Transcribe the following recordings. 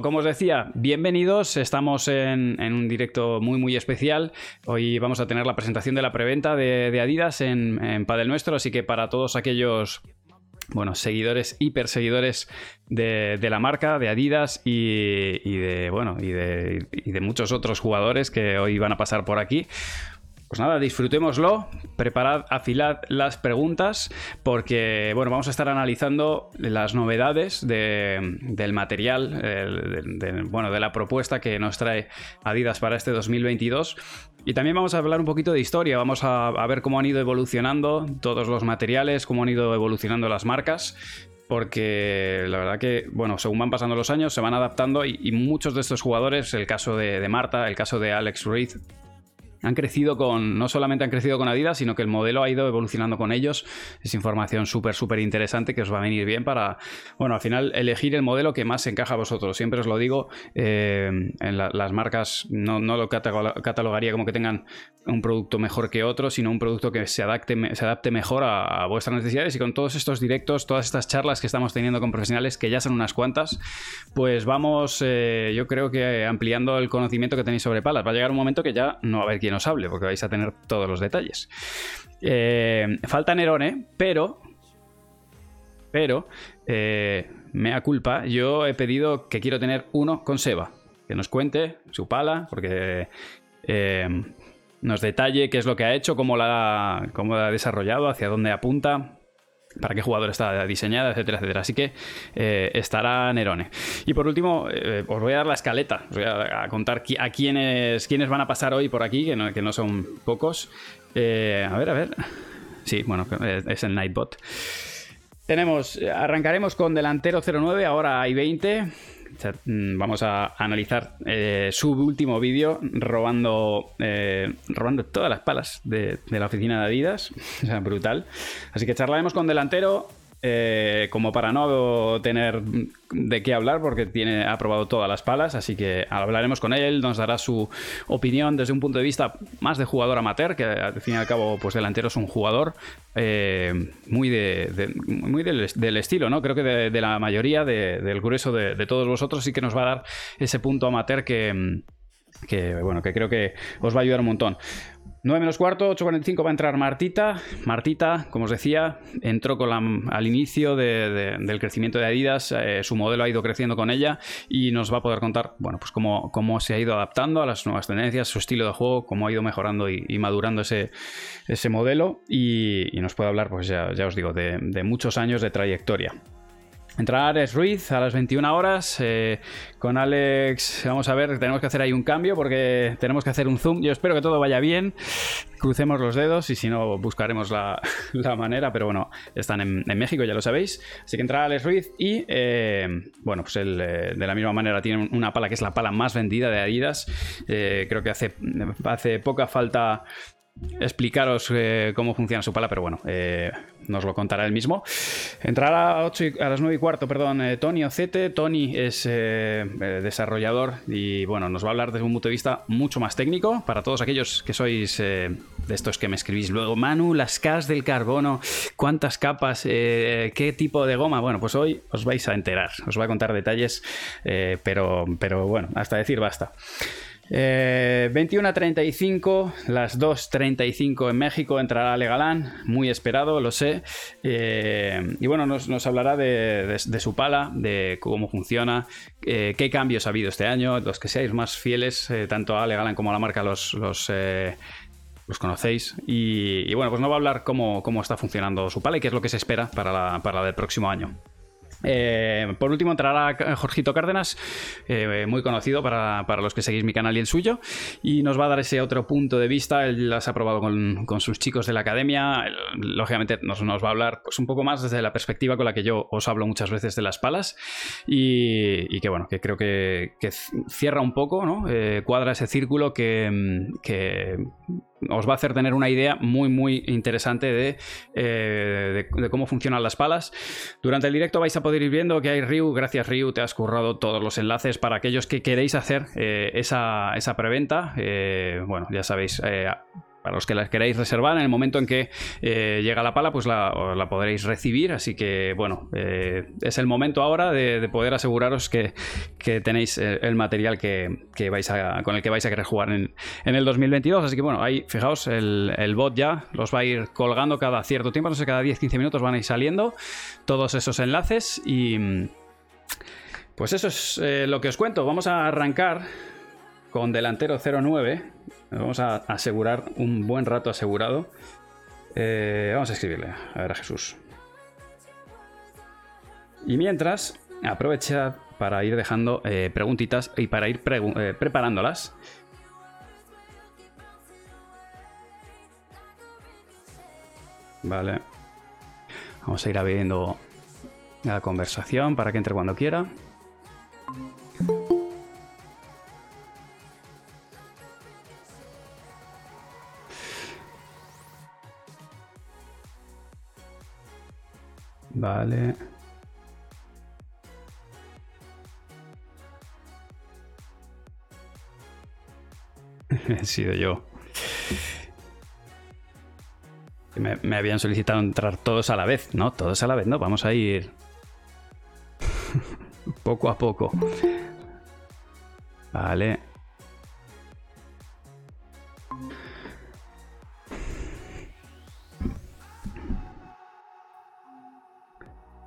Como os decía, bienvenidos. Estamos en, un directo muy, muy especial. Hoy vamos a tener la presentación de la preventa de, Adidas en, Padel Nuestro, así que para todos aquellos bueno, seguidores, hiperseguidores de, de la marca, de Adidas y, y de, bueno, y de, y de muchos otros jugadores que hoy van a pasar por aquí. Pues nada, disfrutémoslo, preparad, afilad las preguntas, porque bueno, vamos a estar analizando las novedades del material, de, bueno, de la propuesta que nos trae Adidas para este 2022. Y también vamos a hablar un poquito de historia, vamos a, ver cómo han ido evolucionando todos los materiales, cómo han ido evolucionando las marcas porque la verdad que, bueno, según van pasando los años, se van adaptando y, muchos de estos jugadores, el caso de, de, Marta, el caso de Alex Reed, han crecido con, no solamente han crecido con Adidas, sino que el modelo ha ido evolucionando con ellos. Es información súper, súper interesante que os va a venir bien para, bueno, al final elegir el modelo que más encaja a vosotros. Siempre os lo digo, eh, en las marcas no, no, lo catalogaría como que tengan un producto mejor que otro, sino un producto que se adapte, se adapte mejor a, vuestras necesidades. Y con todos estos directos, todas estas charlas que estamos teniendo con profesionales, que ya son unas cuantas, pues vamos, eh, yo creo que ampliando el conocimiento que tenéis sobre palas. Va a llegar un momento que ya no va a haber quien os hable, porque vais a tener todos los detalles. Eh, falta Nerone, pero. Pero. Eh, mea culpa. Yo he pedido que quiero tener uno con Seba. Que nos cuente su pala, porque. Eh, nos detalle qué es lo que ha hecho, cómo la, cómo la ha desarrollado, hacia dónde apunta para qué jugador está diseñada, etcétera, etcétera. Así que eh, estará Nerone. Y por último, eh, os voy a dar la escaleta, os voy a, contar a quiénes, quiénes van a pasar hoy por aquí, que no, que no son pocos. Eh, a ver, a ver. Sí, bueno, es el Nightbot. Tenemos, arrancaremos con delantero 09, ahora hay 20. Mm, vamos a analizar eh, su último vídeo robando, eh, robando todas las palas de, de, la oficina de Adidas. O sea, brutal. Así que charlaremos con delantero. Eh, como para no tener de qué hablar, porque tiene, ha probado todas las palas, así que hablaremos con él, nos dará su opinión desde un punto de vista más de jugador amateur, que al fin y al cabo, pues delantero es un jugador eh, muy, de, muy del, estilo, ¿no? Creo que de, la mayoría, del grueso de, todos vosotros, sí que nos va a dar ese punto amateur que que bueno, que creo que os va a ayudar un montón. 9 menos cuarto, 8.45 va a entrar Martita. Martita, como os decía, entró con al inicio del crecimiento de Adidas. Eh, su modelo ha ido creciendo con ella y nos va a poder contar, bueno, pues cómo, cómo se ha ido adaptando a las nuevas tendencias, su estilo de juego, cómo ha ido mejorando y, madurando ese, ese modelo. Y, nos puede hablar, pues ya, ya os digo, de muchos años de trayectoria. Entrará Alex Ruiz a las 21 horas. Eh, con Alex, vamos a ver, tenemos que hacer ahí un cambio porque tenemos que hacer un zoom. Yo espero que todo vaya bien. Crucemos los dedos y si no, buscaremos la, manera. Pero bueno, están en, México, ya lo sabéis. Así que entrará Alex Ruiz y, eh, bueno, pues él eh, de la misma manera tiene una pala que es la pala más vendida de Adidas. creo que hace, hace poca falta explicaros cómo funciona su pala, pero bueno, nos lo contará él mismo. Entrará a, a las 9 y cuarto, perdón, eh, Tony Ocete. Tony es desarrollador y bueno, nos va a hablar desde un punto de vista mucho más técnico. Para todos aquellos que sois de estos que me escribís luego, Manu, las cas del carbono, cuántas capas, qué tipo de goma. Bueno, pues hoy os vais a enterar, os voy a contar detalles, pero, pero bueno, hasta decir basta. Eh, 21 a 35, las 2.35 en México, entrará Legalán, muy esperado, lo sé. Eh, y bueno, nos, hablará de, su pala, de cómo funciona, eh, qué cambios ha habido este año, los que seáis más fieles, eh, tanto a Legalán como a la marca, los, los, conocéis. Y, bueno, pues no va a hablar cómo, cómo, está funcionando su pala y qué es lo que se espera para para la del próximo año. Eh, por último entrará Jorgito Cárdenas, eh, muy conocido para, los que seguís mi canal y el suyo, y nos va a dar ese otro punto de vista. Él las ha probado con, sus chicos de la academia. lógicamente nos, nos, va a hablar pues, un poco más desde la perspectiva con la que yo os hablo muchas veces de las palas, y, que bueno, que creo que, cierra un poco, ¿no? Eh, cuadra ese círculo que, que os va a hacer tener una idea muy, muy interesante eh, de, cómo funcionan las palas. Durante el directo vais a poder ir viendo que hay Ryu. Gracias, Ryu, te has currado todos los enlaces para aquellos que queréis hacer eh, esa, preventa. Eh, bueno, ya sabéis los que las queráis reservar, en el momento en que eh, llega la pala, pues la, podréis recibir. Así que, bueno, eh, es el momento ahora de, poder aseguraros que, tenéis eh, el material que, vais con el que vais a querer jugar en, el 2022. Así que, bueno, ahí, fijaos, el, bot ya los va a ir colgando cada cierto tiempo, no sé, cada 10-15 minutos van a ir saliendo todos esos enlaces y... Pues eso es lo que os cuento. Vamos a arrancar con delantero 09. Vamos a asegurar un buen rato asegurado. Eh, vamos a escribirle, a ver a Jesús. Y mientras, aprovecha para ir dejando eh, preguntitas y para ir eh, preparándolas. Vale. Vamos a ir abriendo la conversación para que entre cuando quiera. Vale. He sido yo. Me, me, habían solicitado entrar todos a la vez, ¿no? Todos a la vez, ¿no? Vamos a ir poco a poco. Vale.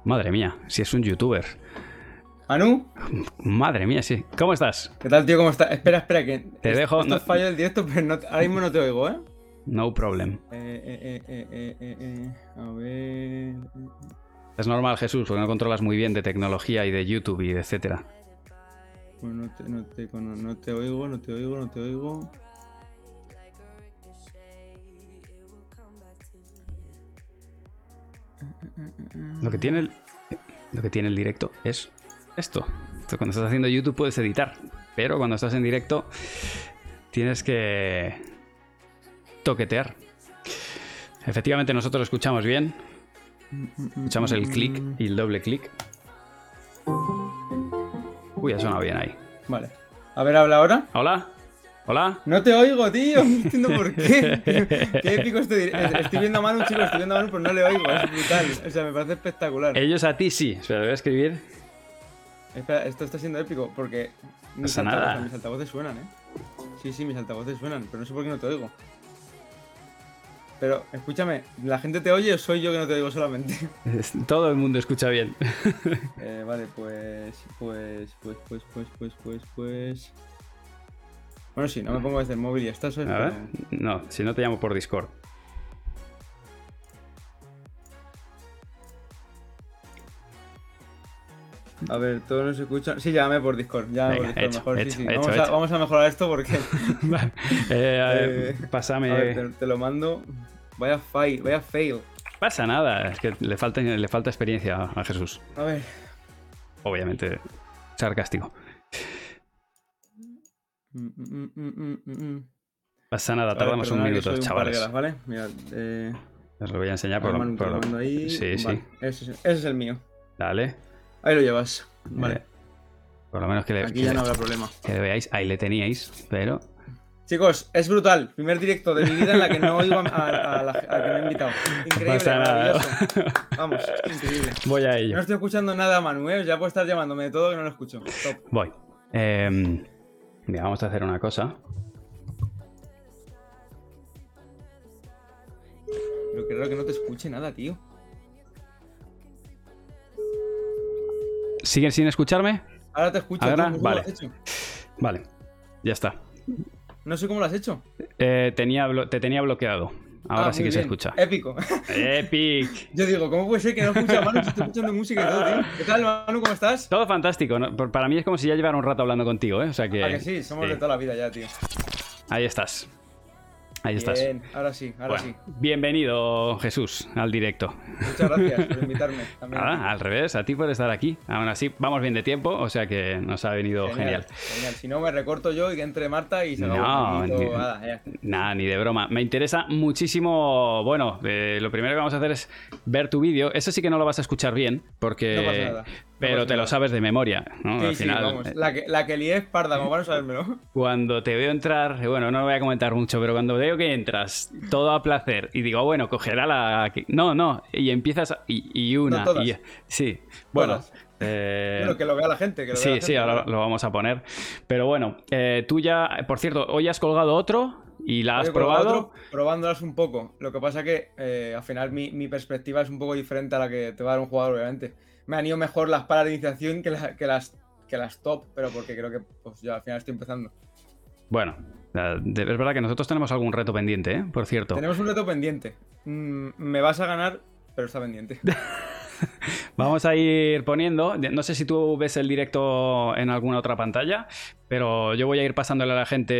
Madre mía, si es un youtuber. ¿Anu? Madre mía, sí. ¿Cómo estás? ¿Qué tal, tío? ¿Cómo estás? Espera, espera, que. Te dejo. no... fallo el directo, pero ahora mismo no te oigo, ¿eh? No problem. Eh, eh, eh, a ver. Es normal, Jesús, porque no controlas muy bien de tecnología y de YouTube y de etcétera. Pues no te, no, te, no te oigo, no te oigo, no te oigo. Lo que tiene el, lo que tiene el directo es esto. Cuando estás haciendo YouTube puedes editar, pero cuando estás en directo tienes que toquetear. Efectivamente nosotros escuchamos bien. Escuchamos el clic y el doble clic. Uy, ha sonado bien ahí. Vale. A ver, habla ahora. Hola. Hola. No te oigo, tío. No entiendo por qué. Qué épico estoy. Estoy viendo a Manu, chicos. Estoy viendo a Manu, pero no le oigo. Es brutal. O sea, me parece espectacular. Ellos a ti sí. Espera, lo voy a escribir. Espera, esto está siendo épico porque. Mis, Pasa nada. mis altavoces suenan, ¿eh? Sí, sí, mis altavoces suenan, pero no sé por qué no te oigo. Pero escúchame, ¿la gente te oye o soy yo que no te oigo solamente? Todo el mundo escucha bien. eh, vale, pues, pues, pues, pues, pues, pues, pues, pues. Bueno, sí, no me pongo desde el móvil y ya está. A ver. No, si no te llamo por Discord. A ver, todos nos escuchan. Sí, llámame por Discord. Llámame por Discord mejor. sí, sí. Vamos, a, vamos, a, mejorar esto porque. eh, a ver, eh, pásame. A ver, te, lo mando. Vaya fail, vaya fail. Pasa nada, es que le falta, le falta experiencia a Jesús. A ver. Obviamente, sarcástico. Mm, mm, mm, Pasa nada, tardamos un minuto, chavales. ¿vale? Mira, eh... Os lo voy a enseñar por, lo, por ahí. Sí, sí. Ese, es el mío. Dale. Ahí lo llevas. Vale. Por lo menos que le, Aquí ya no habrá problema. Que le veáis, ahí le teníais, pero. Chicos, es brutal. Primer directo de mi vida en la que no oigo a, la, que me he invitado. Increíble, Pasa maravilloso. Vamos, increíble. Voy a ello. No estoy escuchando nada, Manuel. Ya puedo estar llamándome de todo que no lo escucho. Top. Voy. Eh, Mira, vamos a hacer una cosa. Pero raro que no te escuche nada, tío. ¿Siguen sin escucharme? Ahora te escucho. ¿Ahora? vale. Vale, ya está. No sé cómo lo has hecho. Eh, tenía te tenía bloqueado. Ahora ah, sí que se escucha. Épico. Epic. Yo digo, ¿cómo puede ser que no escuche a Manu si estoy escuchando música y todo, tío? ¿Qué tal, Manu? ¿Cómo estás? Todo fantástico. Para mí es como si ya llevara un rato hablando contigo, ¿eh? O sea que. Ah, que sí, somos de toda la vida ya, tío. Ahí estás. Ahí Bien, ahora sí, ahora sí. Bienvenido, Jesús, al directo. Muchas gracias por invitarme. Nada, al revés, a ti por estar aquí. Aún así, vamos bien de tiempo, o sea que nos ha venido genial. Genial, Si no, me recorto yo y que entre Marta y se No, ni, nada, ni de broma. Me interesa muchísimo. Bueno, eh, lo primero que vamos a hacer es ver tu vídeo. Eso sí que no lo vas a escuchar bien, porque. No pasa nada Pero te lo sabes de memoria, ¿no? Sí, Al sí, final. vamos. eh, La que, la que lié es parda, como para no sabérmelo. Cuando te veo entrar, bueno, no lo voy a comentar mucho, pero cuando veo que entras todo a placer y digo, bueno, cogerá la. No, no, y empiezas. a- Y, y una. No todas. y- sí, bueno. Todas. eh, Bueno, que lo vea la gente. Que lo vea sí, la sí, gente, ahora lo vamos a poner. Pero bueno, eh, tú ya, por cierto, hoy has colgado otro y la has Oye, probado. otro, probándolas un poco. Lo que pasa que eh, al final mi, mi perspectiva es un poco diferente a la que te va a dar un jugador, obviamente. Me han ido mejor las palas de iniciación que, la- que las, que las top, pero porque creo que pues, ya al final estoy empezando. Bueno, es verdad que nosotros tenemos algún reto pendiente, ¿eh? Por cierto. Tenemos un reto pendiente. Mm, me vas a ganar, pero está pendiente. Vamos a ir poniendo. No sé si tú ves el directo en alguna otra pantalla, pero yo voy a ir pasándole a la gente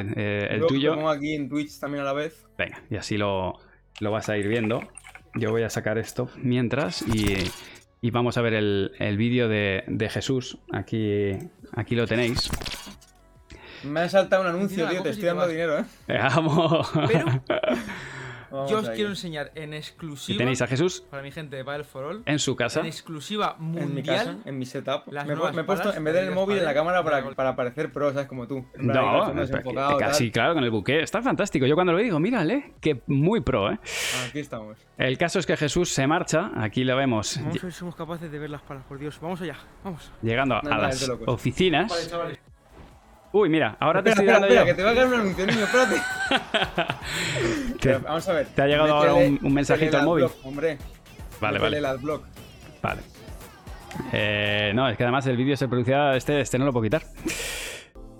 eh, el Luego tuyo. Lo pongo aquí en Twitch también a la vez. Venga, y así lo, lo vas a ir viendo. Yo voy a sacar esto mientras y, y vamos a ver el, el vídeo de, de Jesús. Aquí, aquí lo tenéis. Me ha saltado un anuncio, tío. Te estoy te dando dinero, ¿eh? Vamos. Pero Vamos yo os ahí. quiero enseñar en Y exclusiva tenéis a Jesús para mi gente de Battle for All, en su casa. en exclusiva mundial. En mi casa, en mi setup. las Me, he pu- nuevas me he puesto, en vez del móvil, en la cámara para, para- parecer pro, ¿sabes? Como tú. Ahí, No, calzones enfocado, tal. casi claro, con el buque. Está fantástico. Yo cuando lo digo, mírale, que muy pro, ¿eh? Aquí estamos. El caso es que Jesús se marcha. Aquí lo vemos Vamos a ver si somos capaces de ver las palas, por Dios. Vamos allá, vamos. llegando a No, no, las oficinas. chavales. Uy, mira, ahora te Espera, estoy espera, dando espera, que yo. te va a caer un anuncio, niño, espérate. Te- Pero, Vamos a ver. te ha llegado ahora un- un mensajito al móvil. Adblock, hombre. Vale, vale. el adblock. Vale. Eh, no, es que además el vídeo se producía. Este, este no lo puedo quitar.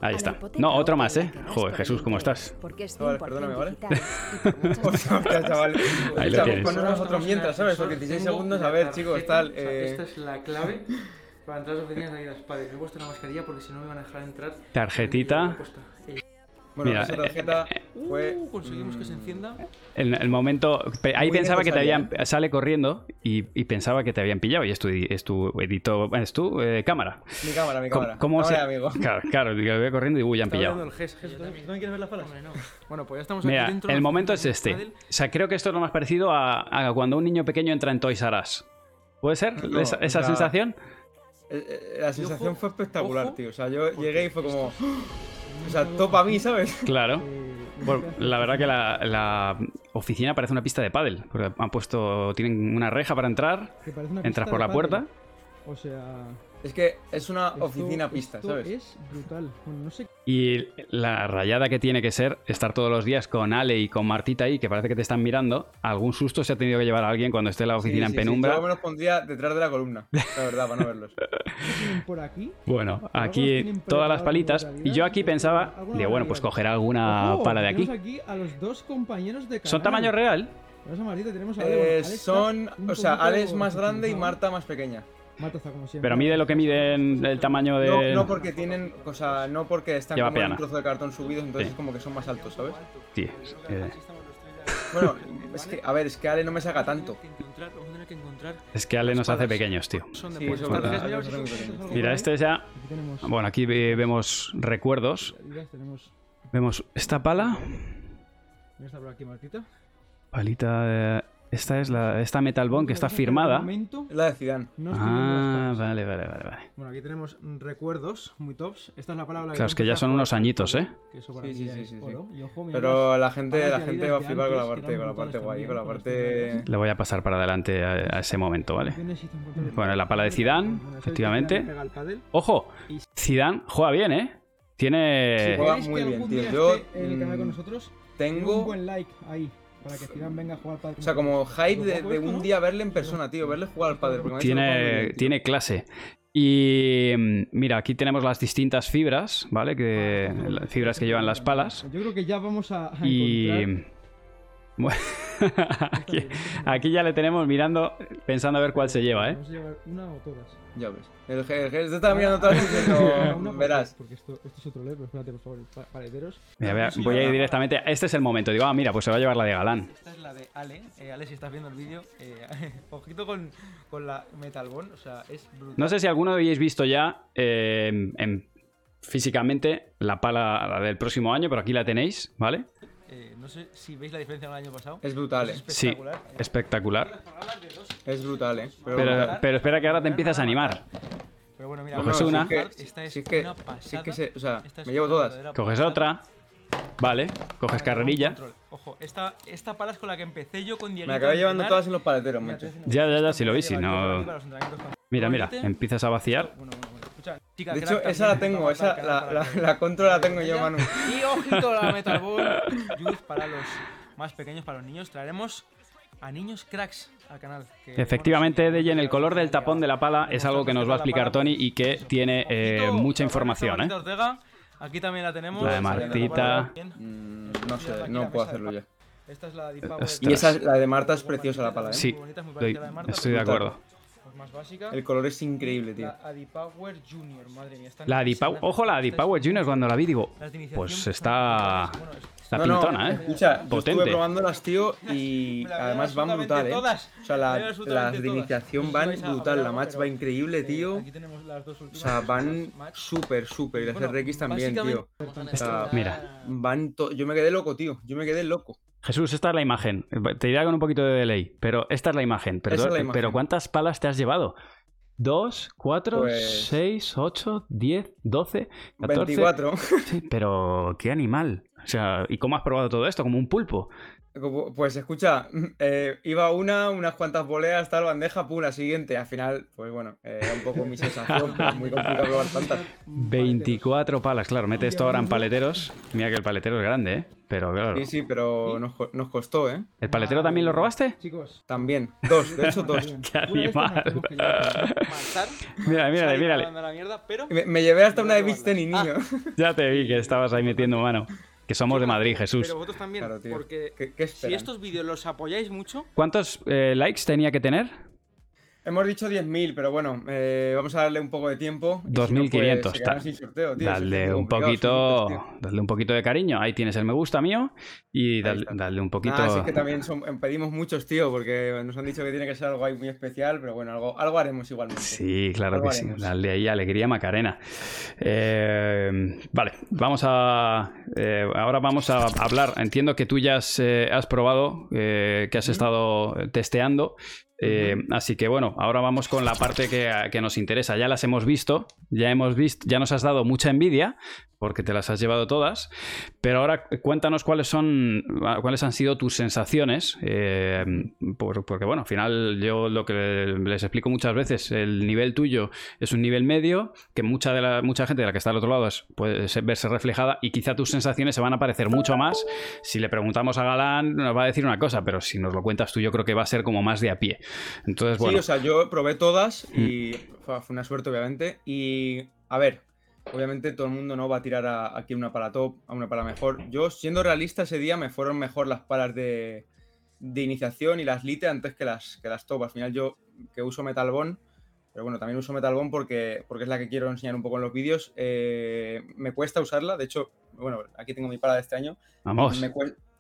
Ahí está. No, otro más, ¿eh? Joder, Jesús, ¿cómo estás? Porque es Vale, 100% perdóname, ¿vale? Hostia, chaval. Ahí lo tienes. ponnos nosotros mientras, ¿sabes? Porque 16 segundos, a ver, chicos, tal. eh, Esta es la clave para entrar a las oficinas de Adidas Padel. Me he puesto una mascarilla porque si no me van a dejar entrar. Tarjetita. Bueno, Mira, esa tarjeta fue. Uh, conseguimos que se encienda. El, el momento. Ahí Muy pensaba que te habían. Sale corriendo y, y pensaba que te habían pillado. Y es tu, es tu edito. Es tu eh, cámara. Mi cámara, mi ¿Cómo, cámara. cómo se.? Cámara, amigo. Claro, claro, digo, voy corriendo y uy, ya han pillado. el GES. GES, ¿tú también quieres ver las palas? Hombre, no. Bueno, pues ya estamos Mira, aquí dentro. de el momento es este. O sea, creo que esto es lo más parecido a, a cuando un niño pequeño entra en Toys R Us. ¿Puede ser No, esa, esa sea, sensación? Eh, eh, La sensación ojo, fue espectacular, ojo, tío. O sea, yo llegué y fue como. O sea, top a mí, ¿sabes? Claro. Bueno, la verdad que la, la oficina parece una pista de pádel, porque han puesto, tienen una reja para entrar, entras por la puerta. O sea. Es que es una esto- oficina pista, esto ¿sabes? Es brutal. Bueno, no sé. Y la rayada que tiene que ser estar todos los días con Ale y con Martita ahí, que parece que te están mirando, algún susto se ha tenido que llevar a alguien cuando esté en la oficina Sí, sí, en sí, penumbra. Yo me los pondría detrás de la columna, la verdad, para no verlos. tienen por aquí. Bueno, aquí todas las palitas. Y yo aquí pensaba, alguna digo, bueno, pues cogerá alguna Ojo, pala de aquí. tenemos aquí a los dos compañeros de canal. ¿Son tamaño real? Tenemos a. Eh, Bueno, Ale está son. O sea, Ale es más grande y. Marta más pequeña. Marta está como siempre. Pero mide lo que mide en el tamaño de... No, no porque tienen. O sea, no porque están Lleva como en un trozo de cartón subidos, entonces Sí. es como que son más altos, ¿sabes? Sí, eh, Bueno, es que, a ver, es que Ale no me saca tanto. Es que Ale nos hace pequeños, tío. De Sí. Mira, este ya... Bueno, aquí ve- vemos recuerdos. Vemos esta pala. Palita... eh, esta es la... Esta Metal Bond que está firmada. momento, Es la de Zidane. no estoy viendo Ah, vale, vale, vale, vale. Bueno, aquí tenemos recuerdos muy tops. Esta es la palabra Claro, es que ya son unos añitos, ¿eh? Que eso para Sí, mí sí, sí, es sí, sí. oro. Y ojo, mira Pero la gente, la gente va a flipar con la parte, con la parte guay, con la también, parte. Le voy a pasar para adelante a, a ese momento, ¿vale? Bueno, la pala de Zidane, efectivamente. ¡Ojo! Zidane juega bien, ¿eh? Tiene... juega ¿Queréis muy que bien, algún tío. día Yo, esté en el canal con nosotros? Tengo. Un buen like ahí. Para que Zidane venga a jugar para O sea, como hype de, de un día verle en persona, tío. Verle jugar al padre. tiene, clase. Y mm, mira, aquí tenemos las distintas fibras, ¿vale? Que, las fibras que llevan las palas. Yo creo que ya vamos a, a Y... encontrar... Bueno, aquí, aquí ya le tenemos mirando, pensando a ver cuál se lleva, ¿eh? Vamos a llevar una o todas. Ya ves. El G, el G se está mirando Una, diciendo. Verás. Porque esto, esto es otro level, espérate, por favor, pa- palederos. Mira, voy a- voy a ir directamente. Este es el momento. Digo, ah, mira, pues se va a llevar la de Galán. Esta es la de Ale. Eh, Ale, si estás viendo el vídeo, eh, ojito con, con la Metal Bond. O sea, es brutal. No sé si alguno habéis visto ya eh, en- físicamente la pala la del próximo año, pero aquí la tenéis, ¿vale? Eh, no sé si veis la diferencia con el año pasado. Es brutal, Es eh. Sí, espectacular. espectacular. Es brutal, eh. Pero, Pero, pero espera que ahora te empiezas a animar. Pero bueno, mira, Coges una. Si es Esta que- es si es que- una si pasada. es que se- o sea, Esta es me llevo todas. Coges otra. Vale, coges carrerilla. Ojo, esta, esta pala es con la que empecé yo con Dieguito. Me acabé llevando todas en los paleteros, macho. Ya, ya, ya, sí lo vi, si no- Mira, mira, empiezas a vaciar. Bueno, bueno, chica, De hecho, esa la tengo, esa, la, la, la control la tengo yo. Manu. Y ojito la Metal Ball Youth para los más pequeños, para los niños. Traeremos a niños cracks al canal. que, Efectivamente, bueno, el color del tapón de la pala es algo que nos va a explicar Tony y que tiene eh, Ojito, mucha información, ¿eh? Ortega, Aquí también la tenemos. La de Martita. Mm, no sé, no puedo hacerlo ya. Esta es la de. Ostras. Y esa, la de Marta es preciosa la pala, ¿eh? Sí, Muy bonita, muy Estoy, de acuerdo. Más básica. El color es increíble, tío. La Adipower Junior, madre mía. La Adipower, ojo, la Adipower Junior cuando la vi digo, las pues está, No, no, pintona, ¿eh? Escucha, yo Potente. estuve probándolas, tío, y la además van brutal, ¿eh? todas. O sea, la la- absolutamente las de iniciación van brutal, la match va increíble, eh, tío. Aquí tenemos las dos O sea, van súper, súper. Y las Bueno, RX también, tío. O sea, Mira. van to- Yo me quedé loco, tío. Yo me quedé loco. Jesús, esta es la imagen. Te dirá con un poquito de delay, pero esta es la imagen. Pero, Esa es la pero. ¿cuántas palas te has llevado? ¿Dos, cuatro, Pues- seis, ocho, diez, doce, catorce? 24. Sí, pero qué animal. O sea, ¿y cómo has probado todo esto? Como un pulpo. Pues escucha, eh, iba una, unas cuantas boleas, tal, bandeja, pum, la siguiente. Al final, pues bueno, eh, era un poco mi sensación, pero es muy complicado probar tantas. 24 palas, claro. Mete esto ahora en paleteros. Mira que el paletero es grande, ¿eh? Pero claro. Sí, sí, pero nos, co- nos costó, ¿eh? ¿El paletero también lo robaste? Chicos. También. Dos, de hecho, dos. Qué animal. Mira, mírale, Salir mírale. mandando a la mierda, pero Me, me llevé hasta una de beach tenis, niño. Ya te vi que estabas ahí metiendo mano. Que somos de Madrid, Jesús. Pero vosotros también, Claro, porque ¿Qué, qué si estos vídeos los apoyáis mucho, ¿Cuántos eh, likes tenía que tener? Hemos dicho 10.000, pero bueno, eh, vamos a darle un poco de tiempo. y si no, 2.500, se quedan ta- sin sorteo, tío. Es Dale un poquito, dale un poquito de cariño. Ahí tienes el me gusta mío y dale, un poquito. Ah, es que también son- pedimos muchos, tío, porque nos han dicho que tiene que ser algo ahí muy especial, pero bueno, algo, algo haremos igualmente. Sí, claro Algo que sí. Dale ahí alegría Macarena. Eh, vale, vamos a. eh, ahora vamos a hablar. Entiendo que tú ya has, eh, has probado, eh, que has estado testeando. Eh, Así que bueno, ahora vamos con la parte que, nos interesa. Ya las hemos visto, ya hemos visto, ya nos has dado mucha envidia porque te las has llevado todas. Pero ahora cuéntanos cuáles son, cuáles han sido tus sensaciones, eh, por- porque bueno, al final yo lo que les explico muchas veces, el nivel tuyo es un nivel medio, que mucha de la mucha gente de la que está al otro lado es- puede verse reflejada y quizá tus sensaciones se van a parecer mucho más. Si le preguntamos a Galán nos va a decir una cosa, pero si nos lo cuentas tú yo creo que va a ser como más de a pie. Entonces bueno, Mm. Sí, o sea, yo probé todas y fue, fue una suerte, obviamente. Y, a ver, obviamente todo el mundo no va a tirar a, aquí una pala top, a una pala mejor. Yo, siendo realista, ese día me fueron mejor las palas de, de iniciación y las lite antes que las, que las top. Al final yo, que uso Metal Bond, pero bueno, también uso Metal Bond porque, porque es la que quiero enseñar un poco en los vídeos. eh, me cuesta usarla, de hecho, bueno, aquí tengo mi pala de este año. vamos. Me,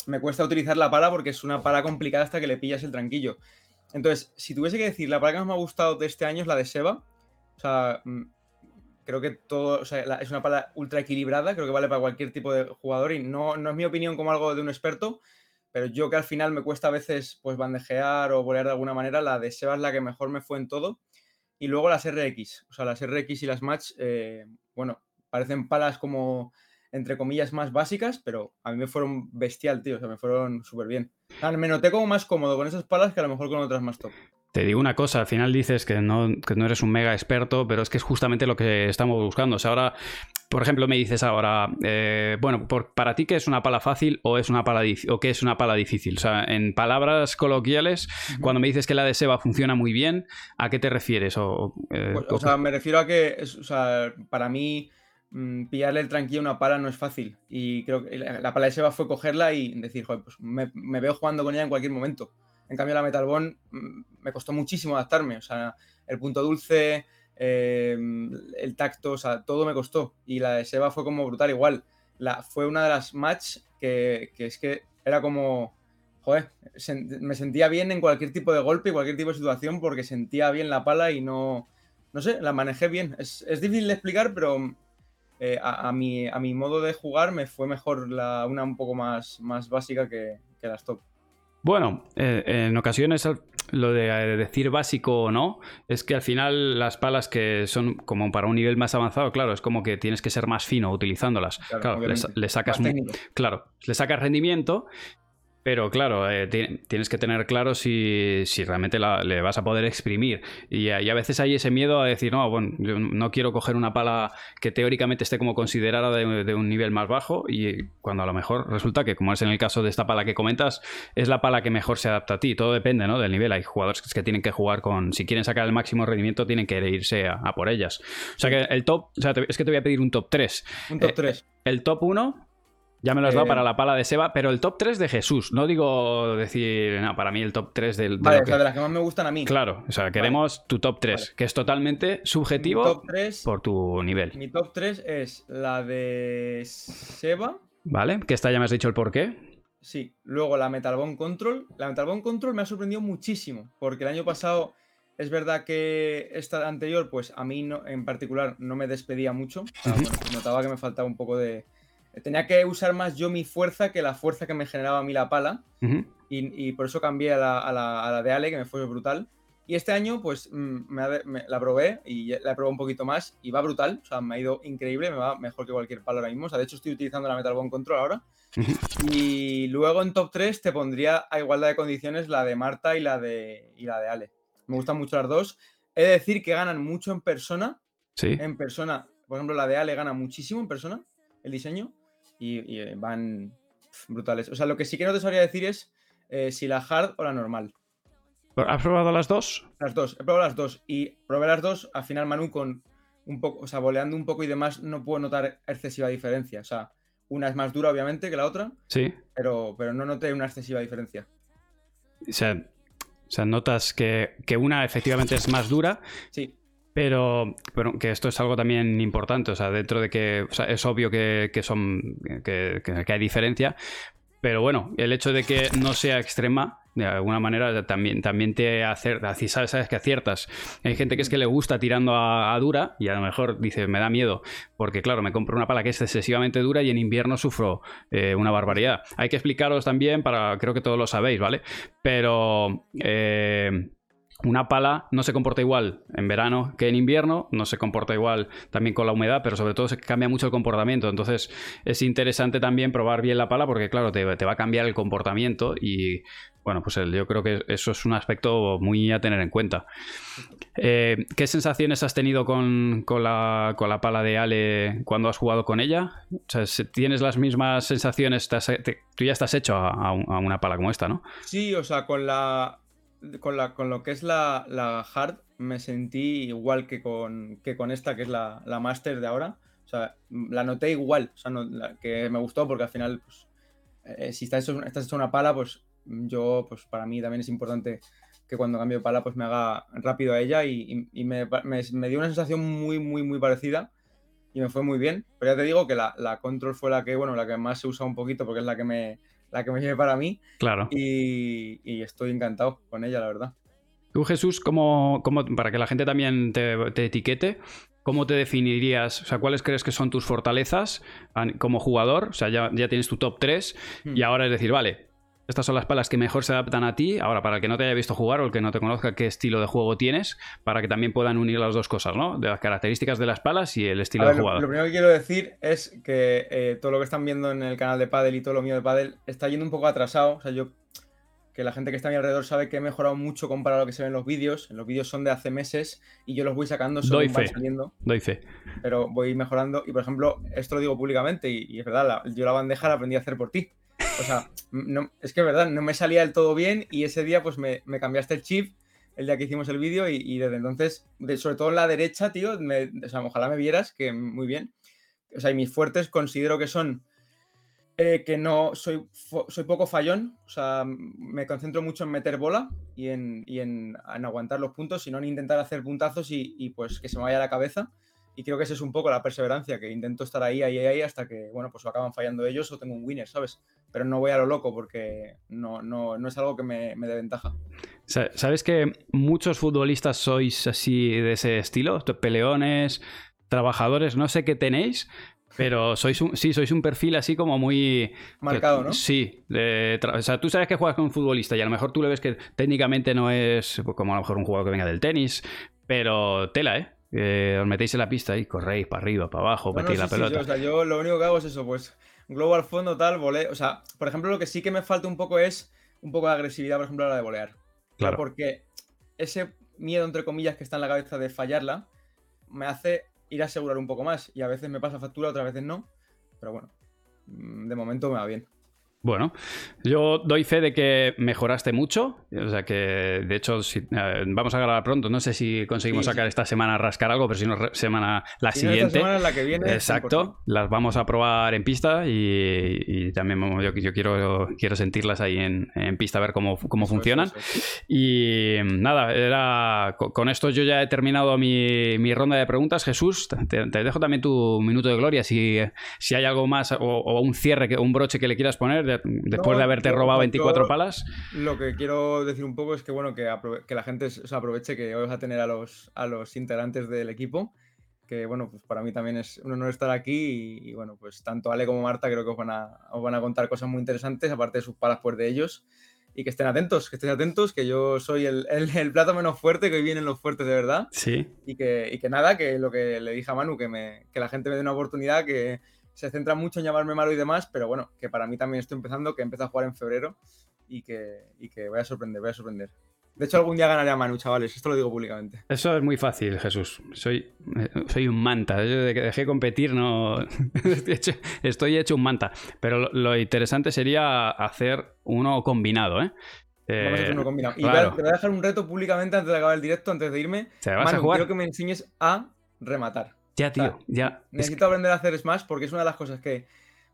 me cuesta utilizar la pala porque es una pala complicada hasta que le pillas el tranquillo. Entonces, si tuviese que decir, la pala que más me ha gustado de este año es la de Seba. O sea, mm, creo que todo, o sea, es una pala ultra equilibrada, creo que vale para cualquier tipo de jugador y no, no es mi opinión como algo de un experto, pero yo que al final me cuesta a veces pues bandejear o volear de alguna manera, la de Seba es la que mejor me fue en todo. Y luego las RX, o sea, las RX y las Match, eh, bueno, parecen palas como, entre comillas, más básicas, pero a mí me fueron bestial, tío, o sea, me fueron súper bien. Me noté como más cómodo con esas palas que a lo mejor con otras más top. Te digo una cosa, al final dices que no, que no eres un mega experto, pero es que es justamente lo que estamos buscando. O sea, ahora, por ejemplo, me dices ahora, eh, bueno, por- para ti, ¿qué es una pala fácil o es una pala o qué es una pala difícil? O sea, en palabras coloquiales, cuando me dices que la de Seba funciona muy bien, ¿a qué te refieres? O, eh, Pues, o- sea, me refiero a que, es- o sea, para mí, pillarle el tranquillo a una pala no es fácil. Y creo que la, la pala de Seba fue cogerla y decir, joder, pues me, veo jugando con ella en cualquier momento. En cambio, la Metal Bond mm, me costó muchísimo adaptarme. O sea, el punto dulce, eh, el tacto, o sea, todo me costó. Y la de Seba fue como brutal igual. La, fue una de las match que, es que era como, joder, me sentía bien en cualquier tipo de golpe y cualquier tipo de situación porque sentía bien la pala y no, no sé, la manejé bien. Es, es difícil de explicar, pero eh, a, a mi, a mi modo de jugar me fue mejor la, una un poco más, más básica que, que las top. Bueno, eh, en ocasiones lo de eh, decir básico o no, es que al final las palas que son como para un nivel más avanzado, claro, es como que tienes que ser más fino utilizándolas. Claro, Claro, le, sacas claro, le sacas rendimiento, pero claro, eh, ti- tienes que tener claro si, si realmente la- le vas a poder exprimir. Y, a- y a veces hay ese miedo a decir, no, bueno, yo no quiero coger una pala que teóricamente esté como considerada de, de un nivel más bajo y cuando a lo mejor resulta que, como es en el caso de esta pala que comentas, es la pala que mejor se adapta a ti. Todo depende, ¿no? Del nivel. Hay jugadores que tienen que jugar con, si quieren sacar el máximo rendimiento, tienen que irse a, a por ellas. O sea que el top, o sea, te- es que te voy a pedir un top 3. Un top Eh, 3. El top 1, ya me lo has dado Eh, para la pala de Seba, pero el top 3 de Jesús. No digo decir, no, para mí el top 3 del. de Vale, o que- de las que más me gustan a mí. Claro, o sea, queremos tu top 3, Vale. que es totalmente subjetivo top 3 por tu nivel. Mi top 3 es la de Seba. ¿Vale? Que esta ya me has dicho el por qué. Sí, luego la Metal Bone Control. La Metal Bone Control me ha sorprendido muchísimo, porque el año pasado es verdad que esta anterior, pues a mí no, en particular no me despedía mucho. O sea, bueno, notaba que me faltaba un poco de... Tenía que usar más yo mi fuerza que la fuerza que me generaba a mí la pala. Ujú. y, y por eso cambié a la, a la- a la de Ale, que me fue brutal. Y este año, pues mm, me me- la probé y la he probado un poquito más y va brutal. O sea, me ha ido increíble, me va mejor que cualquier palo ahora mismo. O sea, de hecho, estoy utilizando la Metal Bone Control ahora. Y luego en top 3 te pondría a igualdad de condiciones la de Marta y la de, y la de Ale. Me gustan mucho las dos. He de decir que ganan mucho en persona. Sí. En persona, por ejemplo, la de Ale gana muchísimo en persona, el diseño, y, y, eh, van brutales. O sea, lo que sí que no te sabría decir es eh, si la hard o la normal. ¿Has probado las dos? Las dos, he probado las dos y probé las dos, al final Manu con un poco, o sea, voleando un poco y demás, no puedo notar excesiva diferencia. O sea, una es más dura obviamente que la otra, Sí. pero, pero no noté una excesiva diferencia. O sea, o sea, notas que, que una efectivamente es más dura, Sí, pero, pero que esto es algo también importante. O sea, dentro de que o sea, es obvio que, que son que, que- hay diferencia. Pero bueno, el hecho de que no sea extrema, de alguna manera, también, también te. Sabes, sabes que aciertas. Hay gente que es que le gusta tirando a, a dura y a lo mejor dice, me da miedo. Porque claro, me compro una pala que es excesivamente dura y en invierno sufro eh, una barbaridad. Hay que explicaros también, para creo que todos lo sabéis, ¿vale? Pero eh, una pala no se comporta igual en verano que en invierno, no se comporta igual también con la humedad, pero sobre todo se cambia mucho el comportamiento. Entonces es interesante también probar bien la pala porque, claro, te, te va a cambiar el comportamiento y, bueno, pues yo creo que eso es un aspecto muy a tener en cuenta. Eh, ¿Qué sensaciones has tenido con, con la, con la pala de Ale cuando has jugado con ella? O sea, ¿tienes las mismas sensaciones? Tú ya estás hecho a una pala como esta, ¿no? sí, o sea, con la, con la, con lo que es la, la hard, me sentí igual que con, que con esta, que es la, la master de ahora. O sea, la noté igual, o sea, no- la- que me gustó porque al final, pues, eh, si estás hecho, estás hecho una pala, pues yo, pues para mí también es importante que cuando cambio pala, pues me haga rápido a ella y, y- me, me- me dio una sensación muy, muy, muy parecida y me fue muy bien. Pero ya te digo que la, la control fue la que, bueno, la que más se usa un poquito porque es la que me, la que me lleve para mí Claro. y, y estoy encantado con ella, la verdad. Tú, Jesús, ¿cómo, cómo- para que la gente también te, te etiquete, ¿cómo te definirías? O sea, ¿cuáles crees que son tus fortalezas como jugador? O sea, ya, ya tienes tu top 3 y Hmm. ahora es decir, vale, estas son las palas que mejor se adaptan a ti. Ahora, para el que no te haya visto jugar o el que no te conozca qué estilo de juego tienes, para que también puedan unir las dos cosas, ¿no? De las características de las palas y el estilo ver, de jugador. lo primero que quiero decir es que eh, todo lo que están viendo en el canal de Paddle y todo lo mío de Paddle está yendo un poco atrasado. O sea, yo que la gente que está a mi alrededor sabe que he mejorado mucho comparado a lo que se ve en los vídeos. En los vídeos son de hace meses y yo los voy sacando según Doy van fe. saliendo, Doy fe. pero voy mejorando. Y por ejemplo, esto lo digo públicamente y, y es verdad, la- yo la bandeja la aprendí a hacer por ti. O sea, es que verdad, no me salía del todo bien y ese día pues me, me cambiaste el chip el día que hicimos el vídeo y, desde entonces, sobre todo en la derecha, tío, me- o sea, ojalá me vieras, que muy bien. O sea, y mis fuertes considero que son eh, que no soy, soy poco fallón, o sea, me concentro mucho en meter bola y en, y en, en aguantar los puntos, sino en intentar hacer puntazos y, pues que se me vaya la cabeza. Y creo que esa es un poco la perseverancia, que intento estar ahí, ahí, ahí, hasta que, bueno, pues acaban fallando ellos o tengo un winner, ¿sabes? Pero no voy a lo loco porque no, no, no es algo que me, me dé ventaja. Sa- ¿Sabes que muchos futbolistas sois así de ese estilo? Peleones, trabajadores, no sé qué tenéis, pero sois un, sí, sois un perfil así como muy... Marcado, ¿no? Sí. o sea, tú sabes que juegas con un futbolista y a lo mejor tú le ves que técnicamente no es pues, como a lo mejor un jugador que venga del tenis, pero tela, ¿eh? Eh, os metéis en la pista y corréis para arriba, para abajo, No, no, pateáis sí, la sí, pelota. yo, o sea, yo lo único que hago es eso, pues globo al fondo, tal, voleo. O sea, por ejemplo, lo que sí que me falta un poco es un poco de agresividad, por ejemplo, a la de volear. Claro. Porque ese miedo, entre comillas, que está en la cabeza de fallarla, me hace ir a asegurar un poco más. Y a veces me pasa factura, otras veces no. Pero bueno, mm, de momento me va bien. Bueno, yo doy fe de que mejoraste mucho. O sea que, de hecho, si- eh, vamos a grabar pronto. No sé si conseguimos Sí, sí. sacar esta semana rascar algo, pero si no, semana la Si no, esta siguiente. semana la que viene. Exacto, las vamos a probar en pista y, y también vamos- yo, yo quiero, quiero sentirlas ahí en, en pista, a ver cómo, cómo 100%. funcionan. Eso eso. Y nada, era, co- con esto yo ya he terminado mi, mi ronda de preguntas. Jesús, te, te dejo también tu minuto de gloria. Si, si hay algo más o, o un cierre, que- un broche que le quieras poner de- después No, de haberte robado yo- 24 palas. Lo que quiero decir un poco es que bueno, que, la gente se aproveche que hoy vas a tener a los, a los integrantes del equipo. Que bueno, pues para mí también es un honor estar aquí. Y, y, bueno, pues tanto Ale como Marta creo que os van, a, os van a contar cosas muy interesantes, aparte de sus palas pues de ellos. Y que estén atentos, que estén atentos, que yo soy el, el- el plato menos fuerte, que hoy vienen los fuertes de verdad. Sí, Y que, y que nada, que lo que le dije a Manu, que, me, que la gente me dé una oportunidad, que se centra mucho en llamarme malo y demás, pero bueno, que para mí también estoy empezando, que empecé a jugar en febrero y que, y que voy a sorprender, voy a sorprender. De hecho, algún día ganaré a Manu, chavales, esto lo digo públicamente. eso es muy fácil, Jesús. Soy, eh, soy un manta. Yo desde que dejé de competir no estoy, hecho, un manta. Pero lo, interesante sería hacer uno combinado, ¿eh? Vamos a hacer Eh, uno combinado. Y claro. te voy a dejar un reto públicamente antes de acabar el directo, antes de irme. ¿Te vas a Manu, jugar? quiero que me enseñes a rematar. Ya, tío, sea, ya. Es Necesito aprender a hacer Smash porque es una de las cosas que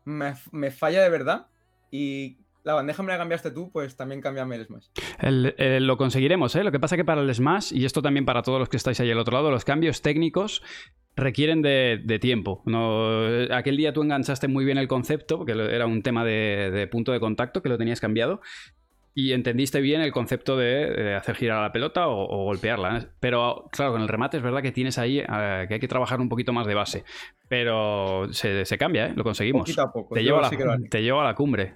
me, me falla de verdad. Y la bandeja me la cambiaste tú, pues también cámbiame el Smash. El- el- lo conseguiremos, ¿eh? Lo que pasa que para el Smash, y esto también para todos los que estáis ahí al otro lado, los cambios técnicos requieren de, de tiempo. No, aquel día tú enganchaste muy bien el concepto, porque era un tema de, de punto de contacto que lo tenías cambiado, y entendiste bien el concepto de, de hacer girar la pelota o, o golpearla. Pero claro, con el remate es verdad que tienes ahí eh, que hay que trabajar un poquito más de base. Pero se, se cambia, ¿eh? Lo conseguimos. Poquito a poco. Te llevo, a la, sí que lo haré. te llevo a la cumbre.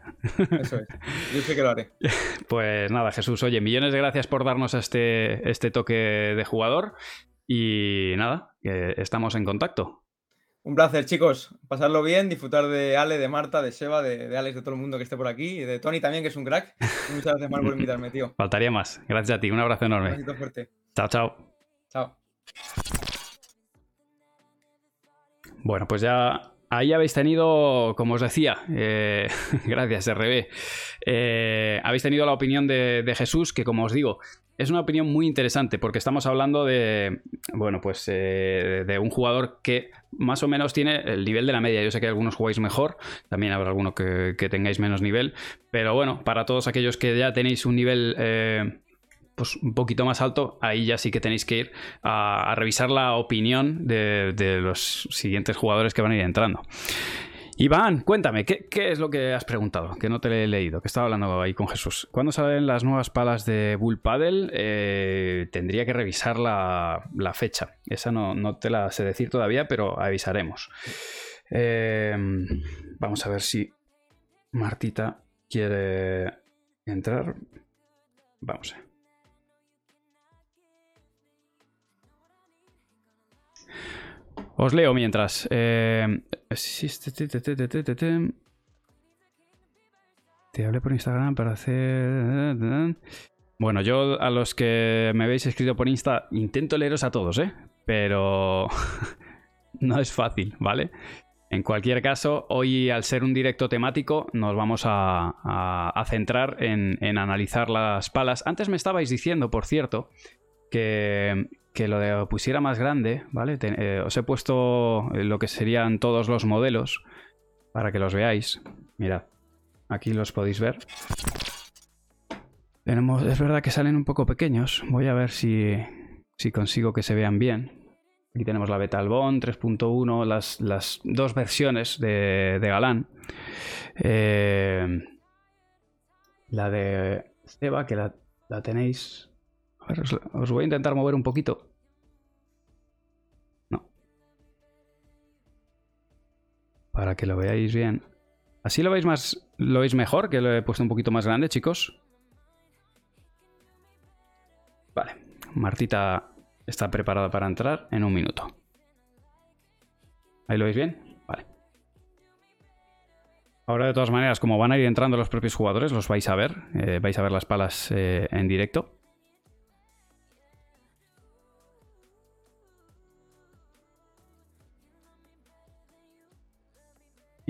Eso es. Yo sé que lo haré. Pues nada, Jesús, oye, millones de gracias por darnos este, este toque de jugador. Y nada, estamos en contacto. Un placer, chicos. Pasarlo bien, disfrutar de Ale, de Marta, de Seba, de, de Alex, de todo el mundo que esté por aquí, y de Tony también, que es un crack. Y muchas gracias, Mar, por invitarme, tío. Faltaría más. Gracias a ti. Un abrazo Un enorme. besito fuerte. Chao, chao. Chao. Bueno, pues ya ahí habéis tenido, como os decía, eh, gracias RB, eh, habéis tenido la opinión de, de Jesús, que como os digo, es una opinión muy interesante porque estamos hablando de, bueno, pues eh, de un jugador que más o menos tiene el nivel de la media. Yo sé que algunos jugáis mejor, también habrá alguno que, tengáis menos nivel, pero bueno, para todos aquellos que ya tenéis un nivel... eh, pues un poquito más alto, ahí ya sí que tenéis que ir a, a revisar la opinión de, de los siguientes jugadores que van a ir entrando. Iván, cuéntame, ¿qué, es lo que has preguntado? Que no te he leído, que estaba hablando ahí con Jesús. ¿Cuándo salen las nuevas palas de Bull Paddle? Eh, tendría que revisar la, la fecha. Esa no, no te la sé decir todavía, pero avisaremos. Eh, vamos a ver si Martita quiere entrar. Vamos a ver. Os leo mientras. Te, hablé por Instagram para hacer. Bueno, yo a los que me habéis escrito por Insta intento leeros a todos, ¿eh? Pero no es fácil, ¿vale? En cualquier caso, hoy al ser un directo temático nos vamos a centrar en, en analizar las palas. Antes me estabais diciendo, por cierto, que, que lo pusiera más grande, ¿vale? Eh, os he puesto lo que serían todos los modelos para que los veáis. Mirad, aquí los podéis ver. Tenemos, es verdad que salen un poco pequeños. Voy a ver si, si consigo que se vean bien. Aquí tenemos la Beta Albon 3.1, las, las dos versiones de, de Galán. Eh, la de Seba, que la, la tenéis. Os voy a intentar mover un poquito. No. para que lo veáis bien. Así lo veis más, lo veis mejor, que lo he puesto un poquito más grande, chicos. Vale, Martita está preparada para entrar en un minuto. ¿Ahí lo veis bien? Vale. Ahora, de todas maneras, como van a ir entrando los propios jugadores, los vais a ver. eh, vais a ver las palas eh, en directo.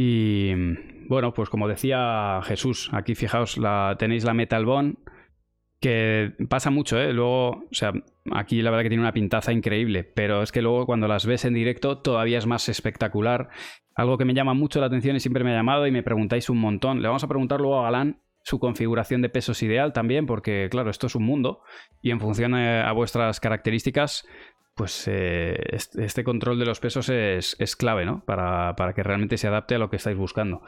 Y bueno, pues como decía Jesús, aquí fijaos, la, tenéis la Metal Bond, que pasa mucho, ¿eh? Luego, o sea, aquí la verdad que tiene una pintaza increíble, pero es que luego cuando las ves en directo todavía es más espectacular. Algo que me llama mucho la atención y siempre me ha llamado y me preguntáis un montón. Le vamos a preguntar luego a Galán su configuración de pesos ideal también, porque claro, esto es un mundo y en función eh, a vuestras características, pues eh, este, control de los pesos es, clave, ¿no? Para, para que realmente se adapte a lo que estáis buscando.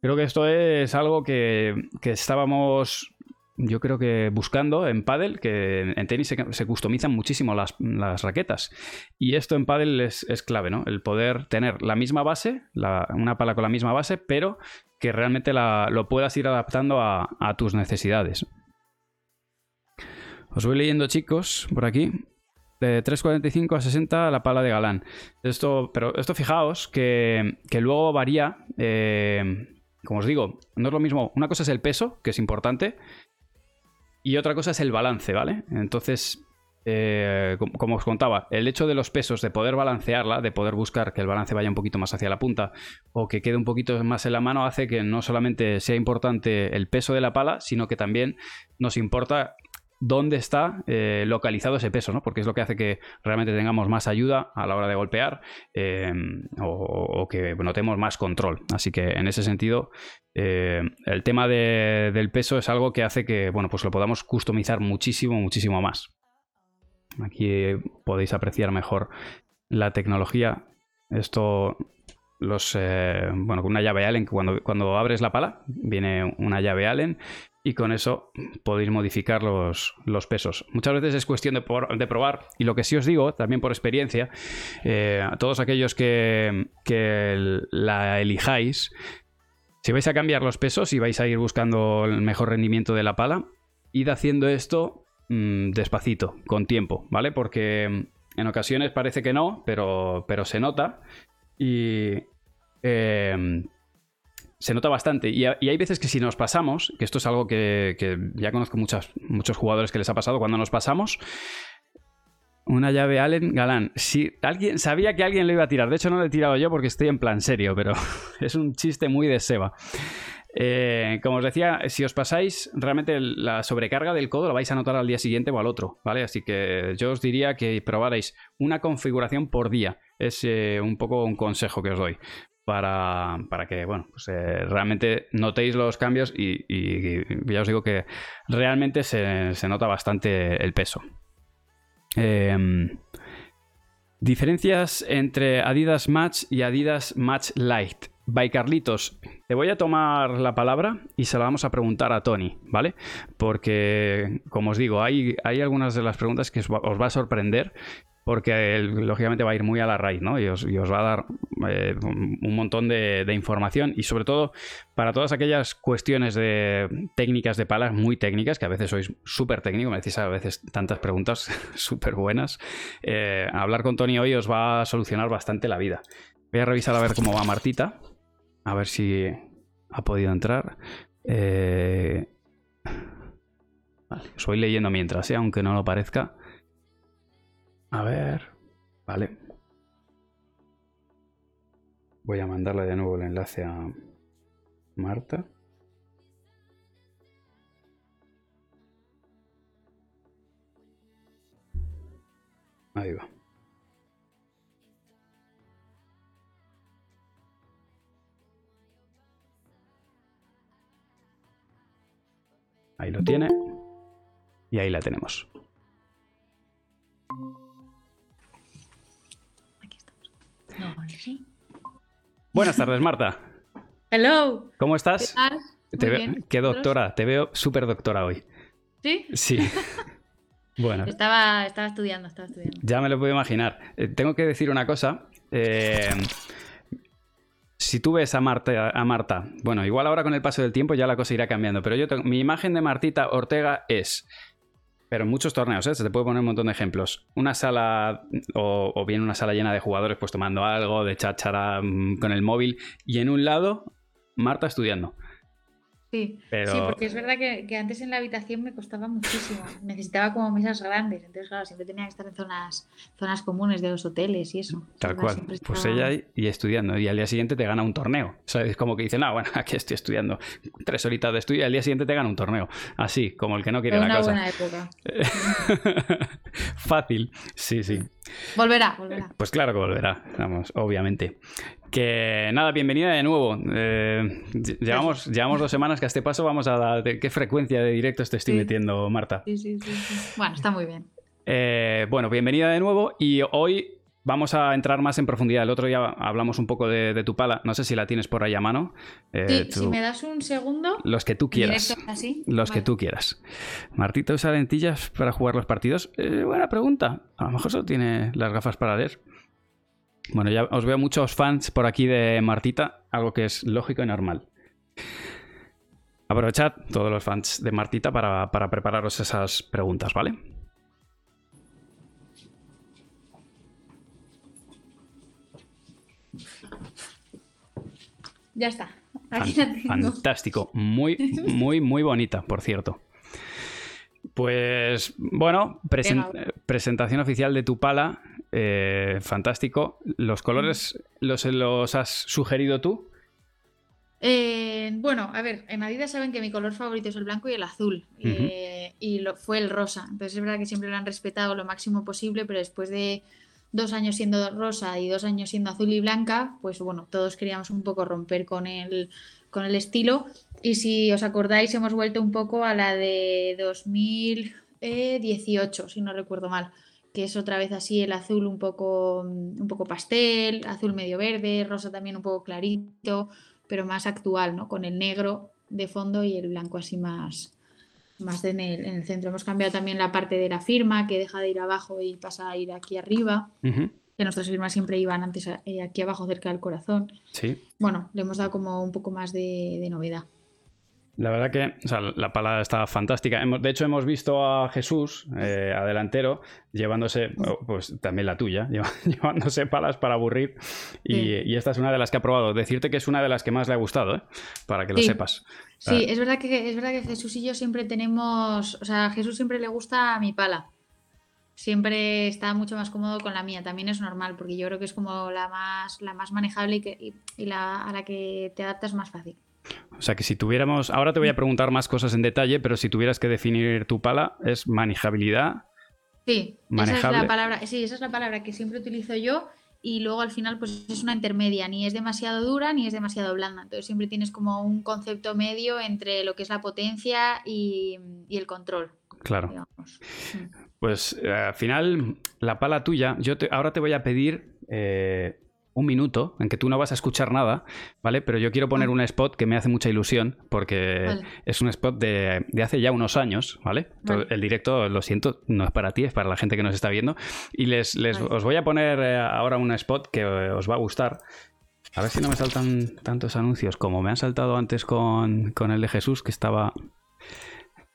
Creo que esto es algo que, que estábamos yo creo que buscando en pádel, que en, en tenis se, se customizan muchísimo las, las raquetas. Y esto en pádel es, clave, ¿no? El poder tener la misma base, la- una pala con la misma base, pero que realmente la- lo puedas ir adaptando a tus necesidades. Os voy leyendo, chicos, por aquí. De 3.45 a 60 la pala de Galán. Esto, pero esto fijaos que, que luego varía. eh, como os digo, no es lo mismo. Una cosa es el peso, que es importante, y otra cosa es el balance, ¿vale? Entonces, eh, com- como os contaba, el hecho de los pesos, de poder balancearla, de poder buscar que el balance vaya un poquito más hacia la punta o que quede un poquito más en la mano, hace que no solamente sea importante el peso de la pala, sino que también nos importa dónde está eh, localizado ese peso, ¿no? Porque es lo que hace que realmente tengamos más ayuda a la hora de golpear eh, o, o que notemos más control. Así que en ese sentido, eh, el tema de- del peso es algo que hace que, bueno, pues lo podamos customizar muchísimo, muchísimo más. Aquí podéis apreciar mejor la tecnología. Esto, los, bueno, con una llave Allen, cuando, cuando abres la pala, viene una llave Allen y con eso podéis modificar los, los pesos. Muchas veces es cuestión de, probar y lo que sí os digo, también por experiencia, eh, a todos aquellos que, que la elijáis, si vais a cambiar los pesos y vais a ir buscando el mejor rendimiento de la pala, id haciendo esto mm, despacito, con tiempo, ¿vale? Porque mm, en ocasiones parece que no, pero, pero se nota y eh, se nota bastante. Y, ha- y hay veces que si nos pasamos, que esto es algo que, ya conozco muchas, muchos jugadores que les ha pasado, cuando nos pasamos, una llave Allen Galán. Si alguien sabía que alguien lo iba a tirar, de hecho no lo he tirado yo porque estoy en plan serio, pero es un chiste muy de Seba. Eh, como os decía, si os pasáis, realmente la sobrecarga del codo la vais a notar al día siguiente o al otro, ¿vale? Así que yo os diría que probarais una configuración por día. Es eh, un poco un consejo que os doy. Para, para que, bueno, pues eh, realmente notéis los cambios y, ya os digo que realmente se, se nota bastante el peso. Em, diferencias entre Adidas Match y Adidas Match Light. By Carlitos, te voy a tomar la palabra y se la vamos a preguntar a Tony, ¿vale? Porque, como os digo, hay, hay algunas de las preguntas que os va a sorprender porque lógicamente va a ir muy a la raíz, ¿no? Y os, va a dar eh, un montón de, de información y sobre todo para todas aquellas cuestiones de técnicas de palas muy técnicas, que a veces sois súper técnico, me decís a veces tantas preguntas súper buenas, eh, hablar con Tony hoy os va a solucionar bastante la vida. Voy a revisar a ver cómo va Martita, a ver si ha podido entrar. Eh, Vale, os voy leyendo mientras, ¿eh? aunque no lo parezca. A ver. Vale. Voy a mandarle de nuevo el enlace a Marta. Ahí va. Ahí lo tiene. Y ahí la tenemos. Buenas tardes, Marta. Hello. ¿Cómo ¿Qué estás? tal? Te Muy veo- bien. qué doctora, te veo súper doctora hoy. Sí. Sí. bueno, Estaba, estaba estudiando, estaba estudiando. ya me lo puedo imaginar. Eh, tengo que decir una cosa. eh, si tú ves a Marta, a Marta, bueno, igual ahora con el paso del tiempo ya la cosa irá cambiando, pero yo tengo- mi imagen de Martita Ortega es, pero en muchos torneos, ¿eh? se te puede poner un montón de ejemplos, una sala o, o bien una sala llena de jugadores pues tomando algo, de cháchara mm, con el móvil, y en un lado Marta estudiando. Sí, Pero- sí, porque es verdad que, que antes en la habitación me costaba muchísimo. Necesitaba como mesas grandes. Entonces, claro, siempre tenía que estar en zonas, zonas comunes de los hoteles y eso. Tal cual. Pues ella y estudiando. Y al día siguiente te gana un torneo. ¿Sabes? Como que dicen, ah, bueno, aquí estoy estudiando. Tres horitas de estudio y al día siguiente te gana un torneo. Así, como el que no quiere la una cosa. buena época. Fácil. Sí, sí. Volverá, volverá. Pues claro que volverá, vamos, obviamente. Que nada, bienvenida de nuevo. Eh, ll- llevamos, llevamos dos semanas que a este paso vamos a dar... ¿Qué frecuencia de directos te estoy Sí. metiendo, Marta? Sí, sí, sí, sí. Bueno, está muy bien. Eh, bueno, bienvenida de nuevo y hoy vamos a entrar más en profundidad. El otro día hablamos un poco de, de tu pala. No sé si la tienes por ahí a mano. Eh, Sí, tú- si me das un segundo. Los que tú quieras. así. Los que tú quieras. ¿Martita usa lentillas para jugar los partidos? Eh, buena pregunta. A lo mejor solo tiene las gafas para leer. Bueno, ya os veo muchos fans por aquí de Martita, algo que es lógico y normal. Aprovechad todos los fans de Martita para, para prepararos esas preguntas, ¿vale? Ya está. Aquí Fan- la tengo. Fantástico. Muy, muy, muy bonita, por cierto. Pues bueno, presen- presentación oficial de tu pala. Eh, fantástico. ¿Los colores los, los has sugerido tú? Eh, bueno, a ver, en Adidas saben que mi color favorito es el blanco y el azul. eh, y lo, fue el rosa. Entonces es verdad que siempre lo han respetado lo máximo posible, pero después de dos años siendo rosa y dos años siendo azul y blanca, pues bueno, todos queríamos un poco romper con el, con el estilo. Y si os acordáis, hemos vuelto un poco a la de 2018, si no recuerdo mal que es otra vez así el azul un poco, un poco pastel, azul medio verde, rosa también un poco clarito, pero más actual, ¿no? Con el negro de fondo y el blanco así más, más en el, en el centro. Hemos cambiado también la parte de la firma, que deja de ir abajo y pasa a ir aquí arriba, que nuestras firmas siempre iban antes eh, aquí abajo cerca del corazón. Sí. Bueno, le hemos dado como un poco más de, de novedad. La verdad que o sea, la pala está fantástica. Hemos- de hecho, hemos visto a Jesús, eh, a delantero, llevándose, pues también la tuya, llevándose palas para aburrir. Y, Sí. y esta es una de las que ha probado. Decirte que es una de las que más le ha gustado, ¿eh? para que lo Sí. sepas. Sí, es verdad que es verdad que Jesús y yo siempre tenemos, o sea, a Jesús siempre le gusta mi pala. Siempre está mucho más cómodo con la mía. También es normal, porque yo creo que es como la más, la más manejable y, que, y, y la, a la que te adaptas más fácil. O sea que si tuviéramos. Ahora te voy a preguntar más cosas en detalle, pero si tuvieras que definir tu pala, es manejabilidad. Sí, esa es Manejable. la palabra, sí, esa es la palabra que siempre utilizo yo y luego al final pues es una intermedia, ni es demasiado dura ni es demasiado blanda, entonces siempre tienes como un concepto medio entre lo que es la potencia y, y el control, Claro. digamos. Pues eh, al final, la pala tuya, yo te- ahora te voy a pedir eh, un minuto en que tú no vas a escuchar nada, ¿vale? Pero yo quiero poner Ah. un spot que me hace mucha ilusión porque Vale. es un spot de, de hace ya unos años, ¿vale? El directo, lo siento, no es para ti, es para la gente que nos está viendo. Y les, les- Vale. os voy a poner eh, ahora un spot que eh, os va a gustar. A ver si no me saltan tantos anuncios como me han saltado antes con, con el de Jesús, que estaba,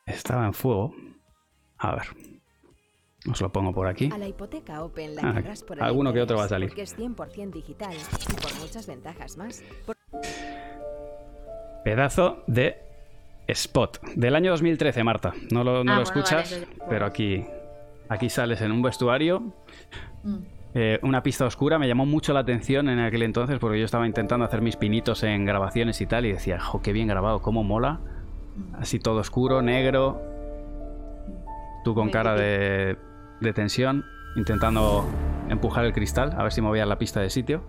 estaba en fuego. A ver. Os lo pongo por aquí. A la hipoteca Open la Ah, por el alguno que otro va a salir. Porque es 100% digital y por muchas ventajas más. Por- Pedazo de spot. Del año 2013, Marta. No lo, no Ah, lo bueno, escuchas, vale, pero aquí, aquí sales en un vestuario. Mm. eh, una pista oscura me llamó mucho la atención en aquel entonces porque yo estaba intentando hacer mis pinitos en grabaciones y tal y decía, jo, qué bien grabado, cómo mola. Así todo oscuro, negro. Tú con cara de, de tensión, intentando empujar el cristal, a ver si movía la pista de sitio.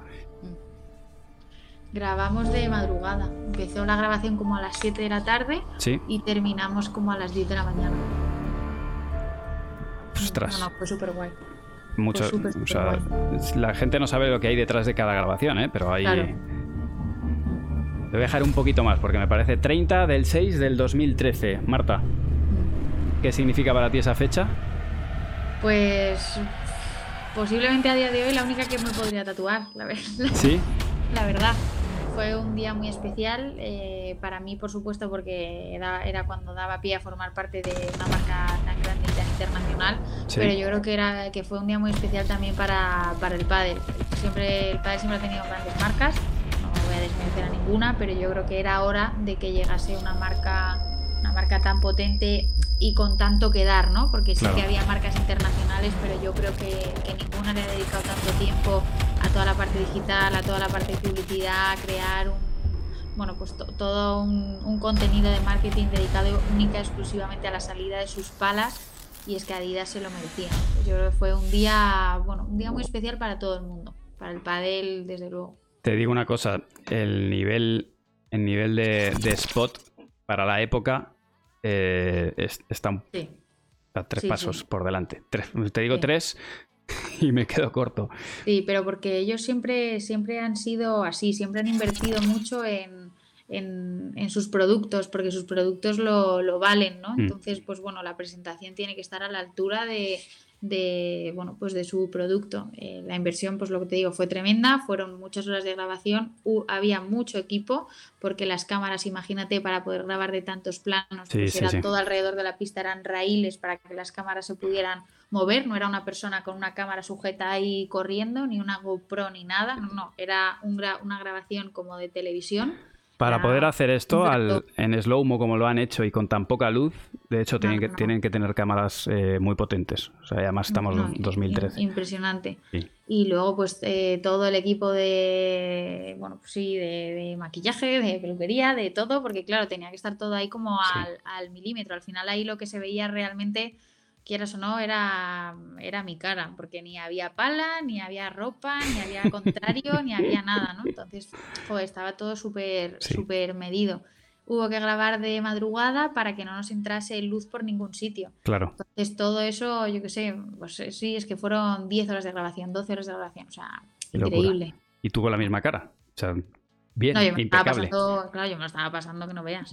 Grabamos de madrugada, empezó la grabación como a las 7 de la tarde Sí, y terminamos como a las 10 de la mañana. ostras. No, no, fue súper guay. Mucho, o la gente no sabe lo que hay detrás de cada grabación, ¿eh? pero hay... Claro. Le voy a dejar un poquito más porque me parece 30 del 6 del 2013. Marta, ¿qué significa para ti esa fecha? Pues posiblemente a día de hoy la única que me podría tatuar, la verdad. Sí, La verdad. fue un día muy especial eh, para mí, por supuesto, porque era, era, cuando daba pie a formar parte de una marca tan grande y tan internacional. Sí. Pero yo creo que era que fue un día muy especial también para, para el pádel. Siempre el pádel siempre ha tenido grandes marcas. No voy a desmerecer a ninguna, pero yo creo que era hora de que llegase una marca una marca tan potente y con tanto que dar, ¿no? Porque sí Claro. que había marcas internacionales, pero yo creo que, que ninguna le ha dedicado tanto tiempo a toda la parte digital, a toda la parte de publicidad, a crear un, bueno, pues to- todo un, un contenido de marketing dedicado única y exclusivamente a la salida de sus palas y es que Adidas se lo merecía. Yo creo que fue un día, bueno, un día muy especial para todo el mundo, para el pádel desde luego. Te digo una cosa, el nivel, el nivel de, de spot para la época eh, es- está un- Sí. a tres Sí, pasos sí. por delante. Tres- te digo tres y me quedo corto. Sí, pero porque ellos siempre, siempre han sido así, siempre han invertido mucho en, en, en sus productos, porque sus productos lo, lo valen, ¿no? Mm. Entonces, pues bueno, la presentación tiene que estar a la altura de, de, bueno, pues de su producto. Eh, la inversión, pues lo que te digo, fue tremenda, fueron muchas horas de grabación, había mucho equipo, porque las cámaras, imagínate, para poder grabar de tantos planos, Sí, pues sí, era sí. todo alrededor de la pista, eran raíles para que las cámaras se pudieran mover, no era una persona con una cámara sujeta ahí corriendo, ni una GoPro ni nada, no, no, era un gra- una grabación como de televisión. Para poder hacer esto al- en slow-mo como lo han hecho y con tan poca luz, de hecho tienen, que, no. tienen que tener cámaras eh, muy potentes. O sea, además estamos No, en im- 2013. Impresionante. Sí. Y luego, pues, eh, todo el equipo de, bueno, pues sí, de, de maquillaje, de peluquería, de todo, porque claro, tenía que estar todo ahí como Sí. al, al milímetro. Al final ahí lo que se veía realmente, quieras o no, era, era mi cara, porque ni había pala, ni había ropa, ni había contrario, ni había nada, ¿no? Entonces, joder, estaba todo súper, Sí. súper medido. Hubo que grabar de madrugada para que no nos entrase luz por ningún sitio. Claro. Entonces todo eso, yo qué sé, pues eh, sí, es que fueron 10 horas de grabación, 12 horas de grabación, o sea, Qué locura. increíble. Y tú con la misma cara. O sea, bien, No, yo me lo estaba impecable. pasando, claro, yo me lo estaba pasando que no veas.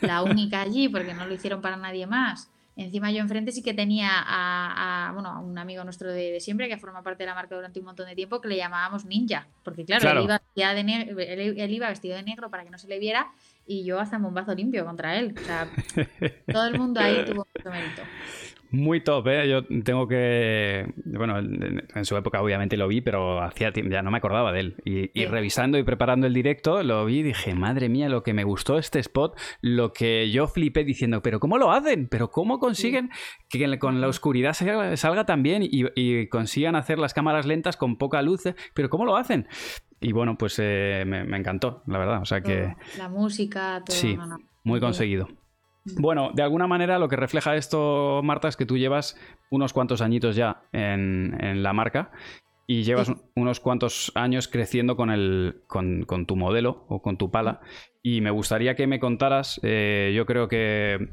La única allí, porque no lo hicieron para nadie más. Encima yo enfrente sí que tenía a, a, bueno, a un amigo nuestro de, de siempre que forma parte de la marca durante un montón de tiempo que le llamábamos ninja, porque claro, Claro. Él, iba de él- él iba vestido de negro para que no se le viera y yo hacía un bombazo limpio contra él. O sea, todo el mundo ahí tuvo mucho mérito. Muy top, ¿eh? Yo tengo que... Bueno, en su época obviamente lo vi, pero hacía tiempo, ya no me acordaba de él. Y, revisando y preparando el directo, lo vi y dije, madre mía, lo que me gustó este spot, lo que yo flipé diciendo, pero ¿cómo lo hacen? ¿Pero cómo consiguen que con la oscuridad salga, salga tan bien y, y consigan hacer las cámaras lentas con poca luz? ¿eh? ¿Pero cómo lo hacen? Y bueno, pues eh, me, me encantó, la verdad. O sea que... La música, todo. Sí, no, no. Muy conseguido. Bueno, de alguna manera lo que refleja esto, Marta, es que tú llevas unos cuantos añitos ya en, en la marca y llevas Sí. unos cuantos años creciendo con, el, con, con tu modelo o con tu pala. Y me gustaría que me contaras, eh, yo creo que...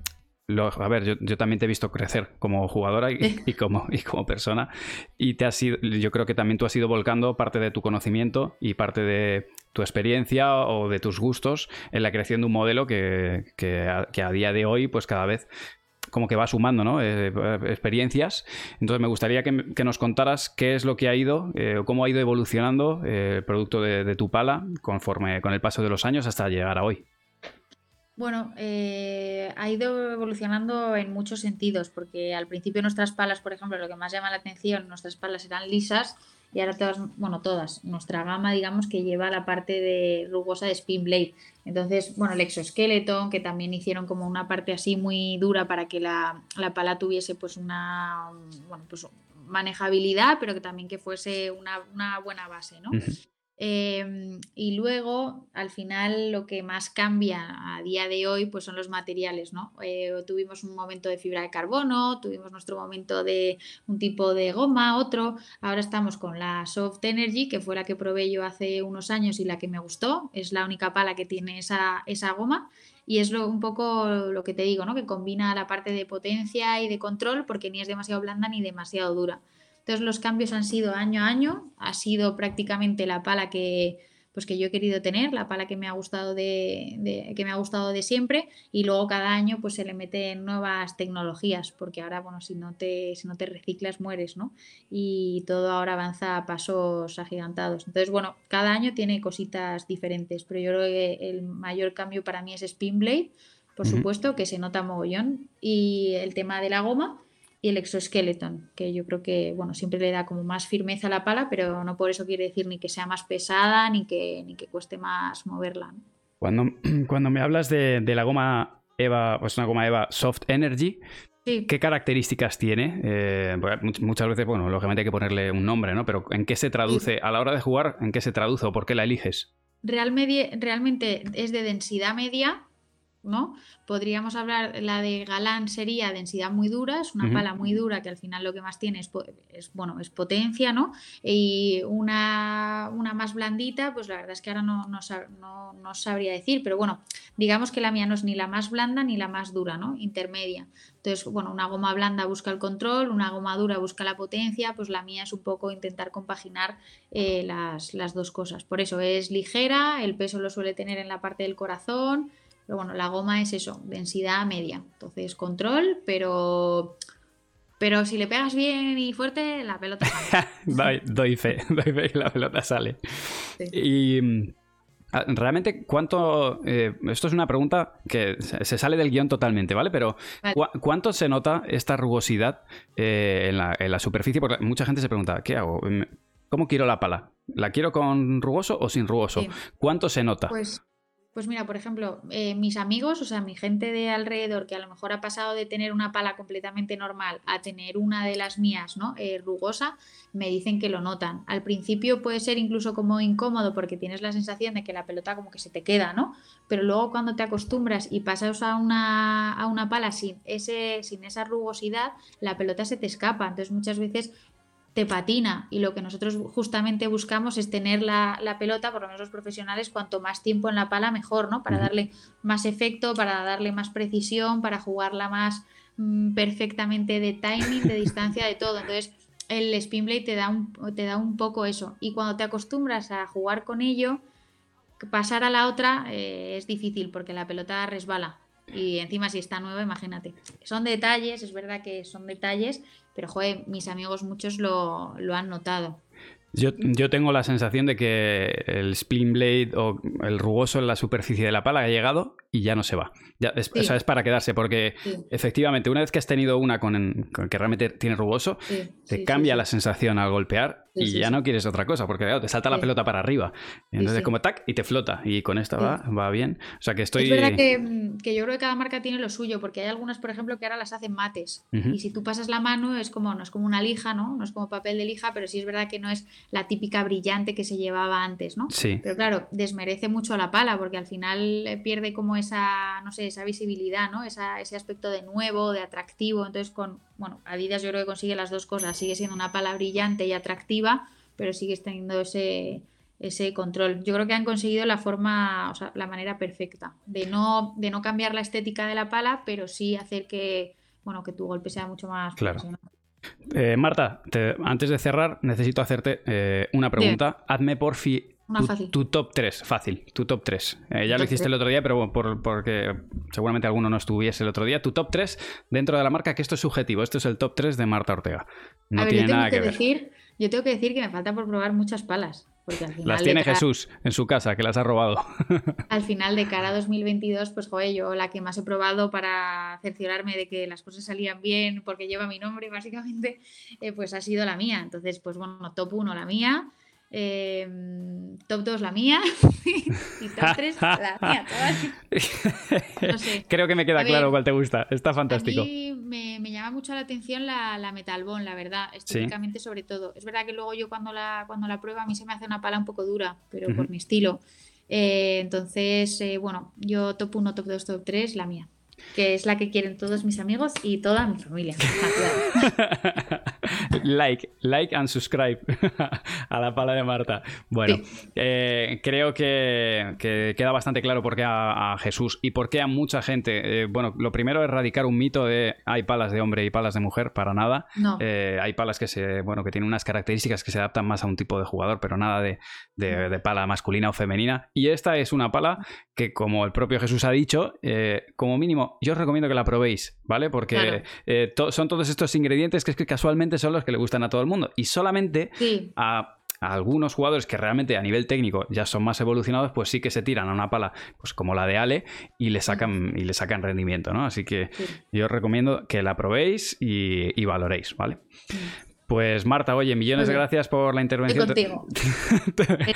lo- a ver, yo, yo también te he visto crecer como jugadora y, y como, y como persona. Y te has ido, yo creo que también tú has ido volcando parte de tu conocimiento y parte de tu experiencia o de tus gustos en la creación de un modelo que, que a, que a día de hoy, pues cada vez como que va sumando ¿no? Eh, experiencias. Entonces me gustaría que, que nos contaras qué es lo que ha ido, eh, cómo ha ido evolucionando eh, el producto de, de tu pala conforme con el paso de los años hasta llegar a hoy. Bueno, eh, ha ido evolucionando en muchos sentidos, porque al principio nuestras palas, por ejemplo, lo que más llama la atención, nuestras palas eran lisas y ahora todas, bueno, todas, nuestra gama, digamos, que lleva la parte de rugosa de Spin Blade. Entonces, bueno, el exoskeleton, que también hicieron como una parte así muy dura para que la, la pala tuviese pues una, bueno, pues manejabilidad, pero que también que fuese una, una buena base, ¿no? Eh, y luego, al final, lo que más cambia a día de hoy, pues son los materiales, ¿no? Eh, tuvimos un momento de fibra de carbono, tuvimos nuestro momento de un tipo de goma, otro. Ahora estamos con la Soft Energy, que fue la que probé yo hace unos años y la que me gustó. Es la única pala que tiene esa, esa goma. Y es lo, un poco lo que te digo, ¿no? Que combina la parte de potencia y de control, porque ni es demasiado blanda ni demasiado dura. Entonces los cambios han sido año a año, ha sido prácticamente la pala que, pues que yo he querido tener, la pala que me ha gustado de, de- que me ha gustado de siempre, y luego cada año pues se le meten nuevas tecnologías, porque ahora, bueno, si no te, si no te reciclas, mueres, ¿no? Y todo ahora avanza a pasos agigantados. Entonces, bueno, cada año tiene cositas diferentes, pero yo creo que el mayor cambio para mí es Spinblade, por supuesto, que se nota mogollón, y el tema de la goma y el exoskeleton, que yo creo que bueno, siempre le da como más firmeza a la pala, pero no por eso quiere decir ni que sea más pesada ni que, ni que cueste más moverla. ¿no? Cuando, cuando me hablas de, de la goma EVA, pues una goma EVA Soft Energy, Sí, ¿qué características tiene? Eh, muchas veces, bueno, lógicamente hay que ponerle un nombre, ¿no? Pero ¿en qué se traduce? A la hora de jugar, ¿en qué se traduce o por qué la eliges? Real media- realmente es de densidad media, ¿no? Podríamos hablar, la de Galán sería densidad muy dura, es una pala muy dura que al final lo que más tiene es, bueno, es potencia, ¿no? Y una, una más blandita, pues la verdad es que ahora no, no, sab- no- no sabría decir, pero bueno, digamos que la mía no es ni la más blanda ni la más dura, ¿no? Intermedia. Entonces, bueno, una goma blanda busca el control, una goma dura busca la potencia, pues la mía es un poco intentar compaginar eh, las, las dos cosas. Por eso es ligera, el peso lo suele tener en la parte del corazón, pero bueno, la goma es eso, densidad media. Entonces, control, pero, pero si le pegas bien y fuerte, la pelota sale. doy, fe, doy fe que la pelota sale. Sí. Y mm, ah, realmente, ¿cuánto? eh, esto es una pregunta que se sale del guion totalmente, ¿vale? Pero Vale. ¿cu- ¿cuánto se nota esta rugosidad eh, en, la, en la superficie? Porque mucha gente se pregunta, ¿qué hago? ¿Cómo quiero la pala? ¿La quiero con rugoso o sin rugoso? Sí. ¿Cuánto se nota? Pues, pues mira, por ejemplo, eh, mis amigos, o sea, mi gente de alrededor que a lo mejor ha pasado de tener una pala completamente normal a tener una de las mías, ¿no? Eh, rugosa, me dicen que lo notan. Al principio puede ser incluso como incómodo porque tienes la sensación de que la pelota como que se te queda, ¿no? Pero luego cuando te acostumbras y pasas a una, a una pala sin, ese, sin esa rugosidad, la pelota se te escapa. Entonces muchas veces te patina y lo que nosotros justamente buscamos es tener la, la pelota, por lo menos los profesionales, cuanto más tiempo en la pala mejor, ¿no? Para darle más efecto, para darle más precisión, para jugarla más mm, perfectamente de timing, de distancia, de todo. Entonces el spin blade te da, un, te da un poco eso y cuando te acostumbras a jugar con ello, pasar a la otra eh, es difícil porque la pelota resbala. Y encima si está nueva, imagínate. Son detalles, es verdad que son detalles, pero joder, mis amigos muchos lo, lo han notado. Yo, yo tengo la sensación de que el spleen blade o el rugoso en la superficie de la pala ha llegado y ya no se va. Ya, es, Sí. o sea, es para quedarse, porque Sí, efectivamente, una vez que has tenido una con, con que realmente tiene rugoso, sí, te cambia la sensación al golpear Sí, y sí, ya sí. no quieres otra cosa, porque claro, te salta la pelota para arriba. Entonces como tac y te flota. Y con esta va, va bien. O sea que estoy. Es verdad que, mm, que yo creo que cada marca tiene lo suyo, porque hay algunas, por ejemplo, que ahora las hacen mates. Y si tú pasas la mano, es como, no es como una lija, ¿no? No es como papel de lija, pero sí es verdad que no es la típica brillante que se llevaba antes, ¿no? Sí. Pero claro, desmerece mucho la pala, porque al final eh, pierde como esa, no sé, esa visibilidad, ¿no? Esa, ese aspecto de nuevo, de atractivo. Entonces, con, bueno, Adidas yo creo que consigue las dos cosas. Sigue siendo una pala brillante y atractiva, pero sigues teniendo ese, ese control. Yo creo que han conseguido la forma, o sea, la manera perfecta de no, de no cambiar la estética de la pala, pero sí hacer que, bueno, que tu golpe sea mucho más Claro. profesional. Eh, Marta, te- antes de cerrar, necesito hacerte eh, una pregunta. Hazme por fi. Tu, top 3, fácil, tu top 3. Eh, ya lo hiciste tres. el otro día, pero bueno, por- porque seguramente alguno no estuviese el otro día. Tu top 3 dentro de la marca, que esto es subjetivo, esto es el top 3 de Marta Ortega. No a ver, tiene yo tengo nada que, que, ver. decir, yo tengo que decir que me falta por probar muchas palas. Porque al final Las tiene cara- Jesús en su casa, que las ha robado. Al final de cara a 2022, pues joder, yo la que más he probado para cerciorarme de que las cosas salían bien, porque lleva mi nombre básicamente, eh, pues ha sido la mía. Entonces, pues bueno, top 1 la mía, eh, top 2 la mía y top 3 la mía. todas. No sé. Creo que me queda A ver, claro cuál te gusta. Está fantástico. A mí me, me llama mucho la atención la, la la verdad, estéticamente sobre todo. Es verdad que luego yo cuando la, cuando la pruebo a mí se me hace una pala un poco dura, pero por mi estilo. Eh, entonces, eh, bueno, yo top 1, top 2, top 3, la mía. Que es la que quieren todos mis amigos y toda mi familia. Ah, like, like and subscribe a la pala de Marta. Bueno, eh, creo que, que queda bastante claro por qué a, a Jesús y por qué a mucha gente. eh, bueno, lo primero es erradicar un mito de hay palas de hombre y palas de mujer, para nada. No. Eh, hay palas que se, bueno, que tienen unas características que se adaptan más a un tipo de jugador, pero nada de, de- de pala masculina o femenina. Y esta es una pala que, como el propio Jesús ha dicho, eh, como mínimo, yo os recomiendo que la probéis, ¿vale? Porque Claro. eh, to- son todos estos ingredientes que, es que casualmente son los que le gustan a todo el mundo. Y solamente Sí, a, a algunos jugadores que realmente a nivel técnico ya son más evolucionados, pues sí que se tiran a una pala pues como la de Ale y le sacan, y le sacan rendimiento, ¿no? Así que sí. yo os recomiendo que la probéis y, y valoréis, ¿vale? Pues Marta, oye, millones de gracias por la Estoy intervención. Te- contigo.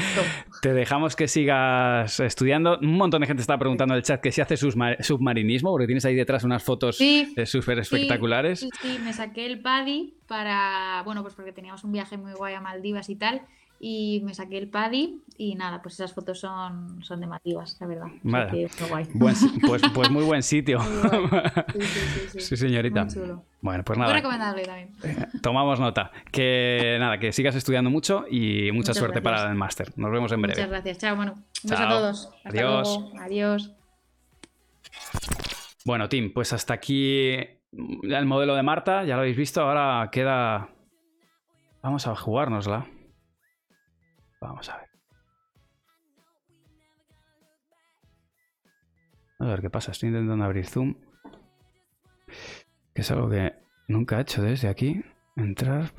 te, dejamos que sigas estudiando. Un montón de gente está preguntando en el chat que si hace submarinismo, porque tienes ahí detrás unas fotos Sí, eh, súper espectaculares. Sí, sí, me saqué el paddy para, bueno, pues porque teníamos un viaje muy guay a Maldivas y tal, y me saqué el paddy y nada, pues esas fotos son, son de Maldivas, la verdad. O sea Vale. guay. Buen pues, pues muy buen sitio. Muy. Sí, sí, sí, sí. Sí, señorita. Muy chulo. Bueno, pues Muy nada. recomendable también. Tomamos nota. Que nada, que sigas estudiando mucho y mucha Muchas suerte gracias. para el máster. Nos vemos en breve. Muchas gracias. Chao, Manu. Un beso a todos. Hasta Adiós. luego. Adiós. Bueno, Tim, pues hasta aquí el modelo de Marta, ya lo habéis visto, ahora queda... Vamos a jugárnosla. Vamos a ver. A ver qué pasa, estoy intentando abrir Zoom. Que es algo que nunca he hecho desde aquí. Entrar...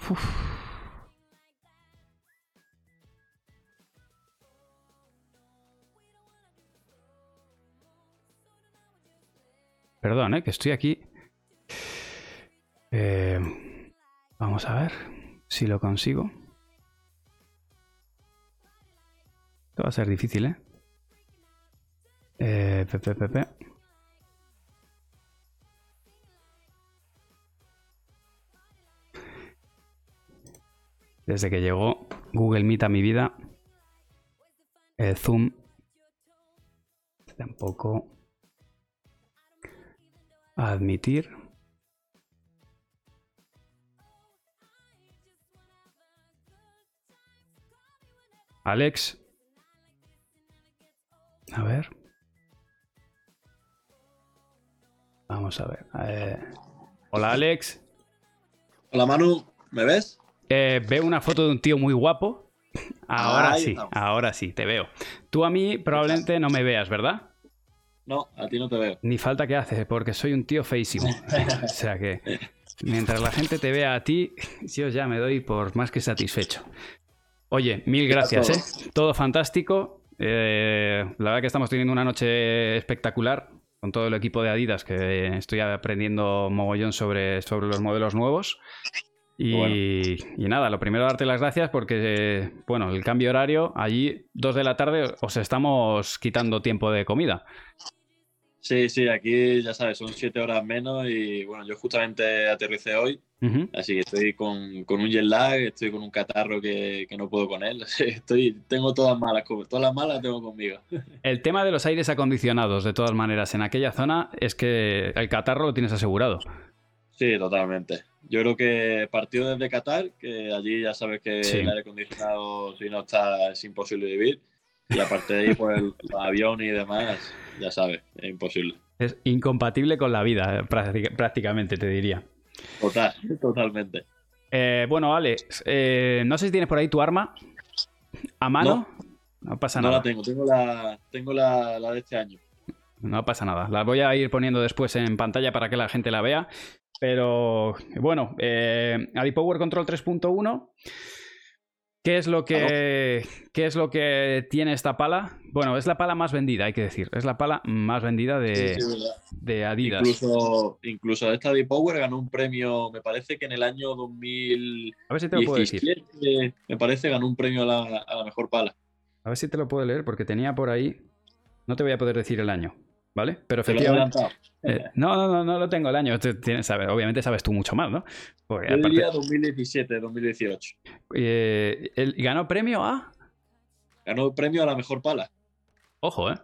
Perdón, ¿eh? que estoy aquí. Eh, vamos a ver si lo consigo. Esto va a ser difícil, ¿eh? eh pe, pe, pe. Desde que llegó Google Meet a mi vida, el Zoom tampoco admitir. Alex. A ver. Vamos a ver. eh, Hola Alex. Hola Manu, ¿me ves? Eh, veo una foto de un tío muy guapo. Ahora Ahí sí, estamos. ahora sí, te veo. Tú a mí probablemente no me veas, ¿verdad? No, a ti no te veo. Ni falta que haces, porque soy un tío feísimo. O sea que mientras la gente te vea a ti, yo ya me doy por más que satisfecho. Oye, mil gracias, ¿eh? Todo fantástico. Eh, la verdad que estamos teniendo una noche espectacular con todo el equipo de Adidas, que estoy aprendiendo mogollón sobre, sobre los modelos nuevos. Y, Bueno. y nada, lo primero darte las gracias porque, bueno, el cambio horario, allí, dos de la tarde, os estamos quitando tiempo de comida. Sí, sí, aquí ya sabes, son siete horas menos y bueno, yo justamente aterricé hoy, así que estoy con, con un jet lag, estoy con un catarro que, que no puedo con él. Estoy, tengo todas malas, todas las malas las tengo conmigo. El tema de los aires acondicionados, de todas maneras, en aquella zona es que el catarro lo tienes asegurado. Sí, totalmente. Yo creo que partido desde Qatar, que allí ya sabes que Sí. el aire acondicionado, si no está, es imposible vivir. Y aparte de ahí, pues el avión y demás, ya sabes, es imposible. Es incompatible con la vida, eh, prácti- prácticamente, te diría. Total, totalmente. Eh, bueno, Alex, eh, no sé si tienes por ahí tu arma a mano. No, pasa No nada. la tengo, tengo la, tengo la, la de este año. No pasa nada. La voy a ir poniendo después en pantalla para que la gente la vea. Pero bueno, eh, Adipower Control 3.1. ¿Qué es, lo que, ¿Qué es lo que tiene esta pala? Bueno, es la pala más vendida, hay que decir. Es la pala más vendida de, Sí, sí, verdad. de Adidas. Incluso, incluso esta de Power ganó un premio, me parece que en el año 2017, A ver si te lo puedo decir. me parece, ganó un premio a la, a la mejor pala. A ver si te lo puedo leer, porque tenía por ahí. No te voy a poder decir el año, ¿vale? Pero Te lo he efectivamente. Eh, no, no, no, no lo tengo el año. Tú tienes- sabes- obviamente sabes tú mucho más, ¿no? Porque Yo aparte, diría 2017, 2018. eh, él ganó premio a. Ganó premio a la mejor pala. Ojo, ¿eh?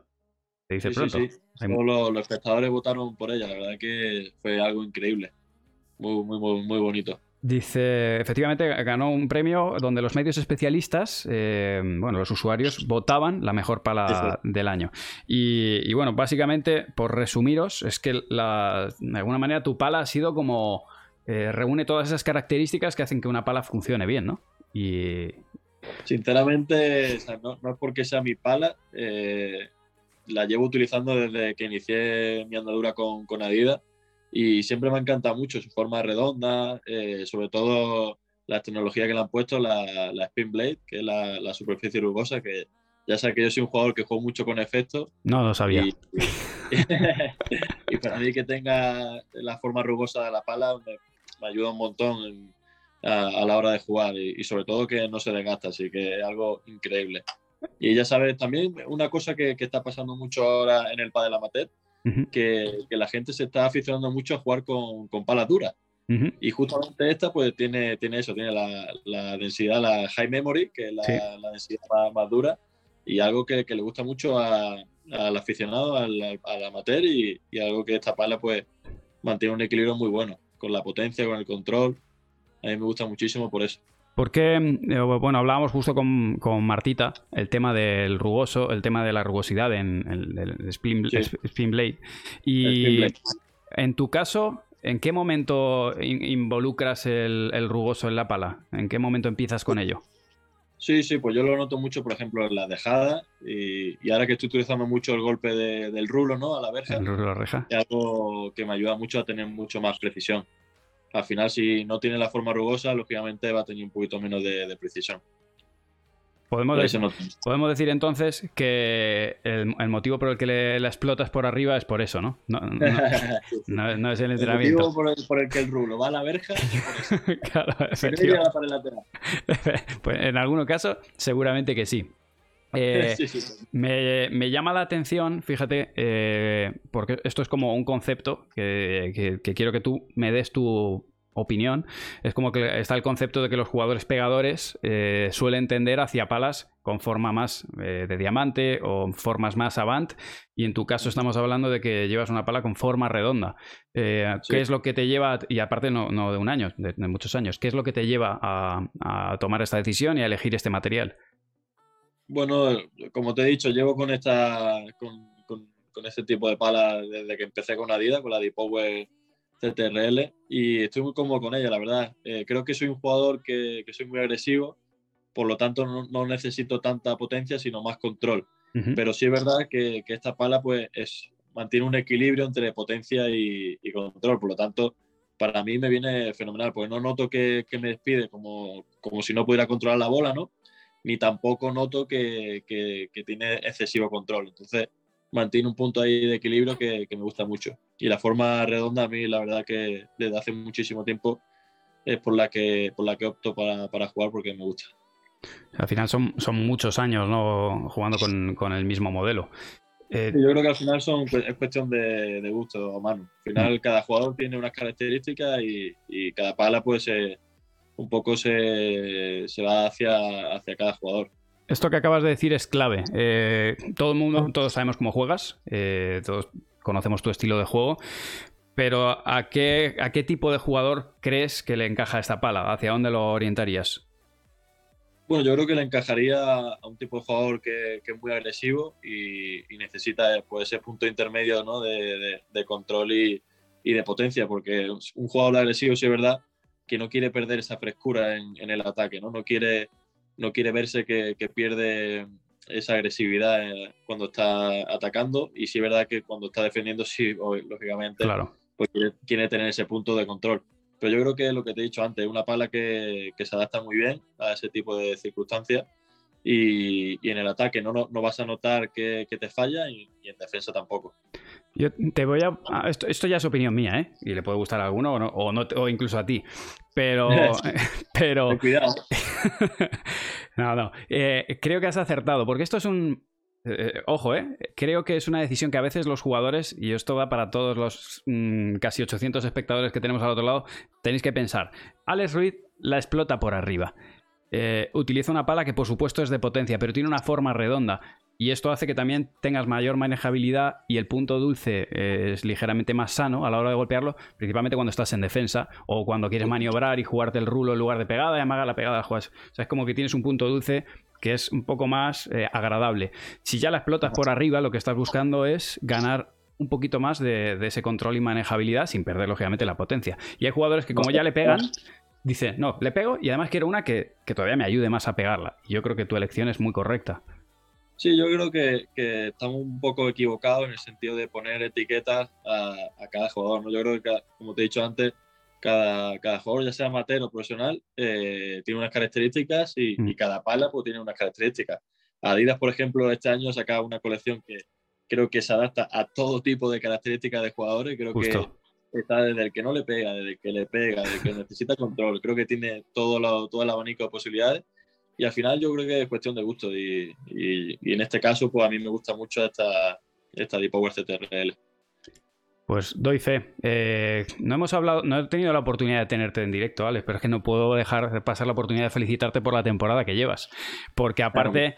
Te dice Sí, pronto. sí. Hay Todos los, los espectadores votaron por ella, la verdad que fue algo increíble. Muy, muy, muy, muy bonito. Dice, efectivamente ganó un premio donde los medios especialistas, eh, bueno, los usuarios votaban la mejor pala del año. Y, y, bueno, básicamente, por resumiros, es que la, de alguna manera tu pala ha sido como... eh, reúne todas esas características que hacen que una pala funcione bien, ¿no? Y, Sinceramente, o sea, no, no es porque sea mi pala, eh, la llevo utilizando desde que inicié mi andadura con, con Adidas y siempre me ha encantado mucho su forma redonda, eh, sobre todo la tecnología que le han puesto, la, la Spin Blade, que es la, la superficie rugosa, que ya sabes que yo soy un jugador que juego mucho con efectos no lo sabía. y, y para mí que tenga la forma rugosa de la pala me, me ayuda un montón en- a, a la hora de jugar y, y sobre todo que no se desgasta, así que es algo increíble. Y ya sabes, también una cosa que, que está pasando mucho ahora en el pádel amateur, Que, que la gente se está aficionando mucho a jugar con, con palas duras. Y justamente esta pues tiene, tiene eso, tiene la, la densidad, la high memory, que es la, Sí. la densidad más, más dura, y algo que, que le gusta mucho a- al aficionado, al, al amateur, y, y algo que esta pala pues mantiene un equilibrio muy bueno, con la potencia, con el control. A mí me gusta muchísimo por eso. Porque, eh, bueno, hablábamos justo con, con Martita el tema del rugoso, el tema de la rugosidad en el, el spin, Sí. spin blade. El Y spin blade. en tu caso, ¿en qué momento in- involucras el, el rugoso en la pala? ¿En qué momento empiezas con ello? Sí, sí, pues yo lo noto mucho, por ejemplo, en la dejada, y, y ahora que estoy utilizando mucho el golpe de- del rulo, ¿no? A la verja. El rulo reja. es algo que me ayuda mucho a tener mucho más precisión. Al final, si no tiene la forma rugosa, lógicamente va a tener un poquito menos de, de precisión. Podemos, decir entonces que el, el motivo por el que le, la explotas por arriba es por eso, ¿no? No, no- no- no es el El entrenamiento. motivo por el, por el que el rulo va a la verja, es por eso. claro, Si no para el lateral. Pues en algunos casos, seguramente que sí. Eh, Sí, sí, sí. me, me llama la atención, fíjate, eh, porque esto es como un concepto que, que- que quiero que tú me des tu opinión. Es como que está el concepto de que los jugadores pegadores eh, suelen tender hacia palas con forma más de diamante o formas más avant. Y en tu caso estamos hablando de que llevas una pala con forma redonda. ¿Qué es lo que te lleva, y aparte no, no de un año, de, de muchos años, qué es lo que te lleva a, a tomar esta decisión y a elegir este material? Bueno, como te he dicho, llevo con esta con, con, con este tipo de pala desde que empecé con Adidas, con la D-Power CTRL, y estoy muy cómodo con ella, la verdad. Eh, creo que soy un jugador que, que soy muy agresivo, por lo tanto no, no necesito tanta potencia, sino más control. Pero sí es verdad que, que esta pala pues es, mantiene un equilibrio entre potencia y, y control, por lo tanto para mí me viene fenomenal, porque no noto que, que me despide como, como si no pudiera controlar la bola, ¿no? Ni tampoco noto que, que- que tiene excesivo control. Entonces mantiene un punto ahí de equilibrio que, que me gusta mucho. Y la forma redonda a mí la verdad que desde hace muchísimo tiempo es por la que, por la que opto para, para jugar porque me gusta. Al final son, son muchos años ¿no? jugando con, con el mismo modelo. Eh, Yo creo que al final son, pues, es cuestión de, de gusto, mano. Al final cada jugador tiene unas características y, y cada pala pues eh, un poco se, se va hacia, hacia cada jugador. Esto que acabas de decir es clave. Eh, todo el mundo, todos sabemos cómo juegas, eh, todos conocemos tu estilo de juego, pero ¿a qué, ¿a qué tipo de jugador crees que le encaja esta pala? ¿Hacia dónde lo orientarías? Bueno, yo creo que le encajaría a un tipo de jugador que, que es muy agresivo y, y necesita pues, ese punto intermedio ¿no? de, de- de control y, y de potencia, porque un jugador agresivo sí es verdad que no quiere perder esa frescura en, en el ataque, ¿no? No quiere, no quiere verse que, que pierde esa agresividad eh, cuando está atacando y sí es verdad que cuando está defendiendo sí, lógicamente Claro. pues quiere, quiere tener ese punto de control. Pero yo creo que lo que te he dicho antes, es una pala que, que se adapta muy bien a ese tipo de circunstancias y, y en el ataque no, no, no vas a notar que, que te falla y, y en defensa tampoco. Yo te voy a. Esto, esto ya es opinión mía, ¿eh? Y le puede gustar a alguno o, no, o, no- o incluso a ti. Pero. pero Ten cuidado. no, no. Eh, creo que has acertado, porque esto es un. eh, ojo, ¿eh? Creo que es una decisión que a veces los jugadores, y esto va para todos los mm, casi 800 espectadores que tenemos al otro lado, tenéis que pensar. Alex Ruiz la explota por arriba. Eh, utiliza una pala que por supuesto es de potencia, pero tiene una forma redonda. Y esto hace que también tengas mayor manejabilidad y el punto dulce eh, es ligeramente más sano a la hora de golpearlo, principalmente cuando estás en defensa o cuando quieres maniobrar y jugarte el rulo en lugar de pegada y amaga la pegada juegas. O sea, es como que tienes un punto dulce que es un poco más eh, agradable. Si ya la explotas por arriba, lo que estás buscando es ganar un poquito más de, de ese control y manejabilidad sin perder, lógicamente, la potencia. Y hay jugadores que como ya le pegan, dicen, no, le pego y además quiero una que, que todavía me ayude más a pegarla. Y yo creo que tu elección es muy correcta. Sí, yo creo que, que estamos un poco equivocados en el sentido de poner etiquetas a, a cada jugador. ¿no? Yo creo que, cada- como te he dicho antes, cada, cada jugador, ya sea amateur o profesional, eh, tiene unas características y, Mm. y cada pala pues, tiene unas características. Adidas, por ejemplo, este año ha sacado una colección que creo que se adapta a todo tipo de características de jugadores. Creo Justo. Está desde el que no le pega, desde el que le pega, desde el que necesita control. Creo que tiene todo, lo- todo el abanico de posibilidades. Y al final yo creo que es cuestión de gusto. Y, y- y en este caso, pues a mí me gusta mucho esta, esta D-Power CTRL. Pues doy fe. Eh, no hemos hablado, no he tenido la oportunidad de tenerte en directo, Alex, pero es que no puedo dejar de pasar la oportunidad de felicitarte por la temporada que llevas. Porque aparte,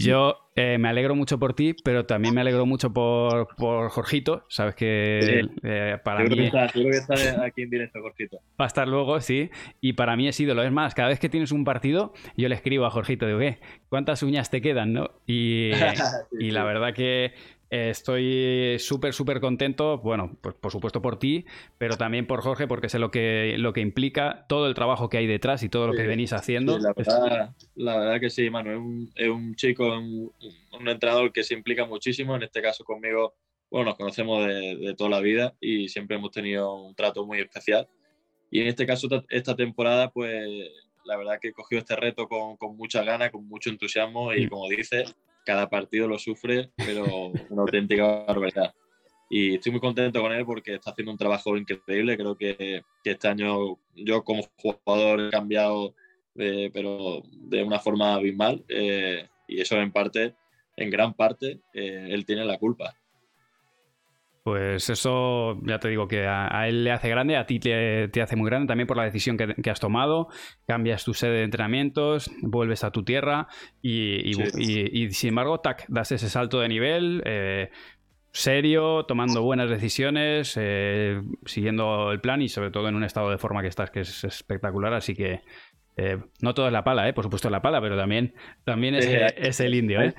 yo eh, me alegro mucho por ti, pero también me alegro mucho por, por Jorgito. Sabes que Sí. eh, para Yo creo, que mí está, yo creo que está aquí en directo, cortito. va a estar luego, sí. Y para mí es ídolo. Es más, cada vez que tienes un partido, yo le escribo a Jorgito, digo, ¿qué? ¿Cuántas uñas te quedan, no? Y, y la verdad que eh, estoy súper, súper contento, bueno, pues por supuesto por ti, pero también por Jorge, porque sé lo que, lo que implica todo el trabajo que hay detrás y todo lo que Sí, venís haciendo. Sí, la, verdad, la verdad que sí, Manu. Es un, es un chico, un, un entrenador que se implica muchísimo. En este caso conmigo, bueno, nos conocemos de, de toda la vida y siempre hemos tenido un trato muy especial. Y en este caso, ta- esta temporada, pues la verdad que cogió este reto con, con mucha gana, con mucho entusiasmo y Mm. como dice, cada partido lo sufre, pero una auténtica barbaridad. Y estoy muy contento con él porque está haciendo un trabajo increíble. Creo que, que este año yo como jugador he cambiado, eh, pero de una forma abismal. eh, y eso en parte, en gran parte, eh, él tiene la culpa. Pues eso, ya te digo que a, a él le hace grande, a ti te, te hace muy grande también por la decisión que, que has tomado. Cambias tu sede de entrenamientos, vuelves a tu tierra y, y- Sí. y- y, sin embargo, tac, das ese salto de nivel. eh, serio, tomando buenas decisiones, eh, siguiendo el plan y sobre todo en un estado de forma que estás que es espectacular, así que eh, no todo es la pala, ¿eh? por supuesto es la pala, pero también, también es, Eh, es el indio. ¿eh?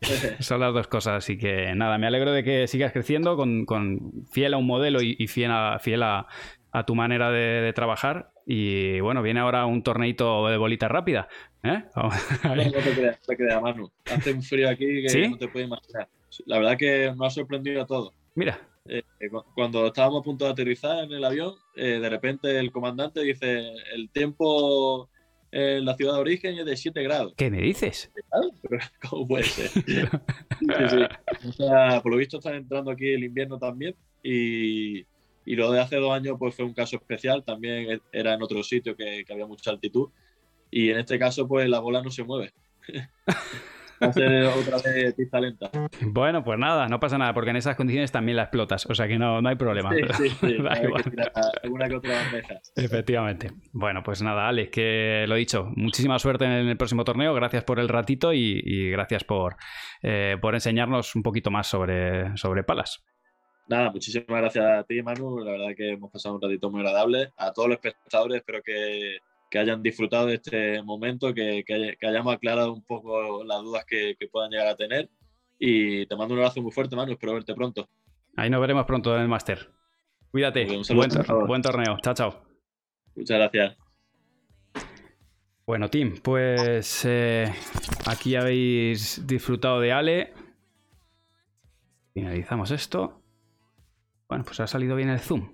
Son las dos cosas, así que nada, me alegro de que sigas creciendo con, con fiel a un modelo y, y fiel, a, fiel a, a tu manera de, de trabajar. Y bueno, viene ahora un torneito de bolita rápida. ¿eh? No, te creas, te creas, Manu. Hace un frío aquí que ¿Sí? no te puedes imaginar. La verdad que nos ha sorprendido a todos. Mira, Eh, cu- cuando estábamos a punto de aterrizar en el avión, eh, de repente el comandante dice el tiempo en la ciudad de origen es de 7 grados. ¿qué me dices? ¿Cómo puede ser? Sí, sí, sí. O sea, por lo visto están entrando aquí el invierno también y, y lo de hace dos años pues fue un caso especial, también e- era en otro sitio que, que había mucha altitud y en este caso pues la bola no se mueve. Va a ser otra vez pista lenta. Bueno, pues nada, no pasa nada, porque en esas condiciones también la explotas, o sea que no, no hay problema. Sí, sí, sí. Da igual. que que otra bandeja. Efectivamente. Bueno, pues nada, Alex, que lo dicho, muchísima suerte en el próximo torneo, gracias por el ratito y, y gracias por, eh, por enseñarnos un poquito más sobre, sobre palas. Nada, muchísimas gracias a ti, Manu. La verdad que hemos pasado un ratito muy agradable. A todos los espectadores, espero que, que hayan disfrutado de este momento, que, que hay- que hayamos aclarado un poco las dudas que, que puedan llegar a tener. Y te mando un abrazo muy fuerte, Manu. Espero verte pronto. Ahí nos veremos pronto en el máster. Cuídate. Saludo Buen, tor- buen torneo. Chao, chao. Muchas gracias. Bueno, Tim, pues eh, aquí habéis disfrutado de Ale. Finalizamos esto. Bueno, pues ha salido bien el zoom.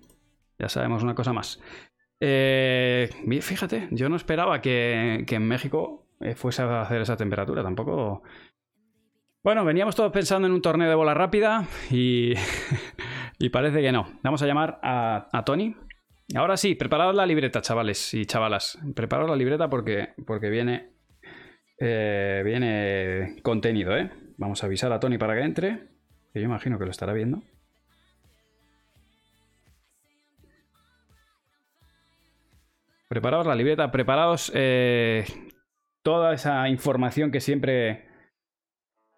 Ya sabemos una cosa más. Eh, fíjate, yo no esperaba que, en México eh, fuese a hacer esa temperatura. Tampoco. Bueno, veníamos todos pensando en un torneo de bola rápida y, y parece que no. Vamos a llamar a, a Tony. Ahora sí, preparad la libreta, chavales y chavalas. Preparad la libreta porque, porque viene, eh, viene contenido, ¿eh? Vamos a avisar a Tony para que entre, que yo imagino que lo estará viendo. Preparaos la libreta, preparaos eh, toda esa información que siempre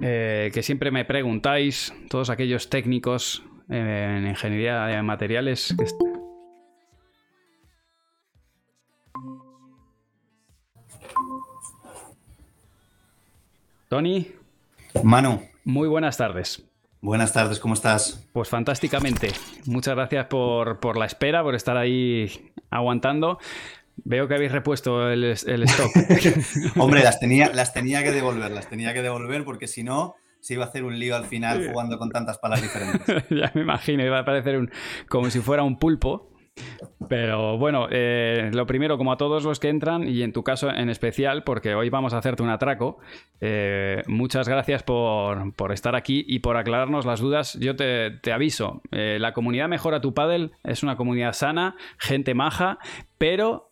eh, que siempre me preguntáis, todos aquellos técnicos eh, en ingeniería de materiales. que Tony, Manu, muy buenas tardes. buenas tardes, ¿cómo estás? Pues fantásticamente. Muchas gracias por, por la espera, por estar ahí aguantando. Veo que habéis repuesto el, el stock. Hombre, las tenía, las tenía que devolver, las tenía que devolver porque si no, se iba a hacer un lío al final jugando con tantas palas diferentes. ya me imagino, iba a parecer un, como si fuera un pulpo. Pero bueno, eh, lo primero, como a todos los que entran, y en tu caso en especial, porque hoy vamos a hacerte un atraco, eh, muchas gracias por, por estar aquí y por aclararnos las dudas. Yo te, te aviso, eh, la comunidad Mejora tu Paddle es una comunidad sana, gente maja, pero...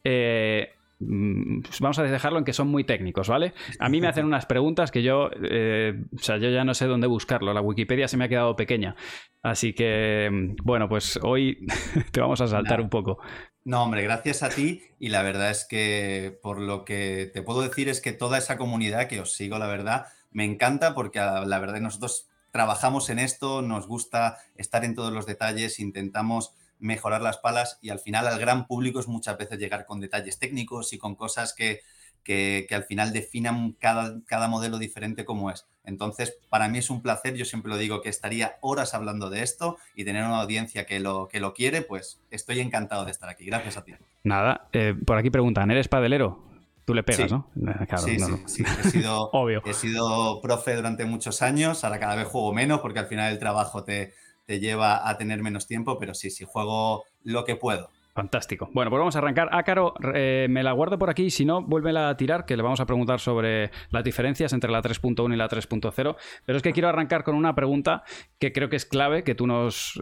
mm, pues vamos a dejarlo en que son muy técnicos, ¿vale? A mí me hacen unas preguntas que yo, eh, o sea, yo ya no sé dónde buscarlo. La Wikipedia se me ha quedado pequeña. Así que, mm, bueno, pues hoy te vamos a saltar un poco. No, hombre, gracias a ti y la verdad es que por lo que te puedo decir es que toda esa comunidad que os sigo, la verdad, me encanta porque a- la verdad nosotros trabajamos en esto, nos gusta estar en todos los detalles, intentamos mejorar las palas y al final al gran público es muchas veces llegar con detalles técnicos y con cosas que, que- que al final definan cada, cada modelo diferente como es. Entonces, para mí es un placer, yo siempre lo digo, que estaría horas hablando de esto y tener una audiencia que lo, que lo quiere, pues estoy encantado de estar aquí. Gracias a ti. Nada, eh, por aquí preguntan, ¿eres padelero? Tú le pegas, Sí. ¿no? Eh, Claro, sí, no, sí, no. sí, he sido, Obvio. he sido profe durante muchos años, ahora cada vez juego menos porque al final el trabajo te, te lleva a tener menos tiempo, pero sí, sí, juego lo que puedo. Fantástico. Bueno, pues vamos a arrancar. Ácaro, eh, me la guardo por aquí. Si no, vuélvela a tirar, que le vamos a preguntar sobre las diferencias entre la 3.1 y la 3.0. Pero es que quiero arrancar con una pregunta que creo que es clave, que tú nos,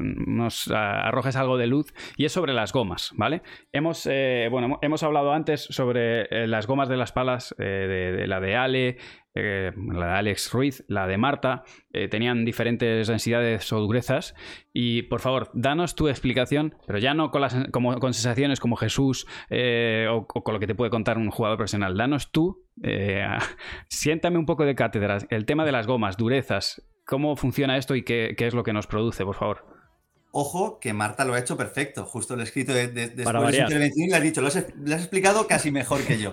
ah, arrojes algo de luz, y es sobre las gomas, ¿vale? Hemos, eh, bueno, hemos- hablado antes sobre eh, las gomas de las palas, eh, de la de Ale, eh, la de Alex Ruiz, la de Marta, eh, tenían diferentes densidades o durezas. Y por favor, danos tu explicación, pero ya no con, las, como, con sensaciones como Jesús eh, o, o con lo que te puede contar un jugador profesional. Danos tú, siéntame un poco de cátedra, el tema de las gomas, durezas, cómo funciona esto y qué, qué es lo que nos produce, por favor. Ojo, que Marta lo ha hecho perfecto. Justo lo he escrito de- de- después de su intervención y le has dicho, lo has, lo has explicado casi mejor que yo.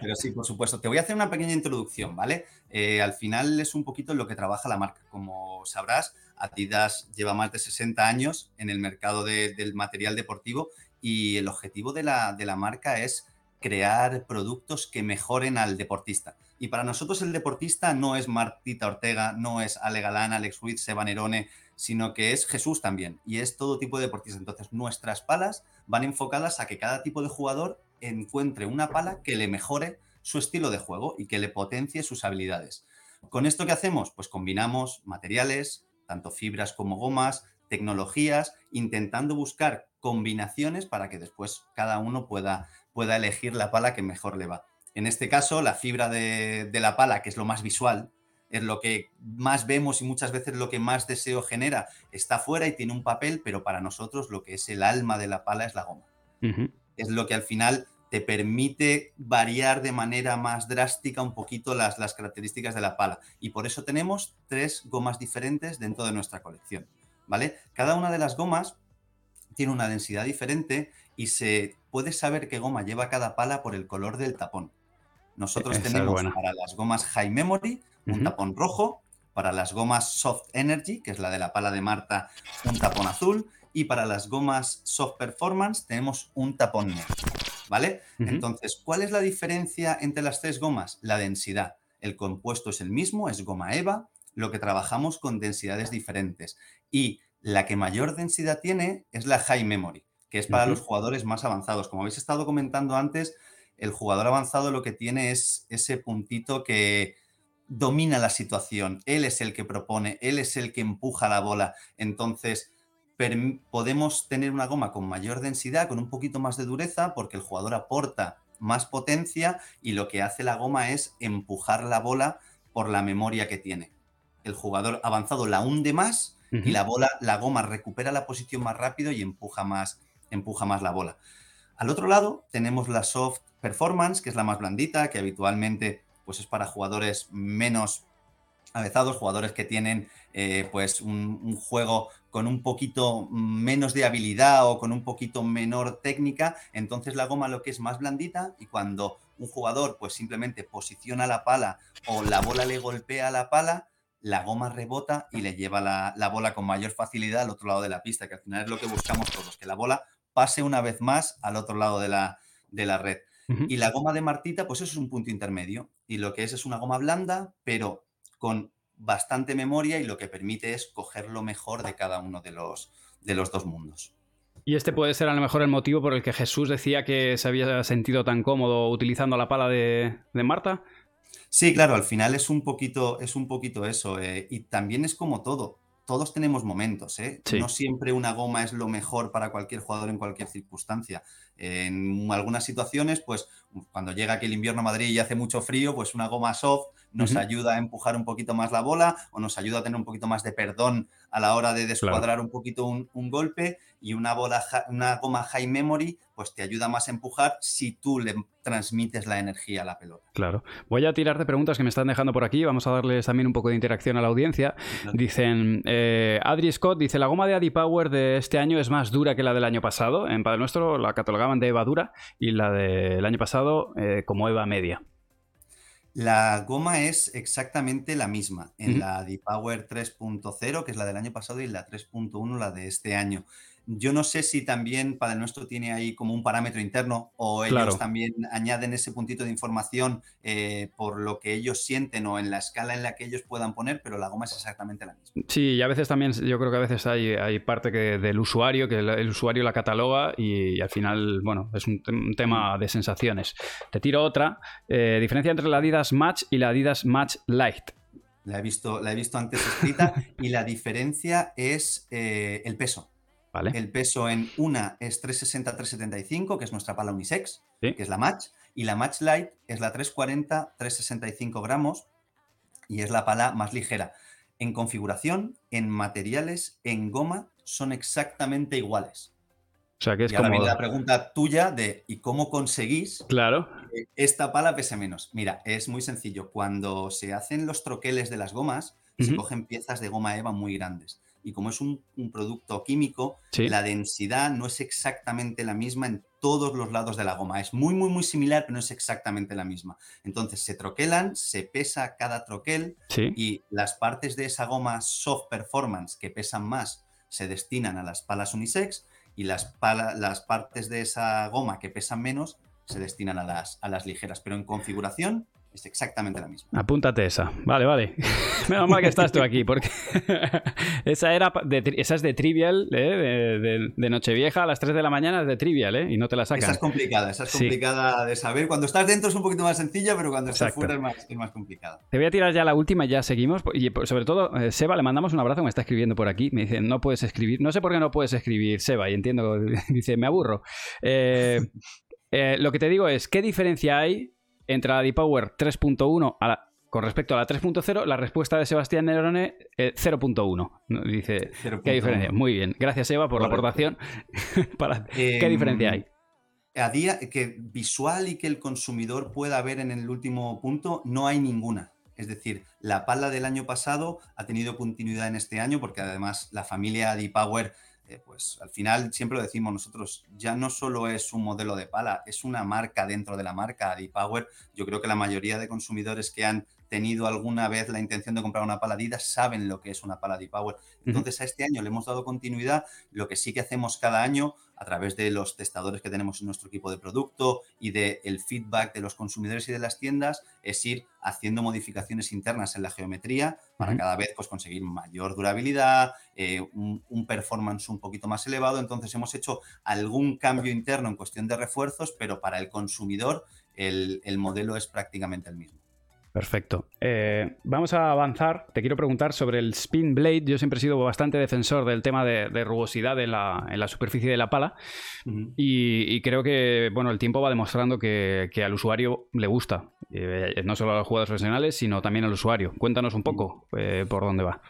Pero, sí, por supuesto. Te voy a hacer una pequeña introducción, ¿vale? Eh, al final es un poquito en lo que trabaja la marca. Como sabrás, Adidas lleva más de 60 años en el mercado de- del material deportivo y el objetivo de la, de la marca es crear productos que mejoren al deportista. Y para nosotros el deportista no es Martita Ortega, no es Ale Galán, Alex Ruiz, Seba Nerone, sino que es Jesús también. Y es todo tipo de deportista. Entonces nuestras palas van enfocadas a que cada tipo de jugador encuentre una pala que le mejore su estilo de juego y que le potencie sus habilidades. ¿Con esto qué hacemos? Pues combinamos materiales, tanto fibras como gomas, tecnologías, intentando buscar combinaciones para que después cada uno pueda, pueda elegir la pala que mejor le va. En este caso, la fibra de, de la pala, que es lo más visual, es lo que más vemos y muchas veces lo que más deseo genera, está fuera y tiene un papel, pero para nosotros lo que es el alma de la pala es la goma es lo que al final te permite variar de manera más drástica un poquito las, las características de la pala. Y por eso tenemos tres gomas diferentes dentro de nuestra colección. ¿Vale? Cada una de las gomas tiene una densidad diferente y se puede saber qué goma lleva cada pala por el color del tapón. Nosotros Esa es tenemos para las gomas High Memory un tapón rojo, para las gomas Soft Energy, que es la de la pala de Marta, un tapón azul, y para las gomas Soft Performance tenemos un tapón negro. ¿Vale? Entonces, ¿cuál es la diferencia entre las tres gomas? La densidad. El compuesto es el mismo, es goma EVA, lo que trabajamos con densidades diferentes. Y la que mayor densidad tiene es la High Memory, que es para los jugadores más avanzados. Como habéis estado comentando antes, el jugador avanzado lo que tiene es ese puntito que domina la situación. Él es el que propone, él es el que empuja la bola. Entonces, podemos tener una goma con mayor densidad, con un poquito más de dureza, porque el jugador aporta más potencia y lo que hace la goma es empujar la bola por la memoria que tiene. El jugador avanzado la hunde más y la bola, la goma recupera la posición más rápido y empuja más, empuja más la bola. Al otro lado tenemos la soft performance, que es la más blandita, que habitualmente pues es para jugadores menos avezados, jugadores que tienen eh, pues un, un juego con un poquito menos de habilidad o con un poquito menor técnica, entonces la goma lo que es más blandita y cuando un jugador pues simplemente posiciona la pala o la bola le golpea a la pala, la goma rebota y le lleva la, la bola con mayor facilidad al otro lado de la pista, que al final es lo que buscamos todos, que la bola pase una vez más al otro lado de la, de la red. Y la goma de martita, pues eso es un punto intermedio. Y lo que es es una goma blanda, pero con bastante memoria y lo que permite es coger lo mejor de cada uno de los, de los dos mundos. Y este puede ser a lo mejor el motivo por el que Jesús decía que se había sentido tan cómodo utilizando la pala de, de Marta. Sí, claro, al final es un poquito, es un poquito eso. eh, y también es como todo. Todos tenemos momentos, ¿eh? Sí. No siempre una goma es lo mejor para cualquier jugador en cualquier circunstancia. En algunas situaciones, pues cuando llega aquí el invierno a Madrid y hace mucho frío, pues una goma soft nos ayuda a empujar un poquito más la bola o nos ayuda a tener un poquito más de perdón a la hora de descuadrar un poquito un, un golpe y una, bola, una goma high memory pues te ayuda más a empujar si tú le transmites la energía a la pelota. Claro. Voy a tirarte preguntas que me están dejando por aquí. Vamos a darles también un poco de interacción a la audiencia. Dicen, eh, Adri Scott dice, la goma de Adi Power de este año es más dura que la del año pasado. En Padre Nuestro la catalogaban de Eva dura y la del año pasado eh, como Eva media. La goma es exactamente la misma en la D-Power 3.0, que es la del año pasado, y la 3.1, la de este año. Yo no sé si también Padre Nuestro tiene ahí como un parámetro interno o ellos Claro. también añaden ese puntito de información eh, por lo que ellos sienten o en la escala en la que ellos puedan poner, pero la goma es exactamente la misma. Sí, y a veces también, yo creo que a veces hay, hay parte que, del usuario, que el, el usuario la cataloga y, al final, bueno, es un tema de sensaciones. Te tiro otra. eh, diferencia entre la Adidas Match y la Adidas Match Light. La he visto, la he visto antes escrita y la diferencia es eh, el peso. ¿Vale? El peso en una es 360-375, que es nuestra pala unisex, Sí. que es la Match, y la Match Light es la 340-365 gramos y es la pala más ligera. En configuración, en materiales, en goma, son exactamente iguales. O sea que es y ahora como... viene la pregunta tuya de ¿y cómo conseguís Claro. que esta pala pese menos? Mira, es muy sencillo. Cuando se hacen los troqueles de las gomas, se cogen piezas de goma eva muy grandes. Y como es un, un producto químico, Sí. la densidad no es exactamente la misma en todos los lados de la goma. Es muy, muy, muy similar, pero no es exactamente la misma. Entonces se troquelan, se pesa cada troquel Sí. y las partes de esa goma soft performance que pesan más se destinan a las palas unisex y las, pala- las partes de esa goma que pesan menos se destinan a las, a las ligeras. Pero en configuración es exactamente la misma. Apúntate esa. Vale, vale. Menos mal que estás tú aquí, porque esa era de, esa es de Trivial, ¿eh? de, de- de Nochevieja a las 3 de la mañana es de Trivial, ¿eh? y no te la sacan. Esa es complicada, esa es Sí. complicada de saber. Cuando estás dentro es un poquito más sencilla, pero cuando estás fuera es más, es más complicada. Te voy a tirar ya la última y ya seguimos. Y sobre todo, eh, Seba, le mandamos un abrazo, me está escribiendo por aquí. Me dice, no puedes escribir. No sé por qué no puedes escribir, Seba, y entiendo. Dice, me aburro. Eh, eh, lo que te digo es, ¿qué diferencia hay entre la D-Power 3.1 a la- con respecto a la 3.0? La respuesta de Sebastián Nerone, eh, 0.1. No, Dice, ¿qué diferencia? Muy bien. Gracias, Eva, por la aportación. Para- ¿Qué Em, diferencia hay? A día que visual y que el consumidor pueda ver en el último punto, no hay ninguna. Es decir, la pala del año pasado ha tenido continuidad en este año porque además la familia D-Power, pues al final siempre lo decimos nosotros, ya no solo es un modelo de pala, es una marca dentro de la marca D-Power. Yo creo que la mayoría de consumidores que han tenido alguna vez la intención de comprar una pala Adidas saben lo que es una pala D-Power. Entonces a este año le hemos dado continuidad. Lo que sí que hacemos cada año a través de los testadores que tenemos en nuestro equipo de producto y del el feedback de los consumidores y de las tiendas es ir haciendo modificaciones internas en la geometría para cada vez pues, conseguir mayor durabilidad, eh, un, un performance un poquito más elevado. Entonces hemos hecho algún cambio interno en cuestión de refuerzos, pero para el consumidor el, el modelo es prácticamente el mismo. Perfecto. Eh, vamos a avanzar. Te quiero preguntar sobre el spin blade. Yo siempre he sido bastante defensor del tema de, de rugosidad en la, en la superficie de la pala. Y, y creo que bueno, el tiempo va demostrando que, que al usuario le gusta. Eh, no solo a los jugadores profesionales, sino también al usuario. Cuéntanos un poco eh, por dónde va.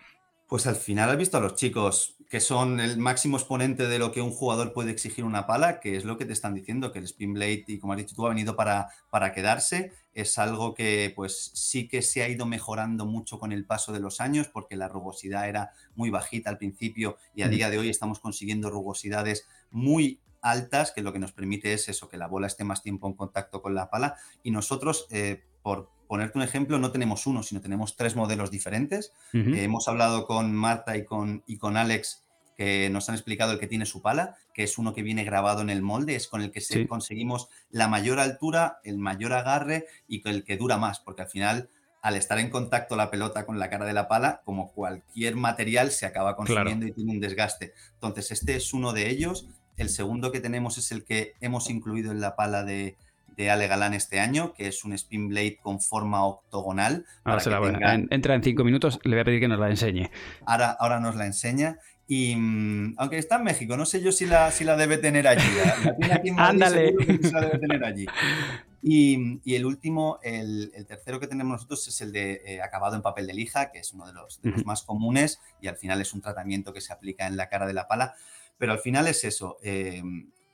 Pues al final has visto a los chicos que son el máximo exponente de lo que un jugador puede exigir una pala, que es lo que te están diciendo, que el Spin Blade, y como has dicho tú, ha venido para, para quedarse. Es algo que pues sí que se ha ido mejorando mucho con el paso de los años, porque la rugosidad era muy bajita al principio y a Mm. día de hoy estamos consiguiendo rugosidades muy altas, que lo que nos permite es eso, que la bola esté más tiempo en contacto con la pala. Y nosotros, eh, por ponerte un ejemplo, no tenemos uno, sino tenemos tres modelos diferentes. Eh, hemos hablado con Marta y con, y con Alex que nos han explicado el que tiene su pala, que es uno que viene grabado en el molde, es con el que se- conseguimos la mayor altura, el mayor agarre y con el que dura más, porque al final, al estar en contacto la pelota con la cara de la pala, como cualquier material, se acaba consumiendo y tiene un desgaste. Entonces, este es uno de ellos. El segundo que tenemos es el que hemos incluido en la pala de, de Ale Galán este año, que es un spin blade con forma octogonal. Ahora se la voy tenga- en- Entra en cinco minutos, le voy a pedir que nos la enseñe. ahora, ahora nos la enseña. Y mm, aunque está en México, no sé yo si la, si la debe tener allí. La, la tiene aquí en Madrid, Ándale. seguro que sí la debe tener allí. Y, y el último, el, el tercero que tenemos nosotros es el de eh, acabado en papel de lija, que es uno de los, de los Ujú. más comunes y al final es un tratamiento que se aplica en la cara de la pala. Pero al final es eso. eh,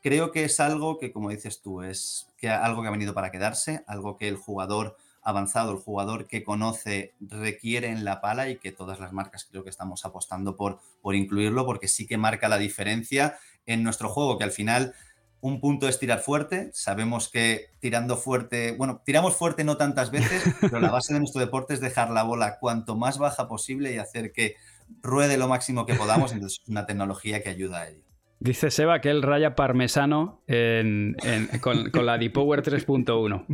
creo que es algo que, como dices tú, es que algo que ha venido para quedarse, algo que el jugador avanzado, el jugador que conoce requiere en la pala y que todas las marcas creo que estamos apostando por, por incluirlo porque sí que marca la diferencia en nuestro juego, que al final un punto es tirar fuerte, sabemos que tirando fuerte, bueno, tiramos fuerte no tantas veces, pero la base de nuestro deporte es dejar la bola cuanto más baja posible y hacer que ruede lo máximo que podamos, entonces es una tecnología que ayuda a ello. Dice Seba que él raya parmesano en- en- con, con la D-Power 3.1.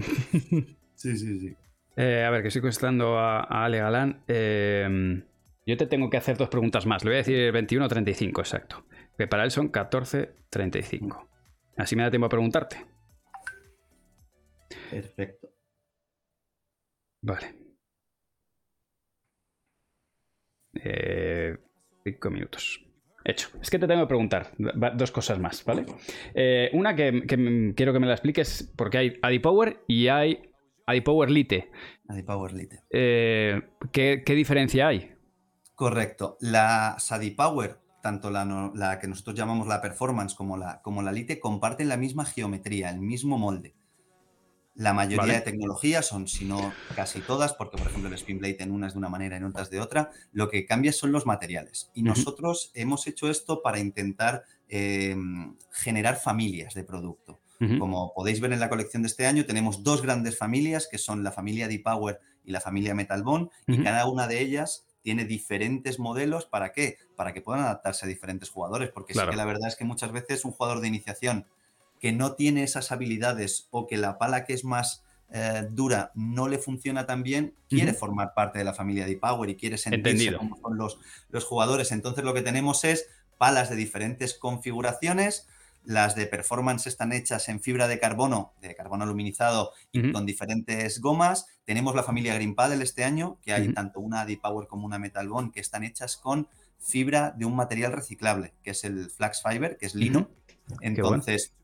Sí, sí, sí. Eh, a ver, que estoy contestando a, a Ale Galán. Eh, yo te tengo que hacer dos preguntas más. Le voy a decir 21 o 35, exacto. Que para él son 14, 35. Así me da tiempo a preguntarte. Perfecto. Vale. Eh, cinco minutos. Hecho. Es que te tengo que preguntar dos cosas más, ¿vale? Eh, una que, que quiero que me la expliques porque hay AdiPower y hay AdiPower Lite. Power Lite. Eh, ¿qué, qué diferencia hay? Correcto. La Sadi Power, tanto la, no- la que nosotros llamamos la Performance como la, como la Lite, comparten la misma geometría, el mismo molde. La mayoría Vale. de tecnologías son, si no casi todas, porque por ejemplo el Spin Blade en unas de una manera y en otras de otra, lo que cambia son los materiales. Y nosotros hemos hecho esto para intentar eh, generar familias de producto. Como podéis ver en la colección de este año, tenemos dos grandes familias, que son la familia D-Power y la familia Metal Bond, y Ujú. cada una de ellas tiene diferentes modelos. ¿Para qué? Para que puedan adaptarse a diferentes jugadores, porque Claro. sí que la verdad es que muchas veces un jugador de iniciación que no tiene esas habilidades o que la pala que es más eh, dura no le funciona tan bien, quiere formar parte de la familia D-Power y quiere sentirse Entendido. como son los, los jugadores. Entonces lo que tenemos es palas de diferentes configuraciones. Las de performance están hechas en fibra de carbono, de carbono aluminizado y con diferentes gomas. Tenemos la familia Green Paddle este año, que hay tanto una D-Power como una Metal Bond que están hechas con fibra de un material reciclable, que es el flax fiber, que es lino. Entonces,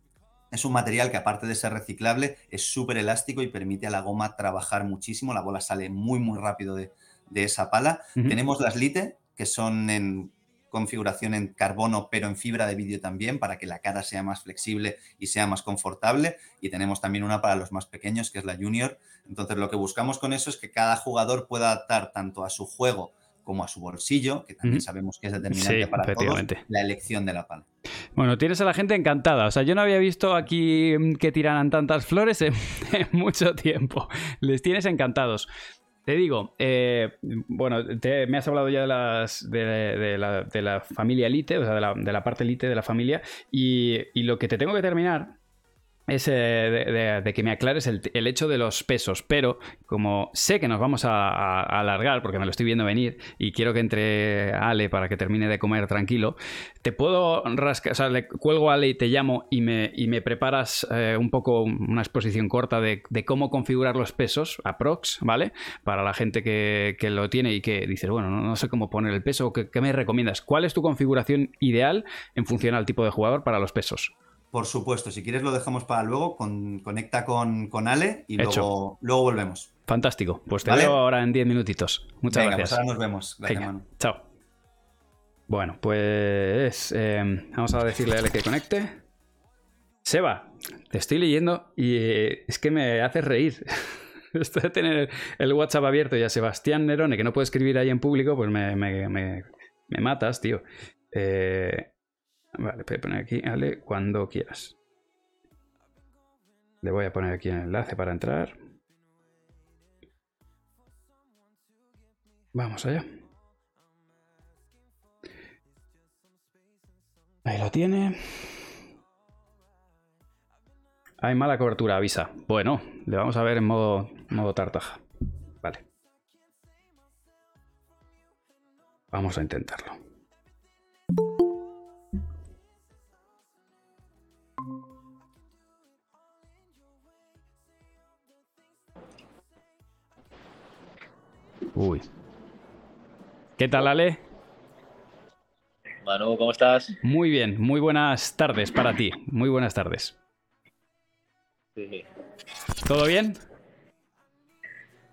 es un material que aparte de ser reciclable, es súper elástico y permite a la goma trabajar muchísimo. La bola sale muy, muy rápido de, de esa pala. Tenemos las Lite, que son en configuración en carbono, pero en fibra de vidrio también, para que la cara sea más flexible y sea más confortable. Y tenemos también una para los más pequeños, que es la Junior. Entonces, lo que buscamos con eso es que cada jugador pueda adaptar tanto a su juego como a su bolsillo, que también sabemos que es determinante Sí, para todos, la elección de la pala. Bueno, tienes a la gente encantada. O sea, yo no había visto aquí mm, que tiraran tantas flores en, en mucho tiempo. Les tienes encantados. Te digo, eh, bueno, te- me has hablado ya de, las, de, de la, de la familia Elite, o sea, de la, de la parte Elite de la familia, y, y lo que te tengo que terminar es de, que me aclares el, hecho de los pesos, pero como sé que nos vamos a, a- a alargar, porque me lo estoy viendo venir, y quiero que entre Ale para que termine de comer tranquilo, te puedo rascar, o sea, le cuelgo a Ale y te llamo y me, y me preparas eh, un poco una exposición corta de, cómo configurar los pesos, aprox, ¿vale? Para la gente que, que lo tiene y que dices, bueno, no, sé cómo poner el peso, ¿qué, qué me recomiendas? ¿Cuál es tu configuración ideal en función al tipo de jugador para los pesos? Por supuesto, si quieres lo dejamos para luego, con- conecta con, con Ale y luego, luego volvemos. Fantástico. Pues te ¿Vale? veo ahora en 10 minutitos. Muchas Venga, gracias. pues ahora nos vemos. Gracias, Venga. Chao. Bueno, pues eh, vamos a decirle a él que conecte. Seba, te estoy leyendo y eh, es que me hace reír. Esto de tener el WhatsApp abierto y a Sebastián Nerone, que no puede escribir ahí en público, pues me, me- me- me matas, tío. Eh, vale, voy poner aquí, Ale, cuando quieras. Le voy a poner aquí el enlace para entrar. Vamos allá. Ahí lo tiene. Hay mala cobertura, avisa. Bueno, le vamos a ver en modo, modo tartaja. Vale. Vamos a intentarlo. Uy. ¿Qué tal, Ale? Manu, ¿cómo estás? Muy bien, muy buenas tardes para ti. Muy buenas tardes. Sí. ¿Todo bien?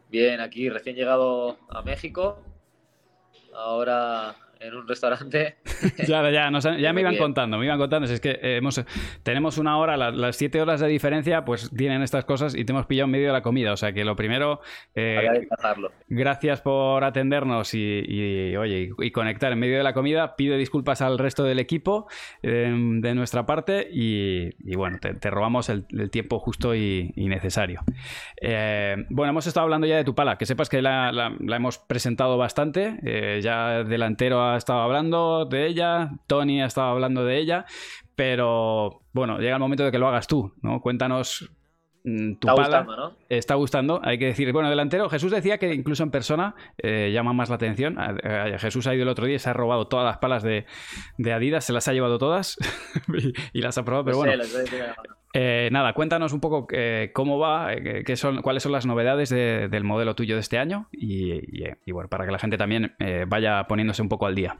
Bien, aquí recién llegado a México. Ahora en un restaurante. Ya, ya, nos ya me iban Bien. contando, me iban contando. Si es que eh, hemos, tenemos una hora, la- las siete horas de diferencia, pues tienen estas cosas y te hemos pillado en medio de la comida. O sea que lo primero, eh, gracias por atendernos y, y, oye, y, y conectar en medio de la comida. Pido disculpas al resto del equipo eh, de nuestra parte y, y bueno, te, te robamos el, el tiempo justo y, necesario. Eh, bueno, hemos estado hablando ya de tu pala, que sepas que la, la- la hemos presentado bastante. eh, ya delantero ha estado hablando de ella, Tony ha estado hablando de ella, pero bueno, llega el momento de que lo hagas tú, ¿no? Cuéntanos mm, tu Está pala. gustando, ¿no? Está gustando, hay que decir. Bueno, delantero, Jesús decía que incluso en persona eh, llama más la atención. A- a- Jesús ha ido el otro día y se ha robado todas las palas de, de Adidas, se las ha llevado todas y, y las ha probado, pero Pues, bueno. eh, Eh, nada, cuéntanos un poco eh, cómo va, qué son, cuáles son las novedades de- del modelo tuyo de este año y, y, y, bueno, para que la gente también vaya poniéndose un poco al día.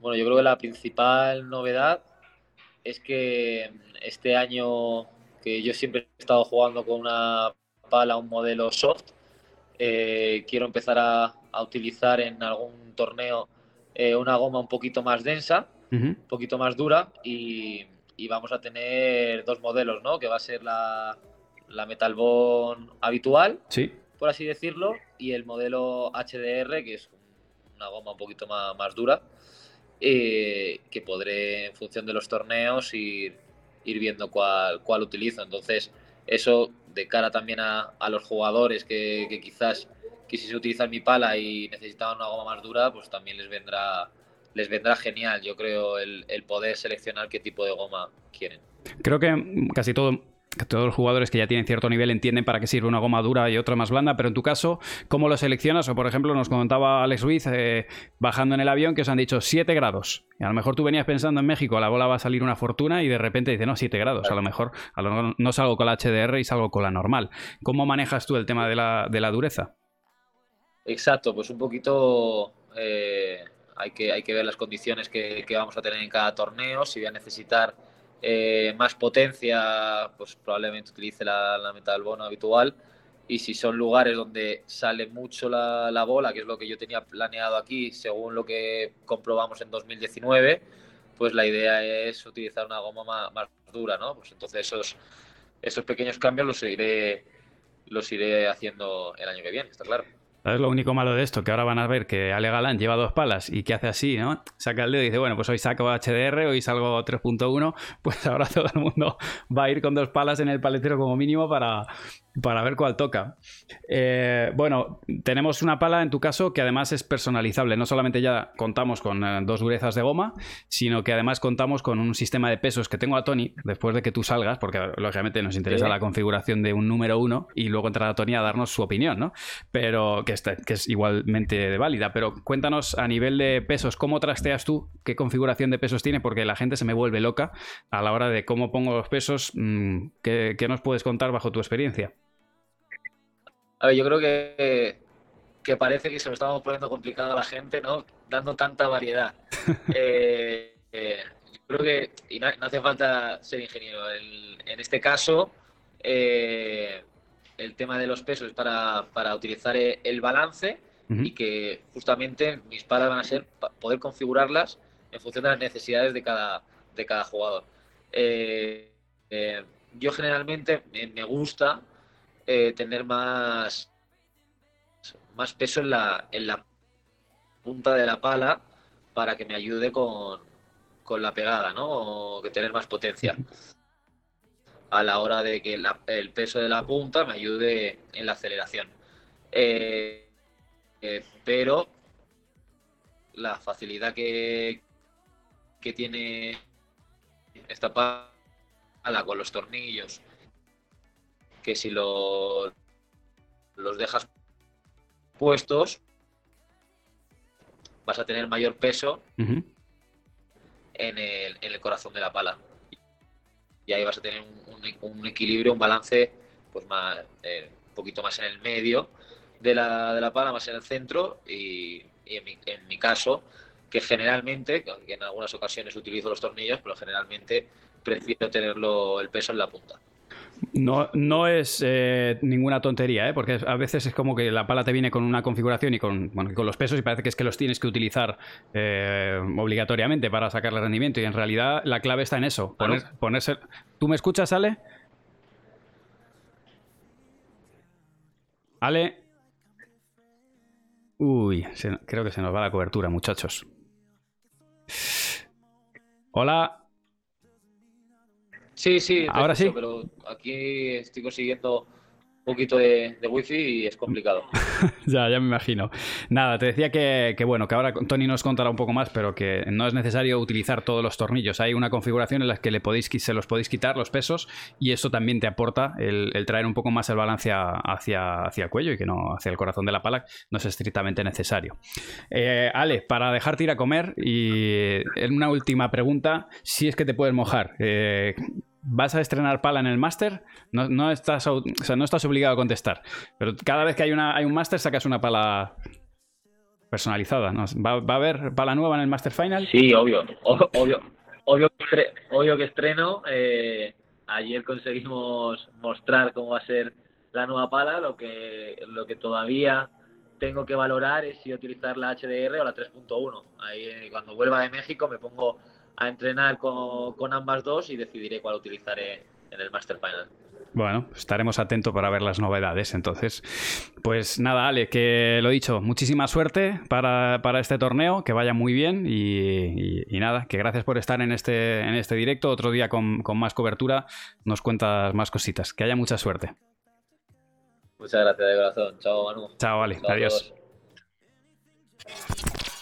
Bueno, yo creo que la principal novedad es que este año yo siempre he estado jugando con una pala, un modelo soft, eh, quiero empezar a, a utilizar en algún torneo eh, una goma un poquito más densa, un poquito más dura y, y vamos a tener dos modelos, ¿no? Que va a ser la, la Metal Bond habitual, Sí, por así decirlo, y el modelo HDR, que es una goma un poquito más, más dura, eh, que podré, en función de los torneos, ir, ir viendo cuál, cuál utilizo. Entonces, eso de cara también a, a los jugadores que, quizás quisiese utilizar mi pala y necesitaban una goma más dura, pues también les vendrá, les vendrá genial, yo creo, el, poder seleccionar qué tipo de goma quieren. creo que casi todo. Todos los jugadores que ya tienen cierto nivel entienden para qué sirve una goma dura y otra más blanda, pero en tu caso, ¿cómo lo seleccionas? O por ejemplo, nos comentaba Alex Ruiz eh, bajando en el avión que os han dicho 7 grados. Y a lo mejor tú venías pensando en México, la bola va a salir una fortuna y de repente dice, no, 7 grados. A lo mejor a lo no salgo con la HDR y salgo con la normal. ¿Cómo manejas tú el tema de la, de la dureza? Exacto, pues un poquito eh, hay, que, hay que ver las condiciones que, que vamos a tener en cada torneo. Si voy a necesitar eh, más potencia, pues probablemente utilice la, la Metal Bono habitual. Y si son lugares donde sale mucho la, la bola, que es lo que yo tenía planeado aquí, según lo que comprobamos en 2019, pues la idea es utilizar una goma más, más dura, ¿no? Pues entonces esos, esos pequeños cambios los iré, los iré haciendo el año que viene, está claro. ¿Sabes lo único malo de esto? Que ahora van a ver que Ale Galán lleva dos palas y que hace así, ¿no? Saca el dedo y dice, bueno, pues hoy saco HDR, hoy salgo 3.1, pues ahora todo el mundo va a ir con dos palas en el paletero como mínimo para, para ver cuál toca. Eh, bueno, tenemos una pala en tu caso que además es personalizable. No solamente ya contamos con eh, dos durezas de goma, sino que además contamos con un sistema de pesos que tengo a Tony después de que tú salgas, porque lógicamente nos interesa Sí. la configuración de un número uno y luego entrará Tony a darnos su opinión, ¿no? Pero que, está- que es igualmente válida. Pero cuéntanos a nivel de pesos, ¿cómo trasteas tú? ¿Qué configuración de pesos tiene? Porque la gente se me vuelve loca a la hora de cómo pongo los pesos. mm, ¿Qué, qué nos puedes contar bajo tu experiencia? A ver, yo creo que, que parece que se lo estamos poniendo complicado a la gente, ¿no? Dando tanta variedad. Eh, eh, yo creo que, y no, no hace falta ser ingeniero, el- en este caso, eh, el tema de los pesos es para, para utilizar eh, el balance y que justamente mis palas van a ser poder configurarlas en función de las necesidades de cada, de cada jugador. Yo generalmente me, me gusta eh, tener más, más peso en la, en la punta de la pala para que me ayude con, con la pegada, ¿no? O que tener más potencia a la hora de que la- el peso de la punta me ayude en la aceleración. Eh, eh, pero la facilidad que, que tiene esta pala con los tornillos, que si lo, los dejas puestos, vas a tener mayor peso en el, en el corazón de la pala. Y ahí vas a tener un, un- un equilibrio, un balance, pues más, eh, un poquito más en el medio de la, de la pala, más en el centro. Y, y en, mi, en mi caso, que generalmente, que en algunas ocasiones utilizo los tornillos, pero generalmente prefiero tenerlo el peso en la punta. No, no es eh, ninguna tontería, ¿eh? porque a veces es como que la pala te viene con una configuración y con, bueno, y con los pesos y parece que es que los tienes que utilizar eh, obligatoriamente para sacarle rendimiento y en realidad la clave está en eso. Poner, ponerse... ¿Tú me escuchas, Ale? Ale. Uy, se- creo que se nos va la cobertura, muchachos. Hola. Sí, sí, Ahora escucho, sí. pero aquí estoy consiguiendo un poquito de, de wifi y es complicado. Ya, ya me imagino. Nada, te decía que, que bueno, que ahora Tony nos contará un poco más, pero que no es necesario utilizar todos los tornillos. Hay una configuración en la que le podéis, se los podéis quitar los pesos y eso también te aporta el, el traer un poco más el balance hacia, hacia el cuello y que no hacia el corazón de la pala, no es estrictamente necesario. Eh, Ale, para dejarte ir a comer y en una última pregunta, si es que te puedes mojar. eh, ¿Vas a estrenar pala en el máster? No, no estás, o sea, no estás obligado a contestar. Pero cada vez que hay, una, hay un máster sacas una pala personalizada. ¿Va, va a haber pala nueva en el Master Final? Sí, obvio, obvio, obvio, obvio que estreno. eh, ayer conseguimos mostrar cómo va a ser la nueva pala. Lo que, lo que todavía tengo que valorar es si utilizar la HDR o la 3.1. Ahí eh, cuando vuelva de México me pongo a entrenar con, con ambas dos y decidiré cuál utilizaré en el Master Final. Bueno, estaremos atentos para ver las novedades. Entonces, pues nada, Ale, que lo dicho, muchísima suerte para, para este torneo, que vaya muy bien y, y- y nada, que gracias por estar en este, en este directo. Otro día con, con más cobertura nos cuentas más cositas. Que haya mucha suerte. Muchas gracias de corazón. Chao, Manu. Chao, Ale. Chao Adiós.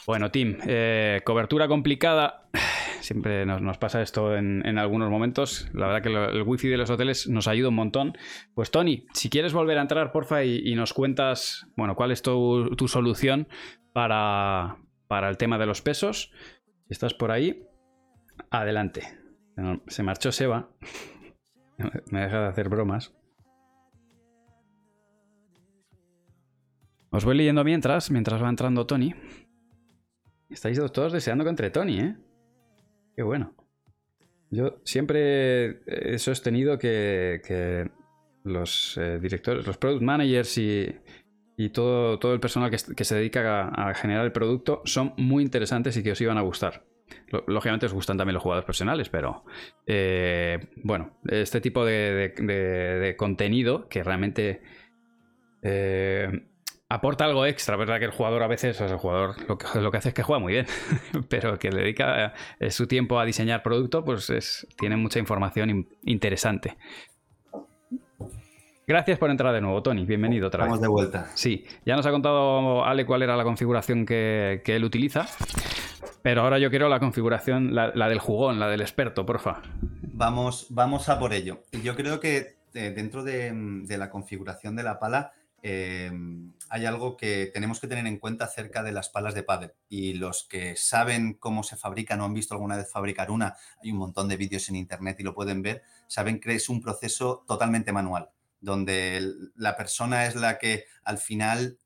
Bueno, Tim, eh, cobertura complicada. Siempre nos, nos pasa esto en, en algunos momentos. La verdad que el wifi de los hoteles nos ayuda un montón. Pues Tony, si quieres volver a entrar, porfa, y, y nos cuentas, bueno, cuál es tu, tu solución para, para el tema de los pesos. Si estás por ahí, adelante. Se marchó Seba. Me deja de hacer bromas. Os voy leyendo mientras, mientras va entrando Tony. Estáis todos deseando que entre Tony, ¿eh? Qué bueno. Yo siempre he sostenido que, los eh, directores, los product managers y, y todo, todo el personal que, se dedica a, generar el producto son muy interesantes y que os iban a gustar. Lógicamente os gustan también los jugadores profesionales, pero eh, bueno, este tipo de- de contenido que realmente eh, aporta algo extra, ¿verdad? Que el jugador a veces, o sea, el jugador lo que, lo que hace es que juega muy bien, pero que le dedica eh, su tiempo a diseñar producto, pues es- tiene mucha información in- interesante. Gracias por entrar de nuevo, Tony. Bienvenido otra Estamos vez. de vuelta. Sí, ya nos ha contado Ale cuál era la configuración que, que él utiliza, pero ahora yo quiero la configuración, la, la del jugón, la del experto, porfa. Vamos, vamos a por ello. Yo creo que eh, dentro de, de la configuración de la pala eh, hay algo que tenemos que tener en cuenta acerca de las palas de pádel. Y los que saben cómo se fabrican o han visto alguna vez fabricar una, hay un montón de vídeos en internet y lo pueden ver, saben que es un proceso totalmente manual, donde la persona es la que al final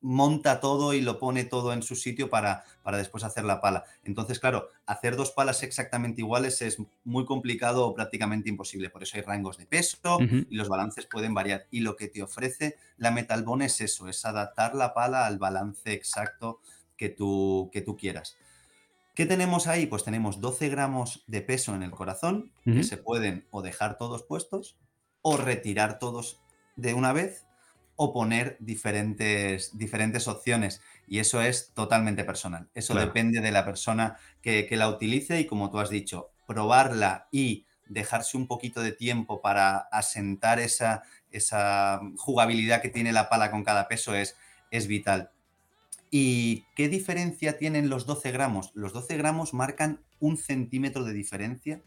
monta todo y lo pone todo en su sitio para, para después hacer la pala. Entonces, claro, hacer dos palas exactamente iguales es muy complicado o prácticamente imposible. Por eso hay rangos de peso y los balances pueden variar. Y lo que te ofrece la Metal Bone es eso, es adaptar la pala al balance exacto que tú, que tú quieras. ¿Qué tenemos ahí? Pues tenemos 12 gramos de peso en el corazón, que se pueden o dejar todos puestos, o retirar todos de una vez, o poner diferentes, diferentes opciones. Y eso es totalmente personal. Eso Claro. depende de la persona que, que la utilice y como tú has dicho, probarla y dejarse un poquito de tiempo para asentar esa, esa jugabilidad que tiene la pala con cada peso es, es vital. ¿Y qué diferencia tienen los 12 gramos? Los 12 gramos marcan un centímetro de diferencia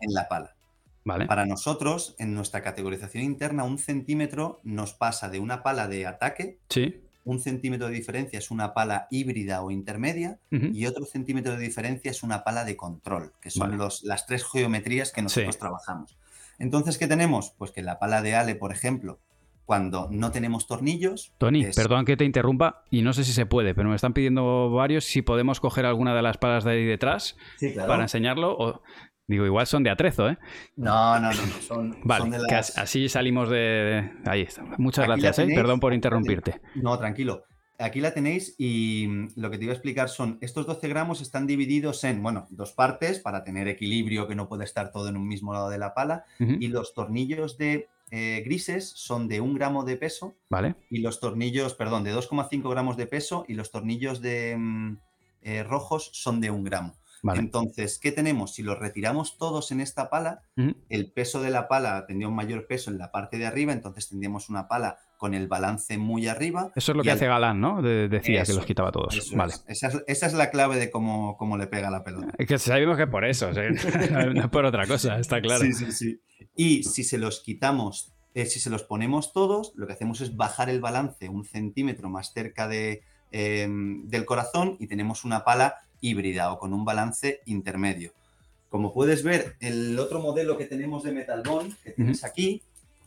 en la pala. Vale. Para nosotros, en nuestra categorización interna, un centímetro nos pasa de una pala de ataque, Sí. un centímetro de diferencia es una pala híbrida o intermedia, y otro centímetro de diferencia es una pala de control, que son Vale. los- las tres geometrías que nosotros Sí. trabajamos. Entonces, ¿qué tenemos? Pues que la pala de Ale, por ejemplo, cuando no tenemos tornillos, Tony, es- perdón que te interrumpa y no sé si se puede, pero me están pidiendo varios si podemos coger alguna de las palas de ahí detrás Sí, claro. para enseñarlo. O... Digo, igual son de atrezo, ¿eh? No, no, no, no, son, Vale, son de las... as- así salimos de... Ahí está. Muchas Aquí gracias, ¿eh? Perdón por interrumpirte. No, tranquilo. Aquí la tenéis y mm, lo que te iba a explicar son, estos 12 gramos están divididos en, bueno, dos partes para tener equilibrio, que no puede estar todo en un mismo lado de la pala, y los tornillos de eh, grises son de un gramo de peso Vale. y los tornillos, perdón, de 2,5 gramos de peso y los tornillos de mm, eh, rojos son de un gramo. Vale. Entonces, ¿qué tenemos? Si los retiramos todos en esta pala, el peso de la pala tendría un mayor peso en la parte de arriba, entonces tendríamos una pala con el balance muy arriba. Eso es lo que al- hace Galán, ¿no? De- decía que los quitaba todos. Vale. es. Esa, es, esa es la clave de cómo, cómo le pega la pelota. Es que sabemos que por eso, ¿sí? no es por otra cosa, está claro. Sí, sí, sí. Y si se los quitamos, eh, si se los ponemos todos, lo que hacemos es bajar el balance un centímetro más cerca de, eh, del corazón y tenemos una pala híbrida o con un balance intermedio. Como puedes ver, el otro modelo que tenemos de Metal Bond, que tienes aquí,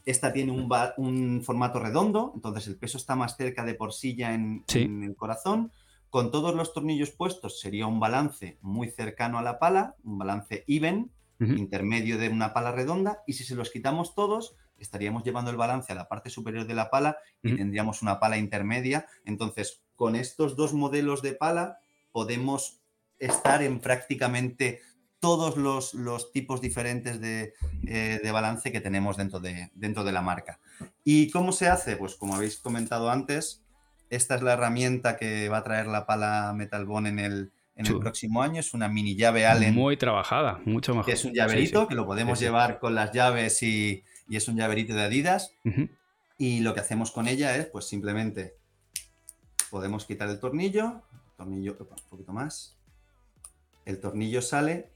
esta tiene un, formato redondo, entonces el peso está más cerca de porcilla en, Sí. en el corazón. Con todos los tornillos puestos sería un balance muy cercano a la pala, un balance even, intermedio de una pala redonda, y si se los quitamos todos, estaríamos llevando el balance a la parte superior de la pala y tendríamos una pala intermedia. Entonces, con estos dos modelos de pala podemos estar en prácticamente todos los, los tipos diferentes de, eh, de balance que tenemos dentro de, dentro de la marca. ¿Y cómo se hace? Pues como habéis comentado antes, esta es la herramienta que va a traer la pala Metal Bond en el, en el próximo año. Es una mini llave Allen Muy trabajada, mucho mejor. que es un llaverito Sí, sí. que lo podemos Sí, llevar con las llaves y, y es un llaverito de Adidas. Y lo que hacemos con ella es, pues simplemente podemos quitar el tornillo, tornillo, un poquito más, el tornillo sale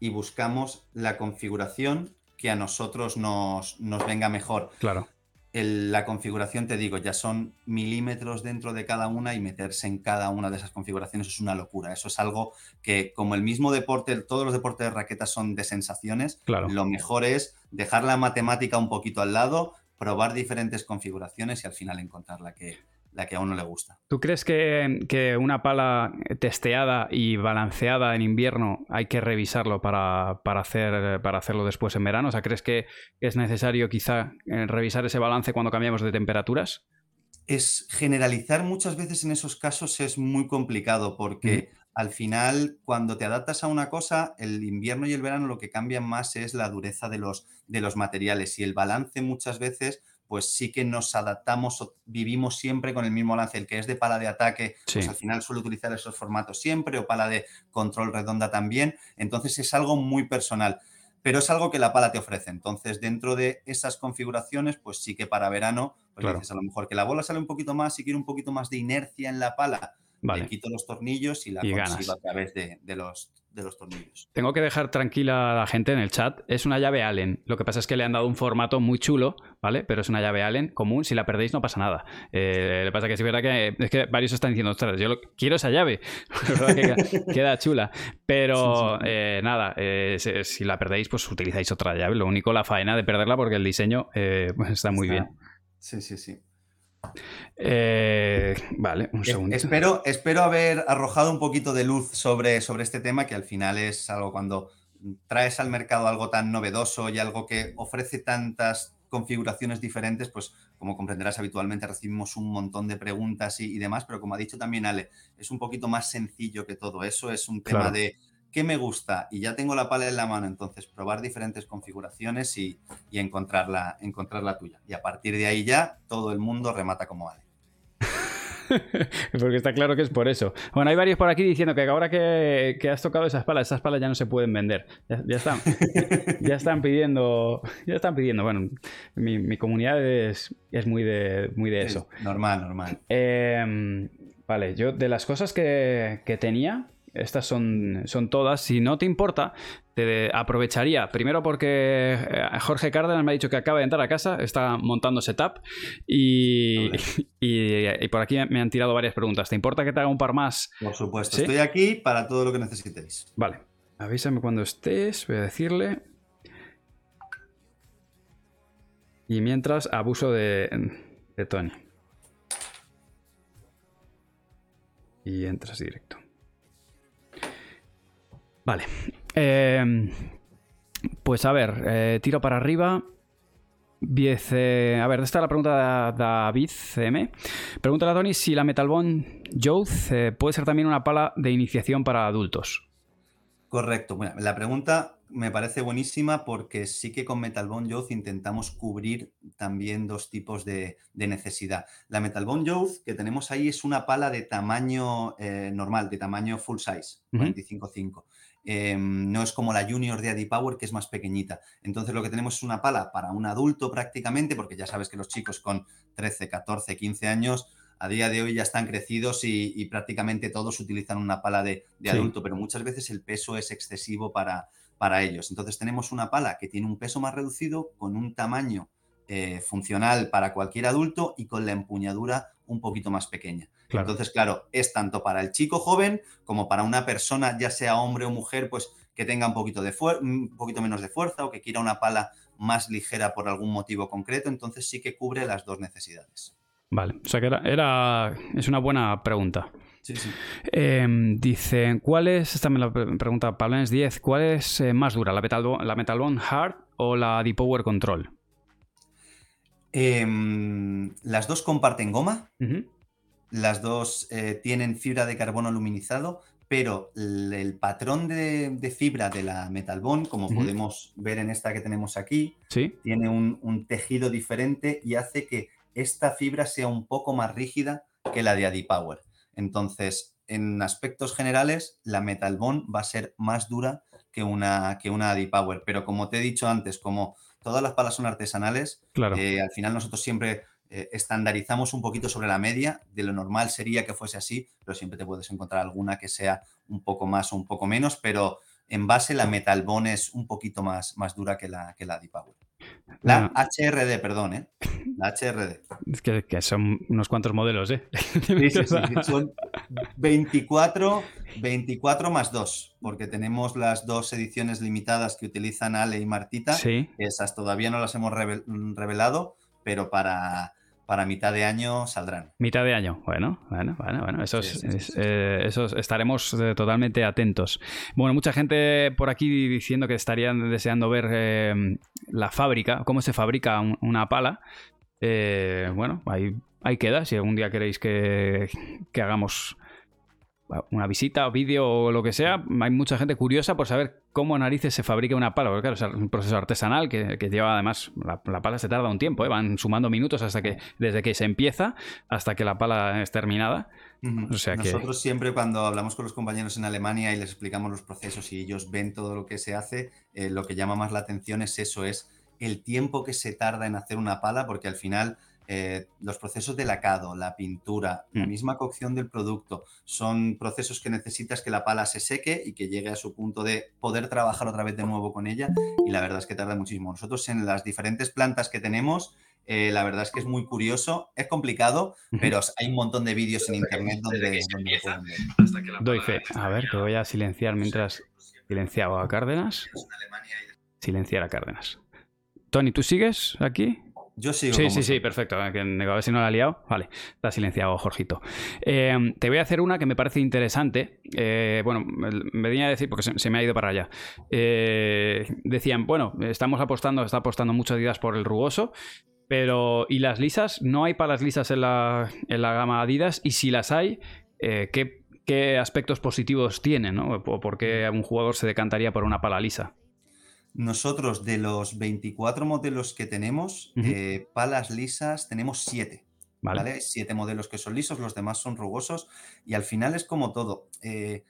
y buscamos la configuración que a nosotros nos, nos venga mejor. Claro. El- la configuración, te digo, ya son milímetros dentro de cada una y meterse en cada una de esas configuraciones es una locura. Eso es algo que, como el mismo deporte, todos los deportes de raquetas son de sensaciones, Claro. lo mejor es dejar la matemática un poquito al lado, probar diferentes configuraciones y al final encontrar la que, la que a uno le gusta. ¿Tú crees que, que una pala testeada y balanceada en invierno hay que revisarlo para, para hacer, para hacerlo después en verano? O sea, ¿crees que es necesario quizá eh, revisar ese balance cuando cambiamos de temperaturas? Es generalizar muchas veces en esos casos es muy complicado porque al final cuando te adaptas a una cosa, el invierno y el verano lo que cambian más es la dureza de los, de los materiales y el balance muchas veces pues sí que nos adaptamos o vivimos siempre con el mismo balance, el que es de pala de ataque, pues al final suele utilizar esos formatos siempre o pala de control redonda también, entonces es algo muy personal. Pero es algo que la pala te ofrece. Entonces, dentro de esas configuraciones, pues sí que para verano, pues Claro. dices a lo mejor que la bola sale un poquito más y quiere un poquito más de inercia en la pala, Vale. le quito los tornillos y la Y consigo a través de, de los, de los tornillos. Tengo que dejar tranquila a la gente en el chat. Es una llave Allen. Lo que pasa es que le han dado un formato muy chulo, ¿vale? Pero es una llave Allen común. Si la perdéis no pasa nada. Eh, le pasa que sí es verdad que, es que varios están diciendo, ostras, yo lo- quiero esa llave. Que queda, queda chula. Pero eh, nada, eh, si, si la perdéis, pues utilizáis otra llave. Lo único, la faena de perderla porque el diseño eh, está muy Está- bien. Sí, sí, sí. Eh, vale, un segundo. Espero, espero haber arrojado un poquito de luz sobre, sobre este tema, que al final es algo cuando traes al mercado algo tan novedoso y algo que ofrece tantas configuraciones diferentes, pues como comprenderás habitualmente recibimos un montón de preguntas y, y demás, pero como ha dicho también Ale, es un poquito más sencillo que todo eso, es un tema Claro. de qué me gusta y ya tengo la pala en la mano, entonces probar diferentes configuraciones y, y encontrar, la, encontrar la tuya. Y a partir de ahí ya todo el mundo remata como Ale. Porque está claro que es por eso. Bueno, hay varios por aquí diciendo que ahora que, que has tocado esas palas, esas palas ya no se pueden vender. Ya, ya están, ya están pidiendo, ya están pidiendo. Bueno, mi, mi comunidad es, es muy de, muy de eso. Es normal, normal. Eh, vale, yo de las cosas que, que tenía, estas son, son todas. Si no te importa, te aprovecharía. Primero porque eh, Jorge Cárdenas me ha dicho que acaba de entrar a casa, está montando setup y, y, y por aquí me han tirado varias preguntas. ¿Te importa que te haga un par más? Por supuesto, ¿Sí? estoy aquí para todo lo que necesitéis. Vale, avísame cuando estés, voy a decirle. Y mientras, abuso de, de Tony. Y entras directo. Vale. Eh, pues a ver, eh, tiro para arriba. Dice, a ver, esta es la pregunta de David CM. Pregúntale a Tony si la Metalbone Youth eh, puede ser también una pala de iniciación para adultos. Correcto. Bueno, la pregunta me parece buenísima porque sí que con Metalbone Youth intentamos cubrir también dos tipos de, de necesidad. La Metalbone Youth que tenemos ahí es una pala de tamaño eh, normal, de tamaño full size, Ujú. 45.5. Eh, no es como la Junior de AdiPower, que es más pequeñita. Entonces lo que tenemos es una pala para un adulto prácticamente, porque ya sabes que los chicos con 13, 14, 15 años a día de hoy ya están crecidos y, y prácticamente todos utilizan una pala de, de Sí. adulto, pero muchas veces el peso es excesivo para, para ellos. Entonces tenemos una pala que tiene un peso más reducido, con un tamaño eh, funcional para cualquier adulto y con la empuñadura un poquito más pequeña. Claro. Entonces, claro, es tanto para el chico joven como para una persona, ya sea hombre o mujer, pues que tenga un poquito, de un poquito menos de fuerza o que quiera una pala más ligera por algún motivo concreto. Entonces sí que cubre las dos necesidades. Vale, o sea que era, era- es una buena pregunta. Sí, sí. Eh, dice, ¿cuál es, esta me la pre- pregunta Pablanes 10, ¿cuál es eh, más dura, la Metalbone, la Metalbone Hard o la D-Power Control? Em, las dos comparten goma. Las dos eh, tienen fibra de carbono aluminizado, pero el, el patrón de, de fibra de la Metalbone, como podemos ver en esta que tenemos aquí, Sí, tiene un, un tejido diferente y hace que esta fibra sea un poco más rígida que la de Adipower. Entonces, en aspectos generales, la Metalbone va a ser más dura que una, que una Adipower. Pero como te he dicho antes, como todas las palas son artesanales, claro. eh, al final nosotros siempre eh, estandarizamos un poquito sobre la media. De lo normal sería que fuese así, pero siempre te puedes encontrar alguna que sea un poco más o un poco menos, pero en base la Metalbone es un poquito más, más dura que la, que la Adipower. La. HRD, perdón, ¿eh? La HRD. Es que, que son unos cuantos modelos, ¿eh? Sí, sí, sí, Son 24, 24 más 2, porque tenemos las dos ediciones limitadas que utilizan Ale y Martita. Sí. Esas todavía no las hemos revel- revelado, pero para, para mitad de año saldrán. Mitad de año. Bueno, bueno, bueno, bueno. Esos, Sí, sí, es- sí. eh, esos estaremos eh, totalmente atentos. Bueno, mucha gente por aquí diciendo que estarían deseando ver eh, la fábrica, cómo se fabrica un- una pala. Eh, bueno, ahí, ahí queda. Si algún día queréis que, que hagamos una visita o vídeo o lo que sea, hay mucha gente curiosa por saber cómo narices se fabrica una pala. Porque claro, es un proceso artesanal que, que lleva además, la, la pala se tarda un tiempo, ¿eh? van sumando minutos hasta que, desde que se empieza hasta que la pala es terminada. O sea que- Nosotros siempre cuando hablamos con los compañeros en Alemania y les explicamos los procesos y ellos ven todo lo que se hace, eh, lo que llama más la atención es eso, es el tiempo que se tarda en hacer una pala, porque al final eh, los procesos de lacado, la pintura, la Mm. misma cocción del producto, son procesos que necesitas que la pala se seque y que llegue a su punto de poder trabajar otra vez de nuevo con ella. Y la verdad es que tarda muchísimo. Nosotros en las diferentes plantas que tenemos, eh, la verdad es que es muy curioso, es complicado, pero hay un montón de vídeos en internet donde, donde lo pueden ver. Doy fe. A ver, que voy a silenciar mientras silenciaba a Cárdenas. Silenciar a Cárdenas. Tony, ¿tú sigues aquí? Yo sigo Sí, sí, sí, perfecto. eh, A ver si no la ha liado. Vale, está silenciado, Jorgito. Eh, te voy a hacer una que me parece interesante. Eh, bueno, me venía a decir, porque se, se me ha ido para allá. Eh, decían, bueno, estamos apostando, está apostando mucho Adidas por el rugoso, pero ¿y las lisas? No hay palas lisas en la, en la gama Adidas, y si las hay, ¿qué, qué aspectos positivos tienen? ¿no? ¿O por qué un jugador se decantaría por una pala lisa? Nosotros, de los 24 modelos que tenemos, eh, palas lisas, tenemos 7. Vale. ¿vale? Siete modelos que son lisos, los demás son rugosos y al final es como todo. eh,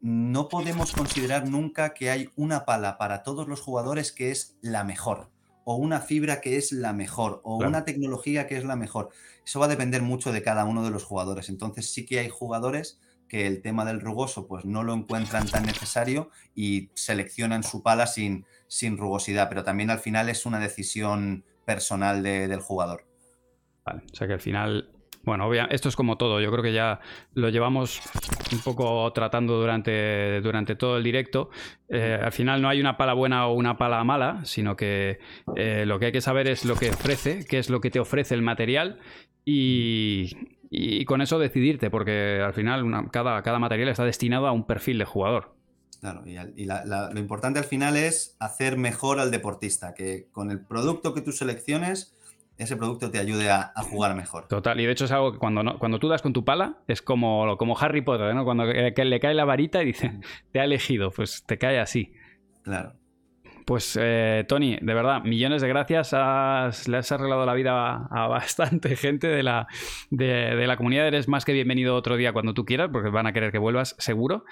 no podemos considerar nunca que hay una pala para todos los jugadores que es la mejor o una fibra que es la mejor o Claro. una tecnología que es la mejor. Eso va a depender mucho de cada uno de los jugadores. Entonces sí que hay jugadores el tema del rugoso pues no lo encuentran tan necesario y seleccionan su pala sin, sin rugosidad, pero también al final es una decisión personal de- del jugador. Vale, o sea que al final, bueno, obvia- esto es como todo, yo creo que ya lo llevamos un poco tratando durante, durante todo el directo. Eh, al final no hay una pala buena o una pala mala, sino que eh, lo que hay que saber es lo que ofrece, qué es lo que te ofrece el material y, y con eso decidirte, porque al final una- cada, cada material está destinado a un perfil de jugador. Claro, y, al- y la- la- lo importante al final es hacer mejor al deportista, que con el producto que tú selecciones, ese producto te ayude a, a jugar mejor. Total, y de hecho es algo que cuando, no- cuando tú das con tu pala es como, como Harry Potter, ¿no? Cuando que- que le cae la varita y dice, te ha elegido, pues te cae así. Claro. Pues eh, Tony, de verdad, millones de gracias. Le has arreglado la vida a, bastante gente de la, de, de la comunidad. Eres más que bienvenido otro día cuando tú quieras, porque van a querer que vuelvas, seguro.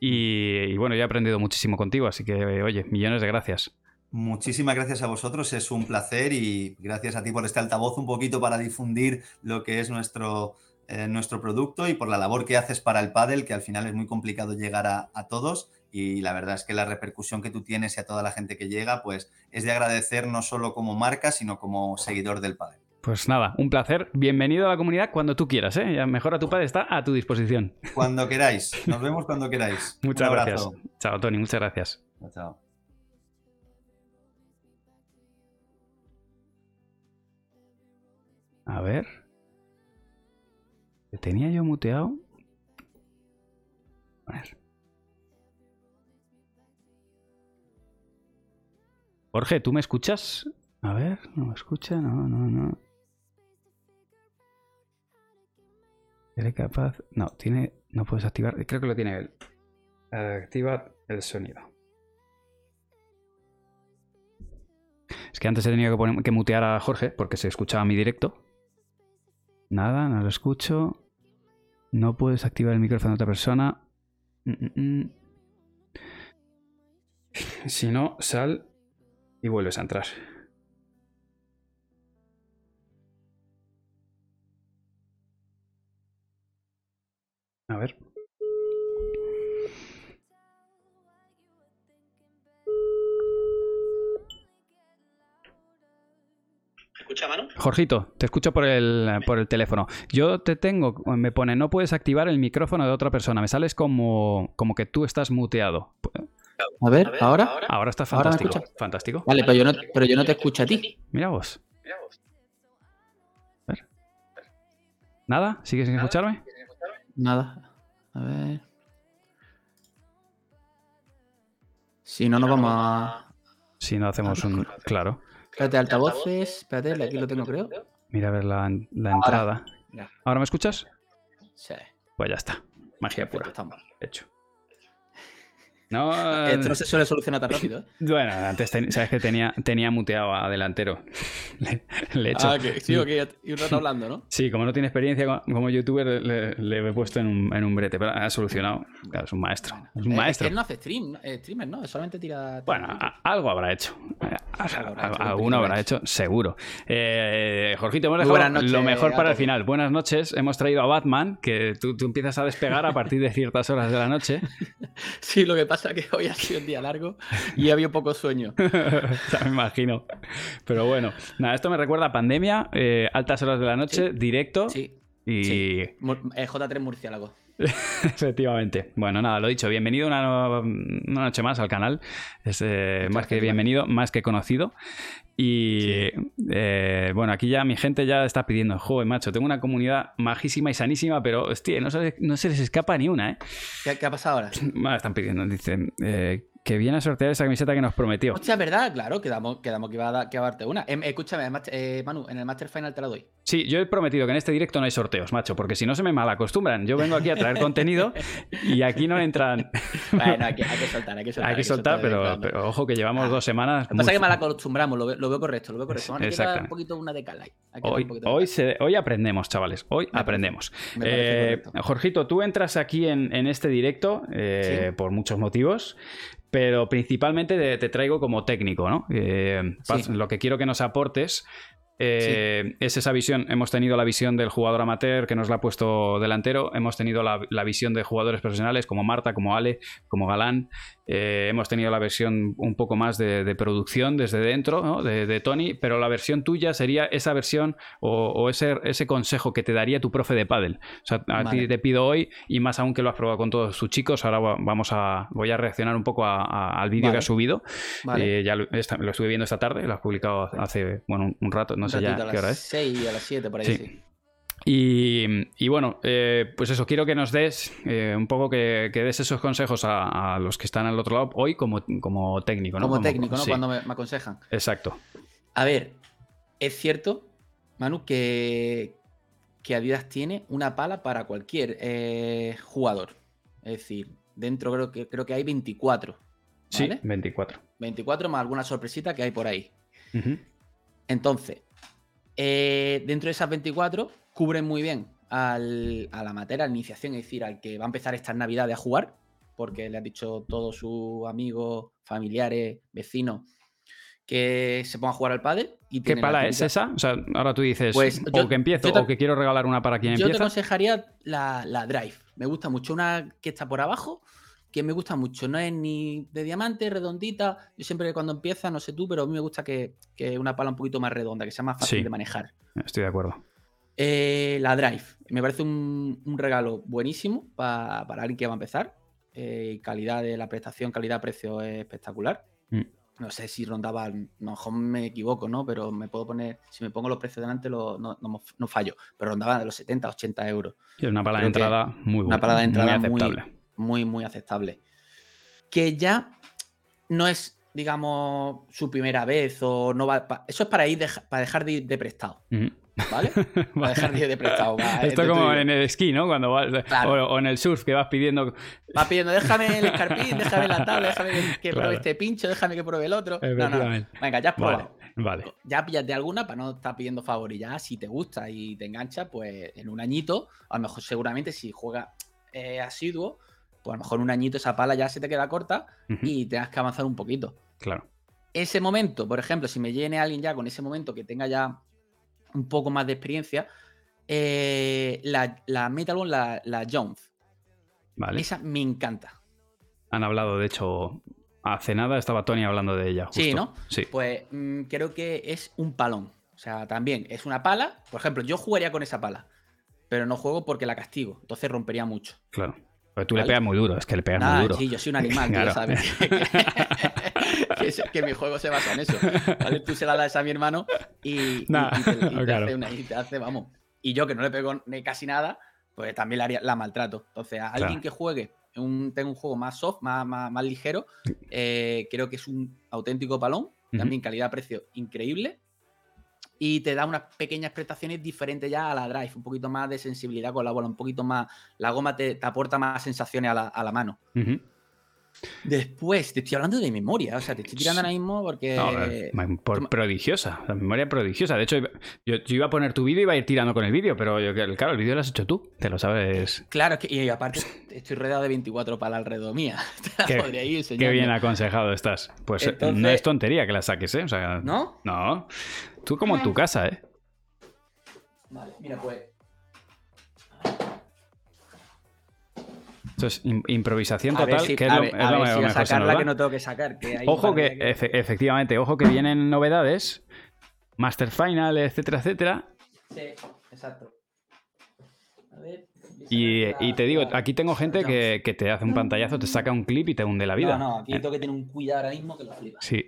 Y, y bueno, yo he aprendido muchísimo contigo, así que, oye, millones de gracias. Muchísimas gracias a vosotros, es un placer y gracias a ti por este altavoz un poquito para difundir lo que es nuestro, eh, nuestro producto y por la labor que haces para el pádel, que al final es muy complicado llegar a, a todos y la verdad es que la repercusión que tú tienes y a toda la gente que llega, pues es de agradecer no solo como marca, sino como seguidor del pádel. Pues nada, un placer. Bienvenido a la comunidad cuando tú quieras, ¿eh? Ya Mejora tu padre está a tu disposición. Cuando queráis, nos vemos cuando queráis. Muchas Un gracias. Chao, Tony, muchas gracias. Chao, chao. A ver. ¿Le tenía yo muteado? A ver. Jorge, ¿tú me escuchas? A ver, no me escucha, no, no, no. ¿Eres capaz? No, tiene. No puedes activar. Creo que lo tiene él. Activa el sonido. Es que antes he tenido que, mutear a Jorge porque se escuchaba mi directo. Nada, no lo escucho. No puedes activar el micrófono de otra persona. Mm, mm, mm. Si no, sal y vuelves a entrar. A ver. ¿Escucha, mano? Jorgito, te escucho por el, por el teléfono. Yo te tengo, me pone, no puedes activar el micrófono de otra persona. Me sales como, como que tú estás muteado. A ver, ¿ahora? Ahora está ¿Ahora me fantástico. fantástico. Vale, pero yo, no, pero yo no te escucho a ti. Mira vos. A ver. ¿Nada? ¿Sigues sin escucharme? Nada. A ver. Si no, nos vamos a. Si no hacemos un... Claro. Espérate, altavoces. Espérate, aquí lo tengo, creo. Mira a ver la, la entrada. ¿Ahora me escuchas? Sí. Pues ya está. Magia pura. Estamos. Hecho. No, Esto no se suele solucionar tan rápido, ¿eh? Bueno, antes ten- sabes que tenía, tenía muteado a delantero. le, le he hecho. Ah, que sí, ok, y un rato hablando, ¿no? Sí, como no tiene experiencia co- como youtuber, le, le he puesto en un, en un brete, pero ha solucionado. Claro, es un maestro. Es un Eh, maestro. Él no hace stream. Eh, streamer, ¿no? Solamente tira. Bueno, a- algo habrá hecho. Habrá hecho, Alguno habrá hecho. seguro. Eh, Jorgito, hemos dejado buenas noches lo mejor para el final. Buenas noches. Hemos traído a Batman, que tú, tú empiezas a despegar a partir de ciertas horas de la noche. Sí, lo que pasa es que hoy ha sido un día largo y había poco sueño. ya me imagino. Pero bueno, nada, esto me recuerda a pandemia, eh, altas horas de la noche, directo. Sí. Y sí. Eh, J3 Murciélago. Efectivamente. Bueno, nada, lo dicho, bienvenido una, una noche más al canal. Es eh, más que bienvenido, más que conocido. Y eh, bueno, aquí ya mi gente ya está pidiendo, joder, macho, tengo una comunidad majísima y sanísima, pero hostia, no se, no se les escapa ni una, ¿eh? ¿Qué, qué ha pasado ahora? Bueno, están pidiendo, dicen, eh, que viene a sortear esa camiseta que nos prometió. Hostia, es verdad, claro, quedamos, quedamos que, iba a dar- que iba a darte una. Em, escúchame, eh, Manu, en el Master Final te la doy. Sí, yo he prometido que en este directo no hay sorteos, macho, porque si no se me malacostumbran. Yo vengo aquí a traer contenido y aquí no entran. Bueno, hay que, hay que soltar, hay que soltar. Hay que soltar, pero, ojo que llevamos dos semanas. Lo que pasa es que mal acostumbramos, lo, veo- lo veo correcto, lo veo correcto. Que dar un poquito una de Hoy, de hoy, cal. se- hoy aprendemos, chavales. Hoy aprendemos. me Eh, Jorgito, tú entras aquí en, en este directo eh, por muchos motivos, pero principalmente te, te traigo como técnico, ¿no? Eh, Sí. Lo que quiero que nos aportes. eh, Es esa visión. Hemos tenido la visión del jugador amateur que nos la ha puesto delantero. Hemos tenido la, la visión de jugadores profesionales como Marta, como Ale, como Galán. Eh, hemos tenido la versión un poco más de, de producción desde dentro, ¿no? de, de Tony, pero la versión tuya sería esa versión o, o ese, ese consejo que te daría tu profe de pádel. O sea, a ti te pido hoy, y más aún que lo has probado con todos tus chicos, ahora va- vamos a, voy a reaccionar un poco a- a- al vídeo Vale. que has subido. Vale. Eh, ya lo, estuve viendo esta tarde, lo has publicado hace, bueno, un, un rato, no Un sé ya a qué hora las es. 6 y a las 7, por ahí Sí. sí. Y, y bueno, eh, pues eso, quiero que nos des eh, un poco que, que des esos consejos a, a los que están al otro lado hoy como, como técnico, ¿no? Como técnico, ¿no? sí, Cuando me, me aconsejan. Exacto. A ver, es cierto, Manu, que, que Adidas tiene una pala para cualquier eh, jugador. Es decir, dentro creo que, creo que hay 24. Sí, ¿vale? 24. 24 más alguna sorpresita que hay por ahí. Entonces, eh, dentro de esas 24, cubren muy bien al, al amateur, a la iniciación, es decir, al que va a empezar estas navidades a jugar, porque le ha dicho todos sus amigos, familiares, vecinos, que se ponga a jugar al pádel. Y ¿Qué la pala es esa? O sea, ahora tú dices, Pues o yo- que empiezo, te- o que quiero regalar una para quien Yo te empieza. aconsejaría la, la Drive. Me gusta mucho. Una que está por abajo, que me gusta mucho. No es ni de diamante, redondita. Yo siempre cuando empieza, no sé tú, pero a mí me gusta que, que una pala un poquito más redonda, que sea más fácil Sí. de manejar. Estoy de acuerdo. Eh, la Drive. Me parece un, un regalo buenísimo pa- para alguien que va a empezar. Eh, calidad de la prestación, calidad-precio es espectacular. Mm. No sé si rondaba, a lo mejor me equivoco, ¿no? Pero me puedo poner, si me pongo los precios delante, lo- no, no, no fallo. Pero rondaba de los 70, 80 euros. Y es una pala de Creo entrada muy buena. Una parada de entrada muy aceptable. muy, muy aceptable. Que ya no es, digamos, su primera vez o no va. eso es para ir para dejar de ir de prestado. ¿Vale? para dejar de prestado. va, Esto te como en el esquí, ¿no? Cuando vas, Claro. o, o en el surf que vas pidiendo. Va pidiendo, déjame el escarpín, déjame la tabla, déjame que, Claro. pruebe este pincho, déjame que pruebe el otro. No, no. Venga, ya has probado. Vale, vale. Ya píllate alguna para no estar pidiendo favor y ya si te gusta y te engancha, pues en un añito, a lo mejor seguramente si juega eh, asiduo, pues a lo mejor un añito esa pala ya se te queda corta y tengas que avanzar un poquito. Claro. Ese momento, por ejemplo, si me llene alguien ya con ese momento que tenga ya un poco más de experiencia, eh, la, la Metal Ball, la, la Jones, Vale. esa me encanta. Han hablado, de hecho, hace nada estaba Tony hablando de ella. Sí. ¿no? Sí. Pues mm, creo que es un palón. O sea, también es una pala. Por ejemplo, yo jugaría con esa pala, pero no juego porque la castigo. Entonces rompería mucho. Claro. Pero tú le pegas muy duro, es que le pegas Nada, muy duro. sí, yo soy un animal, tú Claro. lo sabes. que, es- que mi juego se basa en eso. ¿vale? Tú se la das a mi hermano y, y- Nah, y te, y te claro. hace una- y te hace, vamos. Y yo que no le pego ni casi nada, pues también la, haría, la maltrato. Entonces, a alguien Claro. que juegue, un, tenga un juego más soft, más, más, más ligero, eh, creo que es un auténtico palón. También calidad-precio increíble. Y te da unas pequeñas prestaciones diferentes ya a la drive, un poquito más de sensibilidad con la bola, un poquito más. La goma te, te aporta más sensaciones a la, a la mano. Ujú. Después, te estoy hablando de memoria, o sea, te estoy tirando ahora mismo porque. No, por- prodigiosa, la memoria prodigiosa. De hecho, yo, yo iba a poner tu vídeo y iba a ir tirando con el vídeo, pero yo- claro, el vídeo lo has hecho tú, te lo sabes. Claro, es que, y aparte estoy rodeado de 24 para alrededor mía. Qué, podría ir qué bien aconsejado estás. Pues eh, no es tontería que la saques, ¿eh? O sea, ¿No? No. Tú como en tu casa, ¿eh? Vale, mira, pues. Esto es im- improvisación total, si, que es lo, ver, es lo ver si mejor, sacarla que no tengo que sacar. Que hay Ojo que, efe- efectivamente, ojo que vienen novedades, Master Final, etcétera, etcétera. Sí, exacto. A ver. Y, y te digo, aquí tengo gente que, que te hace un pantallazo, te saca un clip y te hunde la vida. No, no, aquí tengo que tener un cuidado ahora mismo que lo flipa. Sí.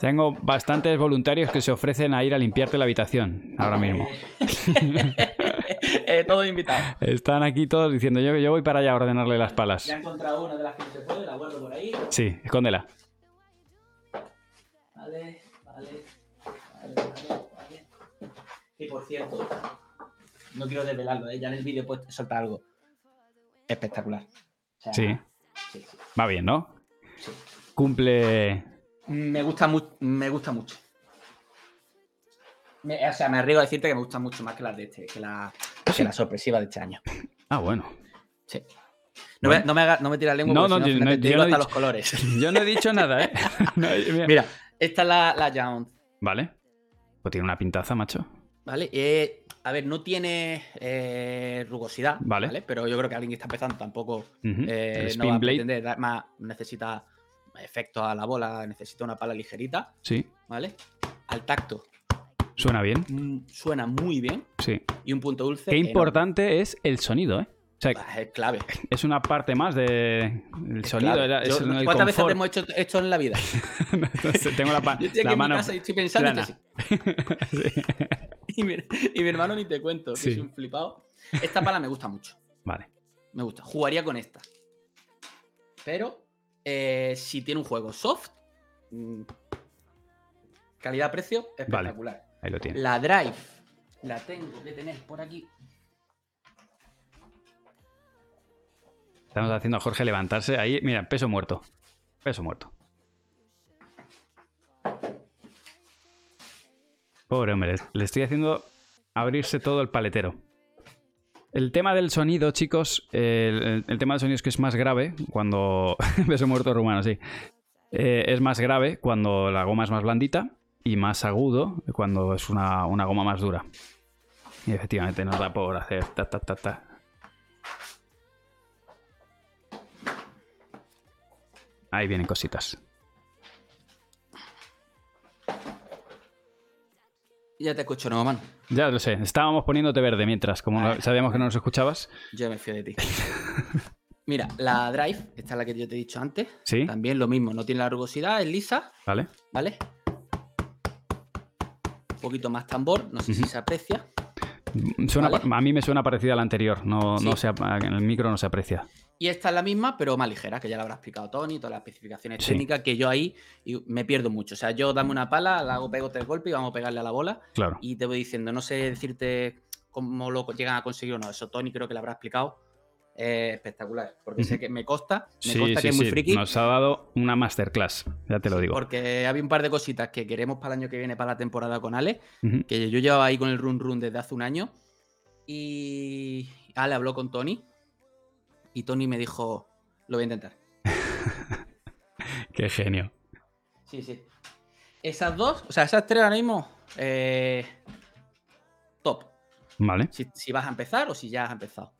Tengo bastantes voluntarios que se ofrecen a ir a limpiarte la habitación ahora mismo. eh, todo invitado. Están aquí todos diciendo yo que yo voy para allá a ordenarle las palas. Ya he encontrado una de las que no se puede, la guardo por ahí. Sí, escóndela. Vale, vale, vale, vale, vale. Y por cierto, no quiero desvelarlo, ¿eh? ya en el vídeo pues soltar algo espectacular. O sea, Sí, sí, sí. va bien, ¿no? Cumple. Me gusta, mu- me gusta mucho. Me- o sea, me arriesgo a decirte que me gustan mucho más que las de este, que la, que la sorpresiva de este año. Ah, bueno. Sí. No, me, no me, haga- no me tires la lengua No, no, no- te yo digo no he hasta dicho- los colores. Yo no he dicho nada, ¿eh? No, mira. Mira, esta es la, la Vale. Pues tiene una pintaza, macho. ¿vale? Eh, a ver, no tiene eh, rugosidad, Vale. ¿vale? Pero yo creo que alguien que está empezando tampoco eh, no va a pretender dar más, necesita efectos a la bola, necesita una pala ligerita, Sí. ¿vale? Al tacto Suena bien. mm, suena muy bien Sí. y un punto dulce. Qué enorme. importante es el sonido, ¿eh? O sea, Bah, Es clave. es una parte más del sonido. clave. era- es Yo- el ¿Cuántas veces hemos hecho esto en la vida? Tengo la, Yo estoy aquí la en mi mano. casa y estoy pensando que sí. Y mi, y mi hermano ni te cuento, que Sí. es un flipado. Esta pala me gusta mucho. Vale. Me gusta. Jugaría con esta. Pero eh, si tiene un juego soft, mm, calidad-precio, espectacular. Ahí lo tiene. La Drive la tengo que tener por aquí. Estamos haciendo a Jorge levantarse ahí. Mira, peso muerto. Peso muerto. Pobre hombre, le estoy haciendo abrirse todo el paletero. El tema del sonido, chicos, el, el- el tema del sonido es que es más grave cuando... peso muerto rumano, sí. Eh, es más grave cuando la goma es más blandita y más agudo cuando es una, una goma más dura. Y efectivamente nos da por hacer ta ta ta ta. Ahí vienen cositas. Ya te escucho, no, mano. Ya lo sé, estábamos poniéndote verde mientras, como no- sabíamos que no nos escuchabas. Yo me fío de ti. Mira, la Drive, esta es la que yo te he dicho antes. Sí. También lo mismo, no tiene la rugosidad, es lisa, ¿Vale? ¿vale? Un poquito más tambor, no sé si se aprecia. Suena Vale. pa- a mí me suena parecida a la anterior, no, no se en el micro no se aprecia. Y esta es la misma, pero más ligera, que ya la habrá explicado Tony, todas las especificaciones Sí. técnicas, que yo ahí me pierdo mucho. O sea, yo dame una pala, la hago, pego tres golpes y vamos a pegarle a la bola. Claro. Y te voy diciendo, no sé decirte cómo lo llegan a conseguir o no. Eso Tony creo que lo habrá explicado. Eh, espectacular. Porque sé que me consta, me Sí, que es muy sí, friki. Nos ha dado una masterclass, ya te lo digo. Porque había un par de cositas que queremos para el año que viene, para la temporada con Ale, que yo llevaba ahí con el run run desde hace un año. Y Ale habló con Tony. Y Tony me dijo, lo voy a intentar. Qué genio. Sí, sí. Esas dos, o sea, esas tres ahora mismo, eh, top. Vale. Si, si vas a empezar o si ya has empezado.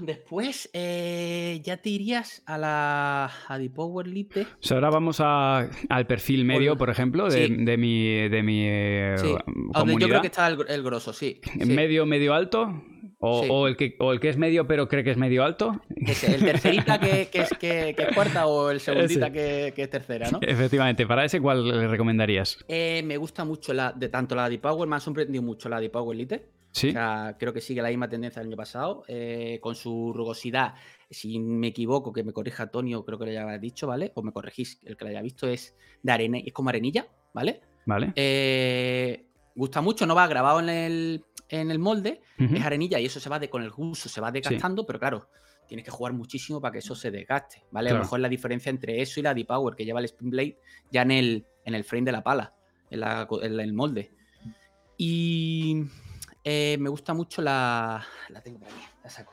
Después eh, ya te irías a la a The Power Lite. O sea, ahora vamos a- al perfil medio, por ejemplo, de, sí. de mi, de mi eh, Sí, comunidad. yo creo que está el, el grosso, sí. sí. ¿Medio, medio alto? O, el que, ¿O el que es medio pero cree que es medio alto? Ese, el tercerita que, que es, que, que es cuarta o el segundita que es tercera, ¿no? Efectivamente, para ese, ¿cuál le recomendarías? Eh, me gusta mucho la de tanto la de Power, me ha sorprendido mucho la de Power Lite. Sí. O sea, creo que sigue la misma tendencia del año pasado, eh, con su rugosidad. Si me equivoco, que me corrija Tony, o creo que lo haya dicho, ¿vale? O me corregís, el que lo haya visto es de arena, es como arenilla, ¿vale? ¿Vale? Eh, gusta mucho, no va grabado en el, en el molde, es arenilla y eso se va de, con el uso, se va desgastando, pero claro, tienes que jugar muchísimo para que eso se desgaste, ¿vale? A lo mejor la diferencia entre eso y la D-Power que lleva el Spin Blade ya en el, en el frame de la pala, en, la co- en el molde. Y eh, me gusta mucho la. La tengo por aquí, la saco.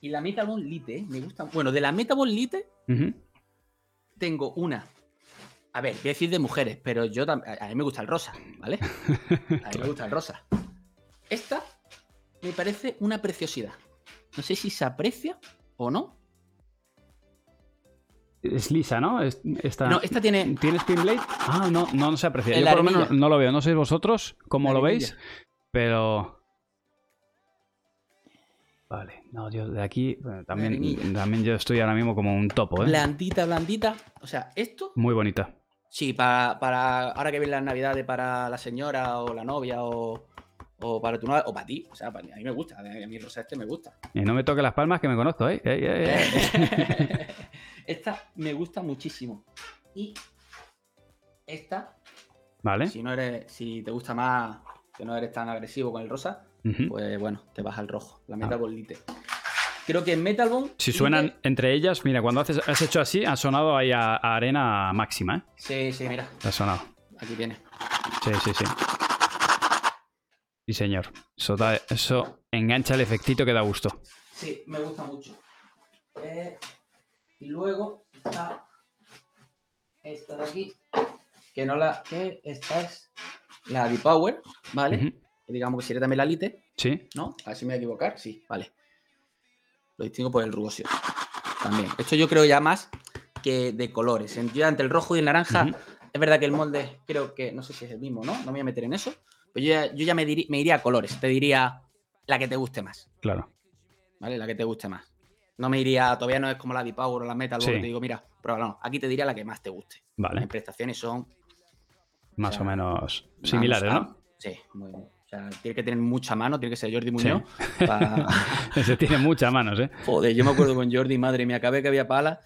Y la Metaball Lite, me gusta. Bueno, de la Metaball Lite tengo una. A ver, voy a decir de mujeres, pero yo tam- a mí me gusta el rosa, ¿vale? A mí me gusta el rosa. Esta me parece una preciosidad. No sé si se aprecia o no. Es lisa, ¿no? Es- esta... No, esta tiene. ¿Tiene Spin Blade? Ah, no, no, no se aprecia. En Yo por lo menos no lo veo. No sé vosotros cómo La lo arenilla. veis, pero Vale, no, yo de aquí bueno, también, también yo estoy ahora mismo como un topo, ¿eh? Blandita, blandita. O sea, esto, Muy bonita. sí, para, para ahora que vienen las navidades para la señora o la novia o, o para tu novia o para ti. O sea, para mí, a mí me gusta. A mí a mí rosa este me gusta. Y no me toque las palmas que me conozco, ¿eh? Ey, ey, ey. esta me gusta muchísimo. Y esta, Vale. si no eres, si te gusta más, que no eres tan agresivo con el rosa, pues bueno, te vas al rojo, la Ah. Metal Ball Lite. Creo que en Metal Ball. Si Lite- suenan entre ellas, mira, cuando haces, has hecho así, ha sonado ahí a, a arena máxima, ¿eh? Sí, sí, mira, Ha sonado. aquí viene. Sí, sí, sí. Sí, señor. Eso, da- eso engancha el efectito que da gusto. Sí, me gusta mucho. Eh, y luego está esta de aquí, que no la. que esta es la D-Power, ¿vale? Digamos que sería también la Lite, Sí. ¿no? A ver si me voy a equivocar. Sí, vale. Lo distingo por el rugosio. También. Esto yo creo ya más que de colores. Entre el rojo y el naranja, es verdad que el molde creo que, no sé si es el mismo, ¿no? No me voy a meter en eso. Pero yo ya, yo ya me, diri- me iría a colores. Te diría la que te guste más. Claro. ¿vale? La que te guste más. No me iría, todavía no es como la D-Power o la Metal, Sí. que te digo, mira, pruébala, no. Aquí te diría la que más te guste. Vale. Las prestaciones son Más sea, o menos similares, ¿no? Sí, muy bien. O sea, tiene que tener mucha mano, tiene que ser Jordi Muñoz. Se tiene muchas manos, ¿eh? Joder, yo me acuerdo con Jordi, madre mía, acabé que había pala.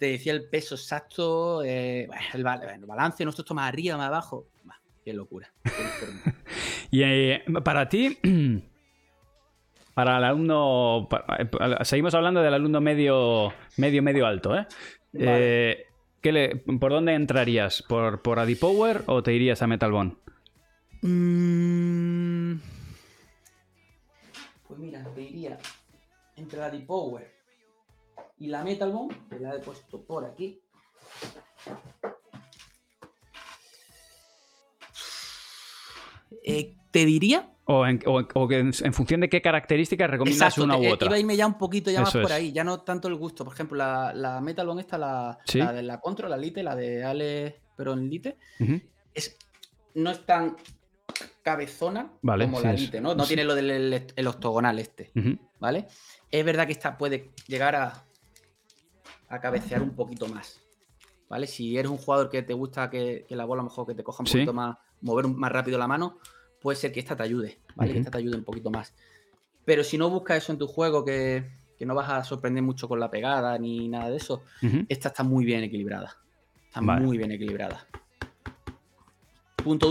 Te decía el peso exacto, eh, el, ba- el balance, nosotros más arriba, más abajo. Bah, qué locura. qué. Y eh, para ti, para el alumno, pa- seguimos hablando del alumno medio, medio, medio alto, ¿eh? Eh, ¿qué le- ¿Por dónde entrarías? ¿Por, ¿Por Adipower o te irías a Metal Bond? Mm, Pues mira, te diría entre la D-Power y la Metal Bomb, que la he puesto por aquí. Eh, te diría. ¿O, en, o- o que en, en función de qué características recomiendas Exacto, una u eh, otra? iba a irme ya un poquito ya más por es. ahí, ya no tanto el gusto. Por ejemplo, la, la Metal Bomb esta, la, Sí. la de la Control, la Lite, la de Ale, pero en Lite, Ujú. es, no es tan cabezona Vale, como sí la Lite, ¿no? No sí. tiene lo del el- el octogonal este. ¿vale? Es verdad que esta puede llegar a, a cabecear un poquito más, ¿vale? Si eres un jugador que te gusta que, que la bola mejor que te coja un poquito más, mover más rápido la mano, puede ser que esta te ayude, ¿vale? Que esta te ayude un poquito más. Pero si no buscas eso en tu juego, que, que no vas a sorprender mucho con la pegada ni nada de eso, esta está muy bien equilibrada. Está Vale. muy bien equilibrada. Punto